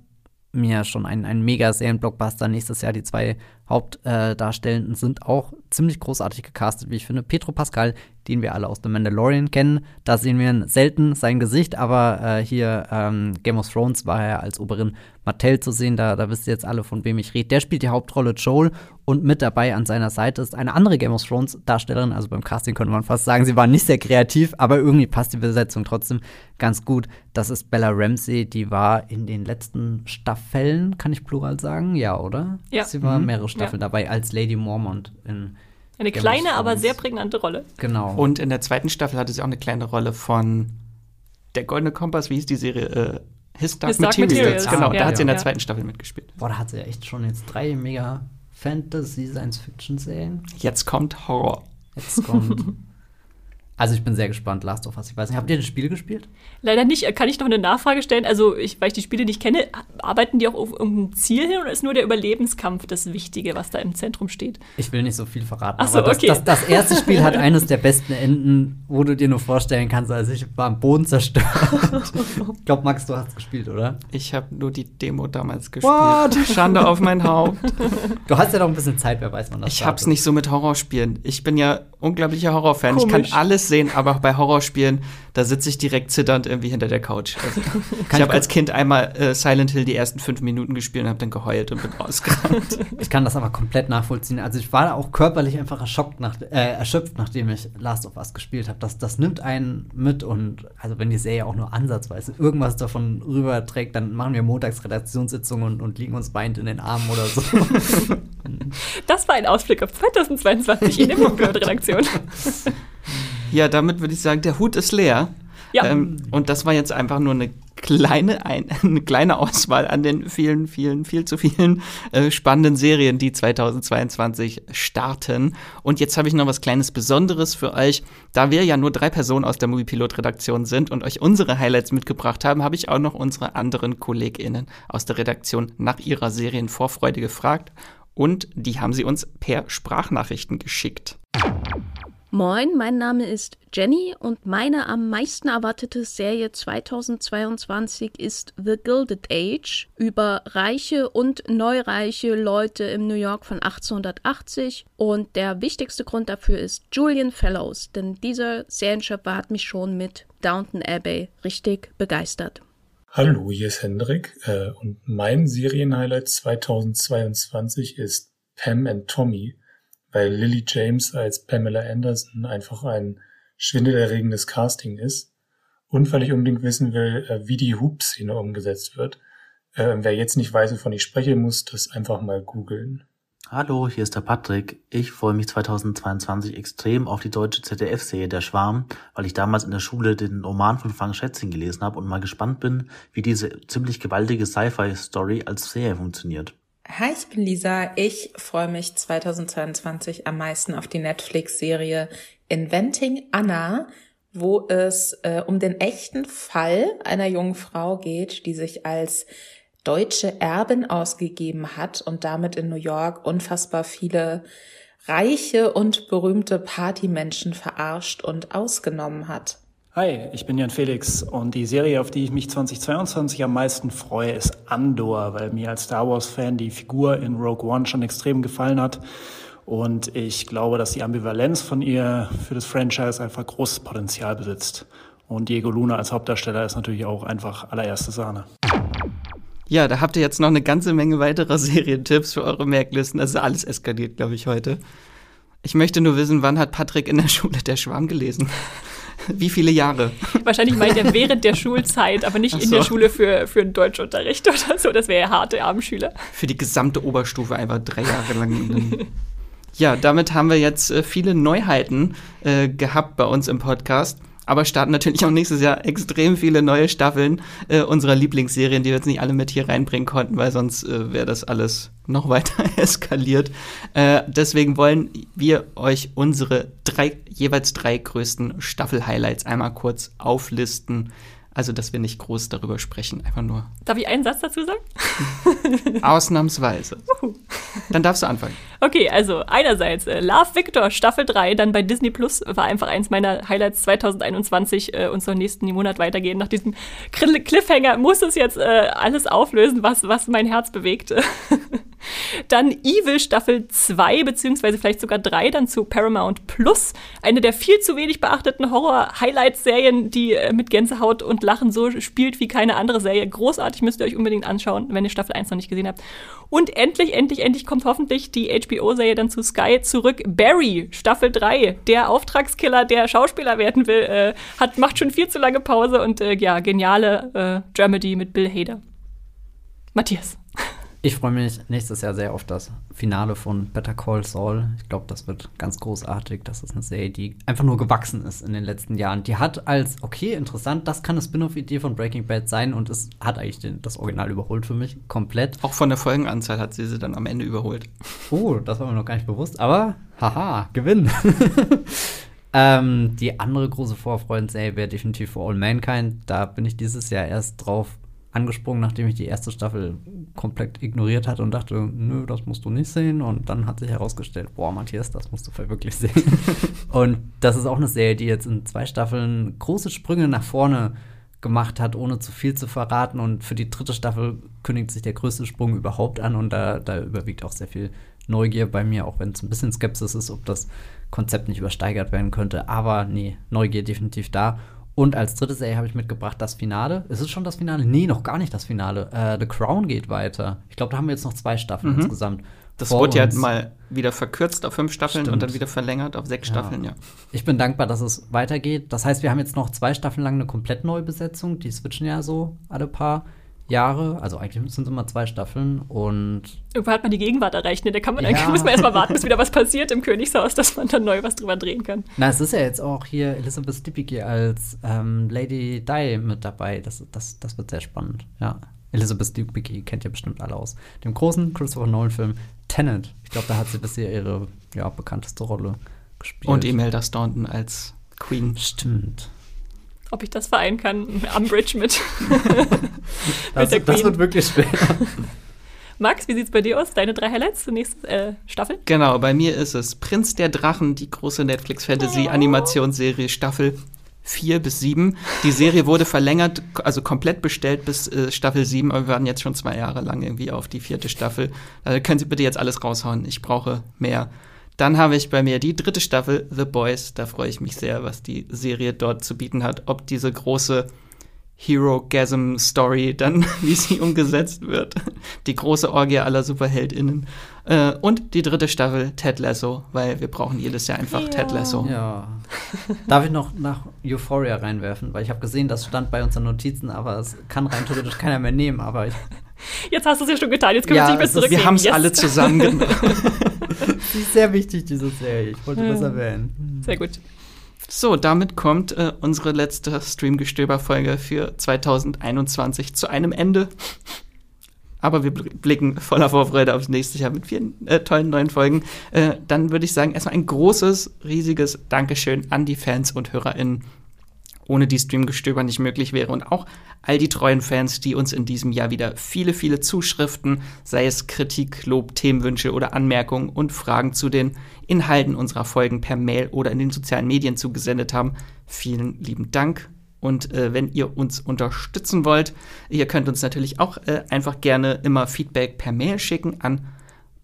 mir schon ein, ein mega Serien-Blockbuster. Nächstes Jahr die zwei Hauptdarstellenden äh, sind auch ziemlich großartig gecastet, wie ich finde. Petro Pascal, den wir alle aus The Mandalorian kennen. Da sehen wir selten sein Gesicht, aber äh, hier ähm, Game of Thrones war er als Oberin Mattel zu sehen. Da, da wisst ihr jetzt alle, von wem ich rede. Der spielt die Hauptrolle Joel und mit dabei an seiner Seite ist eine andere Game of Thrones Darstellerin. Also beim Casting könnte man fast sagen, sie war nicht sehr kreativ, aber irgendwie passt die Besetzung trotzdem ganz gut. Das ist Bella Ramsey, die war in den letzten Staffeln, kann ich plural sagen? Ja, oder? Ja. Sie war mhm. mehrere Staffeln ja. dabei als Lady Mormont in eine Game kleine, aber sehr prägnante Rolle. Genau. Und in der zweiten Staffel hatte sie auch eine kleine Rolle von Der Goldene Kompass, wie hieß die Serie? Äh, His Dark, His Dark Materials. Materials. Genau, ja, da hat sie in der zweiten Staffel mitgespielt. Boah, da hat sie ja echt schon jetzt drei mega Fantasy-Science-Fiction-Serien. Jetzt kommt Horror. Jetzt kommt Also ich bin sehr gespannt, Last of Us. Ich weiß nicht, habt ihr das Spiel gespielt? Leider nicht. Kann ich noch eine Nachfrage stellen? Also, ich, weil ich die Spiele nicht kenne, arbeiten die auch auf irgendein Ziel hin oder ist nur der Überlebenskampf das Wichtige, was da im Zentrum steht? Ich will nicht so viel verraten. Ach so, aber das, okay. das, das, erste Spiel hat eines der besten Enden, wo du dir nur vorstellen kannst. Also ich war am Boden zerstört. ich glaube, Max, du hast gespielt, oder? Ich habe nur die Demo damals gespielt. What? Schande auf mein Haupt. Du hast ja noch ein bisschen Zeit, wer weiß man das. Ich hab's nicht so mit Horrorspielen. Ich bin ja unglaublicher Horrorfan. Ich kann alles sehen, aber bei Horrorspielen, da sitze ich direkt zitternd irgendwie hinter der Couch. Also, ich habe als Kind einmal äh, Silent Hill die ersten fünf Minuten gespielt und habe dann geheult und bin rausgerannt. Ich kann das aber komplett nachvollziehen. Also ich war auch körperlich einfach erschockt nach, äh, erschöpft, nachdem ich Last of Us gespielt habe. Das, das nimmt einen mit und also wenn die Serie auch nur ansatzweise irgendwas davon rüberträgt, dann machen wir montags Redaktionssitzungen und, und liegen uns weint in den Armen oder so. das war ein Ausblick auf 2022 in der Redaktion. Ja, damit würde ich sagen, der Hut ist leer. Ja. Ähm, und das war jetzt einfach nur eine kleine, ein, eine kleine Auswahl an den vielen, vielen, viel zu vielen äh, spannenden Serien, die 2022 starten. Und jetzt habe ich noch was kleines Besonderes für euch. Da wir ja nur drei Personen aus der Moviepilot-Redaktion sind und euch unsere Highlights mitgebracht haben, habe ich auch noch unsere anderen KollegInnen aus der Redaktion nach ihrer Serienvorfreude gefragt. Und die haben sie uns per Sprachnachrichten geschickt. Moin, mein Name ist Jenny und meine am meisten erwartete Serie 2022 ist The Gilded Age über reiche und neureiche Leute im New York von 1880 und der wichtigste Grund dafür ist Julian Fellows, denn dieser Serienschöpfer hat mich schon mit Downton Abbey richtig begeistert. Hallo, hier ist Hendrik äh, und mein Serienhighlight 2022 ist Pam and Tommy weil Lily James als Pamela Anderson einfach ein schwindelerregendes Casting ist und weil ich unbedingt wissen will, äh, wie die Hoop-Szene umgesetzt wird. Äh, wer jetzt nicht weiß, wovon ich spreche, muss das einfach mal googeln. Hallo, hier ist der Patrick. Ich freue mich 2022 extrem auf die deutsche ZDF-Serie Der Schwarm, weil ich damals in der Schule den Roman von Frank Schätzing gelesen habe und mal gespannt bin, wie diese ziemlich gewaltige Sci-Fi-Story als Serie funktioniert. Hi, ich bin Lisa. Ich freue mich 2022 am meisten auf die Netflix-Serie Inventing Anna, wo es äh, um den echten Fall einer jungen Frau geht, die sich als deutsche Erbin ausgegeben hat und damit in New York unfassbar viele reiche und berühmte Partymenschen verarscht und ausgenommen hat. Hi, ich bin Jan Felix und die Serie, auf die ich mich 2022 am meisten freue, ist Andor, weil mir als Star Wars-Fan die Figur in Rogue One schon extrem gefallen hat. Und ich glaube, dass die Ambivalenz von ihr für das Franchise einfach großes Potenzial besitzt. Und Diego Luna als Hauptdarsteller ist natürlich auch einfach allererste Sahne. Ja, da habt ihr jetzt noch eine ganze Menge weiterer Serientipps für eure Merklisten. Das ist alles eskaliert, glaube ich, heute. Ich möchte nur wissen, wann hat Patrick in der Schule der Schwarm gelesen? Wie viele Jahre? Wahrscheinlich meint er während der Schulzeit, aber nicht so. in der Schule für, für einen Deutschunterricht oder so. Das wäre ja harte Abendschüler. Für die gesamte Oberstufe einfach drei Jahre lang. ja, damit haben wir jetzt äh, viele Neuheiten äh, gehabt bei uns im Podcast aber starten natürlich auch nächstes Jahr extrem viele neue Staffeln äh, unserer Lieblingsserien, die wir jetzt nicht alle mit hier reinbringen konnten, weil sonst äh, wäre das alles noch weiter eskaliert. Äh, deswegen wollen wir euch unsere drei, jeweils drei größten Staffel-Highlights einmal kurz auflisten. Also, dass wir nicht groß darüber sprechen, einfach nur. Darf ich einen Satz dazu sagen? Ausnahmsweise. Dann darfst du anfangen. Okay, also einerseits äh, Love Victor Staffel 3, dann bei Disney Plus, war einfach eins meiner Highlights 2021 äh, und soll nächsten Monat weitergehen. Nach diesem Cliffhanger muss es jetzt äh, alles auflösen, was, was mein Herz bewegt. dann Evil Staffel 2, beziehungsweise vielleicht sogar 3, dann zu Paramount Plus. Eine der viel zu wenig beachteten Horror-Highlight-Serien, die äh, mit Gänsehaut und Lachen so spielt wie keine andere Serie. Großartig, müsst ihr euch unbedingt anschauen, wenn ihr Staffel 1 noch nicht gesehen habt. Und endlich, endlich, endlich kommt hoffentlich die HBO-Serie dann zu Sky zurück. Barry, Staffel 3, der Auftragskiller, der Schauspieler werden will, äh, hat, macht schon viel zu lange Pause und äh, ja, geniale äh, Dramedy mit Bill Hader. Matthias. Ich freue mich nächstes Jahr sehr auf das Finale von Better Call Saul. Ich glaube, das wird ganz großartig. Das ist eine Serie, die einfach nur gewachsen ist in den letzten Jahren. Die hat als, okay, interessant, das kann eine Spin-off-Idee von Breaking Bad sein und es hat eigentlich den, das Original überholt für mich komplett. Auch von der Folgenanzahl hat sie sie dann am Ende überholt. Oh, das war mir noch gar nicht bewusst, aber haha, Gewinn. ähm, die andere große Vorfreundserie wäre definitiv For All Mankind. Da bin ich dieses Jahr erst drauf angesprungen, nachdem ich die erste Staffel komplett ignoriert hatte und dachte, nö, das musst du nicht sehen. Und dann hat sich herausgestellt, boah, Matthias, das musst du wirklich sehen. und das ist auch eine Serie, die jetzt in zwei Staffeln große Sprünge nach vorne gemacht hat, ohne zu viel zu verraten. Und für die dritte Staffel kündigt sich der größte Sprung überhaupt an und da, da überwiegt auch sehr viel Neugier bei mir, auch wenn es ein bisschen Skepsis ist, ob das Konzept nicht übersteigert werden könnte. Aber nee, Neugier definitiv da. Und als drittes Serie habe ich mitgebracht das Finale. Ist es schon das Finale? Nee, noch gar nicht das Finale. Äh, The Crown geht weiter. Ich glaube, da haben wir jetzt noch zwei Staffeln mhm. insgesamt. Das wurde ja mal wieder verkürzt auf fünf Staffeln Stimmt. und dann wieder verlängert auf sechs ja. Staffeln, ja. Ich bin dankbar, dass es weitergeht. Das heißt, wir haben jetzt noch zwei Staffeln lang eine komplett neue Besetzung. Die switchen ja so alle paar Jahre, also eigentlich sind es immer zwei Staffeln und. Irgendwann hat man die Gegenwart erreicht, ne? Da kann man, ja. muss man erstmal warten, bis wieder was passiert im Königshaus, dass man dann neu was drüber drehen kann. Na, es ist ja jetzt auch hier Elizabeth Stipicki als ähm, Lady Di mit dabei. Das, das, das wird sehr spannend, ja. Elizabeth Stipicki kennt ihr bestimmt alle aus dem großen Christopher Nolan-Film Tenet. Ich glaube, da hat sie bisher ihre ja, bekannteste Rolle gespielt. Und Imelda Staunton als Queen. Stimmt ob ich das vereinen kann, Umbridge mit. das, mit das wird wirklich schwer. Max, wie sieht's bei dir aus? Deine drei Highlights zur nächsten äh, Staffel? Genau, bei mir ist es Prinz der Drachen, die große Netflix-Fantasy-Animationsserie Staffel 4 bis 7. Die Serie wurde verlängert, also komplett bestellt bis äh, Staffel 7, aber wir warten jetzt schon zwei Jahre lang irgendwie auf die vierte Staffel. Also können Sie bitte jetzt alles raushauen. Ich brauche mehr. Dann habe ich bei mir die dritte Staffel The Boys. Da freue ich mich sehr, was die Serie dort zu bieten hat. Ob diese große Hero-Gasm-Story dann, wie sie umgesetzt wird. Die große Orgie aller SuperheldInnen. Äh, und die dritte Staffel Ted Lasso, weil wir brauchen jedes Jahr einfach ja. Ted Lasso. Ja. Darf ich noch nach Euphoria reinwerfen? Weil ich habe gesehen, das stand bei unseren Notizen, aber es kann rein theoretisch keiner mehr nehmen. Aber ich Jetzt hast du es ja schon getan, jetzt können ja, wir es nicht mehr zurücknehmen. Wir haben es yes. alle zusammen genommen. Sie ist sehr wichtig, diese Serie. Ich wollte das erwähnen. Sehr gut. So, damit kommt äh, unsere letzte Streamgestöber-Folge für 2021 zu einem Ende. Aber wir blicken voller Vorfreude aufs nächste Jahr mit vielen äh, tollen neuen Folgen. Äh, dann würde ich sagen, erstmal ein großes, riesiges Dankeschön an die Fans und HörerInnen ohne die Streamgestöber nicht möglich wäre. Und auch all die treuen Fans, die uns in diesem Jahr wieder viele, viele Zuschriften, sei es Kritik, Lob, Themenwünsche oder Anmerkungen und Fragen zu den Inhalten unserer Folgen per Mail oder in den sozialen Medien zugesendet haben. Vielen lieben Dank. Und äh, wenn ihr uns unterstützen wollt, ihr könnt uns natürlich auch äh, einfach gerne immer Feedback per Mail schicken an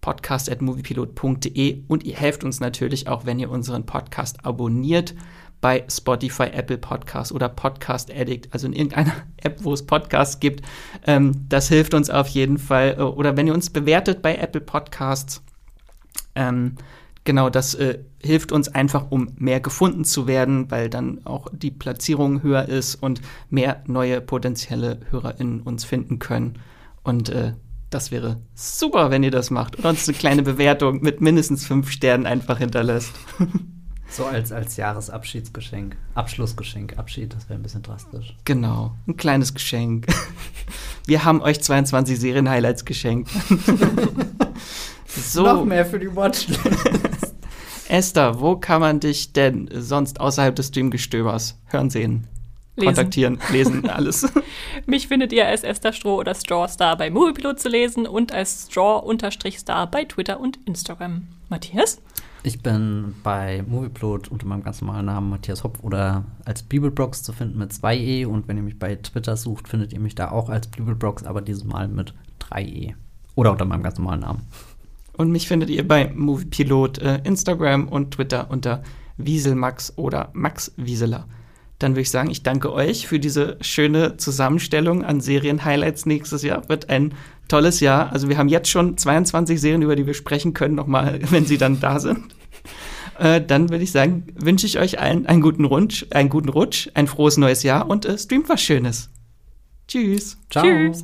podcast.moviepilot.de und ihr helft uns natürlich auch, wenn ihr unseren Podcast abonniert bei Spotify, Apple Podcasts oder Podcast Addict, also in irgendeiner App, wo es Podcasts gibt. Ähm, das hilft uns auf jeden Fall. Äh, oder wenn ihr uns bewertet bei Apple Podcasts, ähm, genau, das äh, hilft uns einfach, um mehr gefunden zu werden, weil dann auch die Platzierung höher ist und mehr neue potenzielle HörerInnen uns finden können. Und äh, das wäre super, wenn ihr das macht und uns eine kleine Bewertung mit mindestens fünf Sternen einfach hinterlässt. So als, als Jahresabschiedsgeschenk. Abschlussgeschenk. Abschied, das wäre ein bisschen drastisch. Genau, ein kleines Geschenk. Wir haben euch 22 Serien-Highlights geschenkt. so. Noch mehr für die Watchlist. Esther, wo kann man dich denn sonst außerhalb des Streamgestöbers hören sehen? Lesen. kontaktieren, lesen, alles. Mich findet ihr als Esther Stroh oder Strawstar bei Moviepilot zu lesen und als Straw-Star bei Twitter und Instagram. Matthias? Ich bin bei Movieplot unter meinem ganz normalen Namen Matthias Hopf oder als Bibelbrox zu finden mit 2e und wenn ihr mich bei Twitter sucht, findet ihr mich da auch als Bibelbrox, aber dieses Mal mit 3e. Oder unter meinem ganz normalen Namen. Und mich findet ihr bei Moviepilot, äh, Instagram und Twitter unter Wieselmax oder Max Wieseler. Dann würde ich sagen, ich danke euch für diese schöne Zusammenstellung an Serien-Highlights nächstes Jahr. Wird ein tolles Jahr. Also wir haben jetzt schon 22 Serien, über die wir sprechen können, nochmal, wenn sie dann da sind. Äh, dann würde ich sagen, wünsche ich euch allen einen guten Rutsch, einen guten Rutsch, ein frohes neues Jahr und äh, streamt was Schönes. Tschüss. Ciao. Tschüss.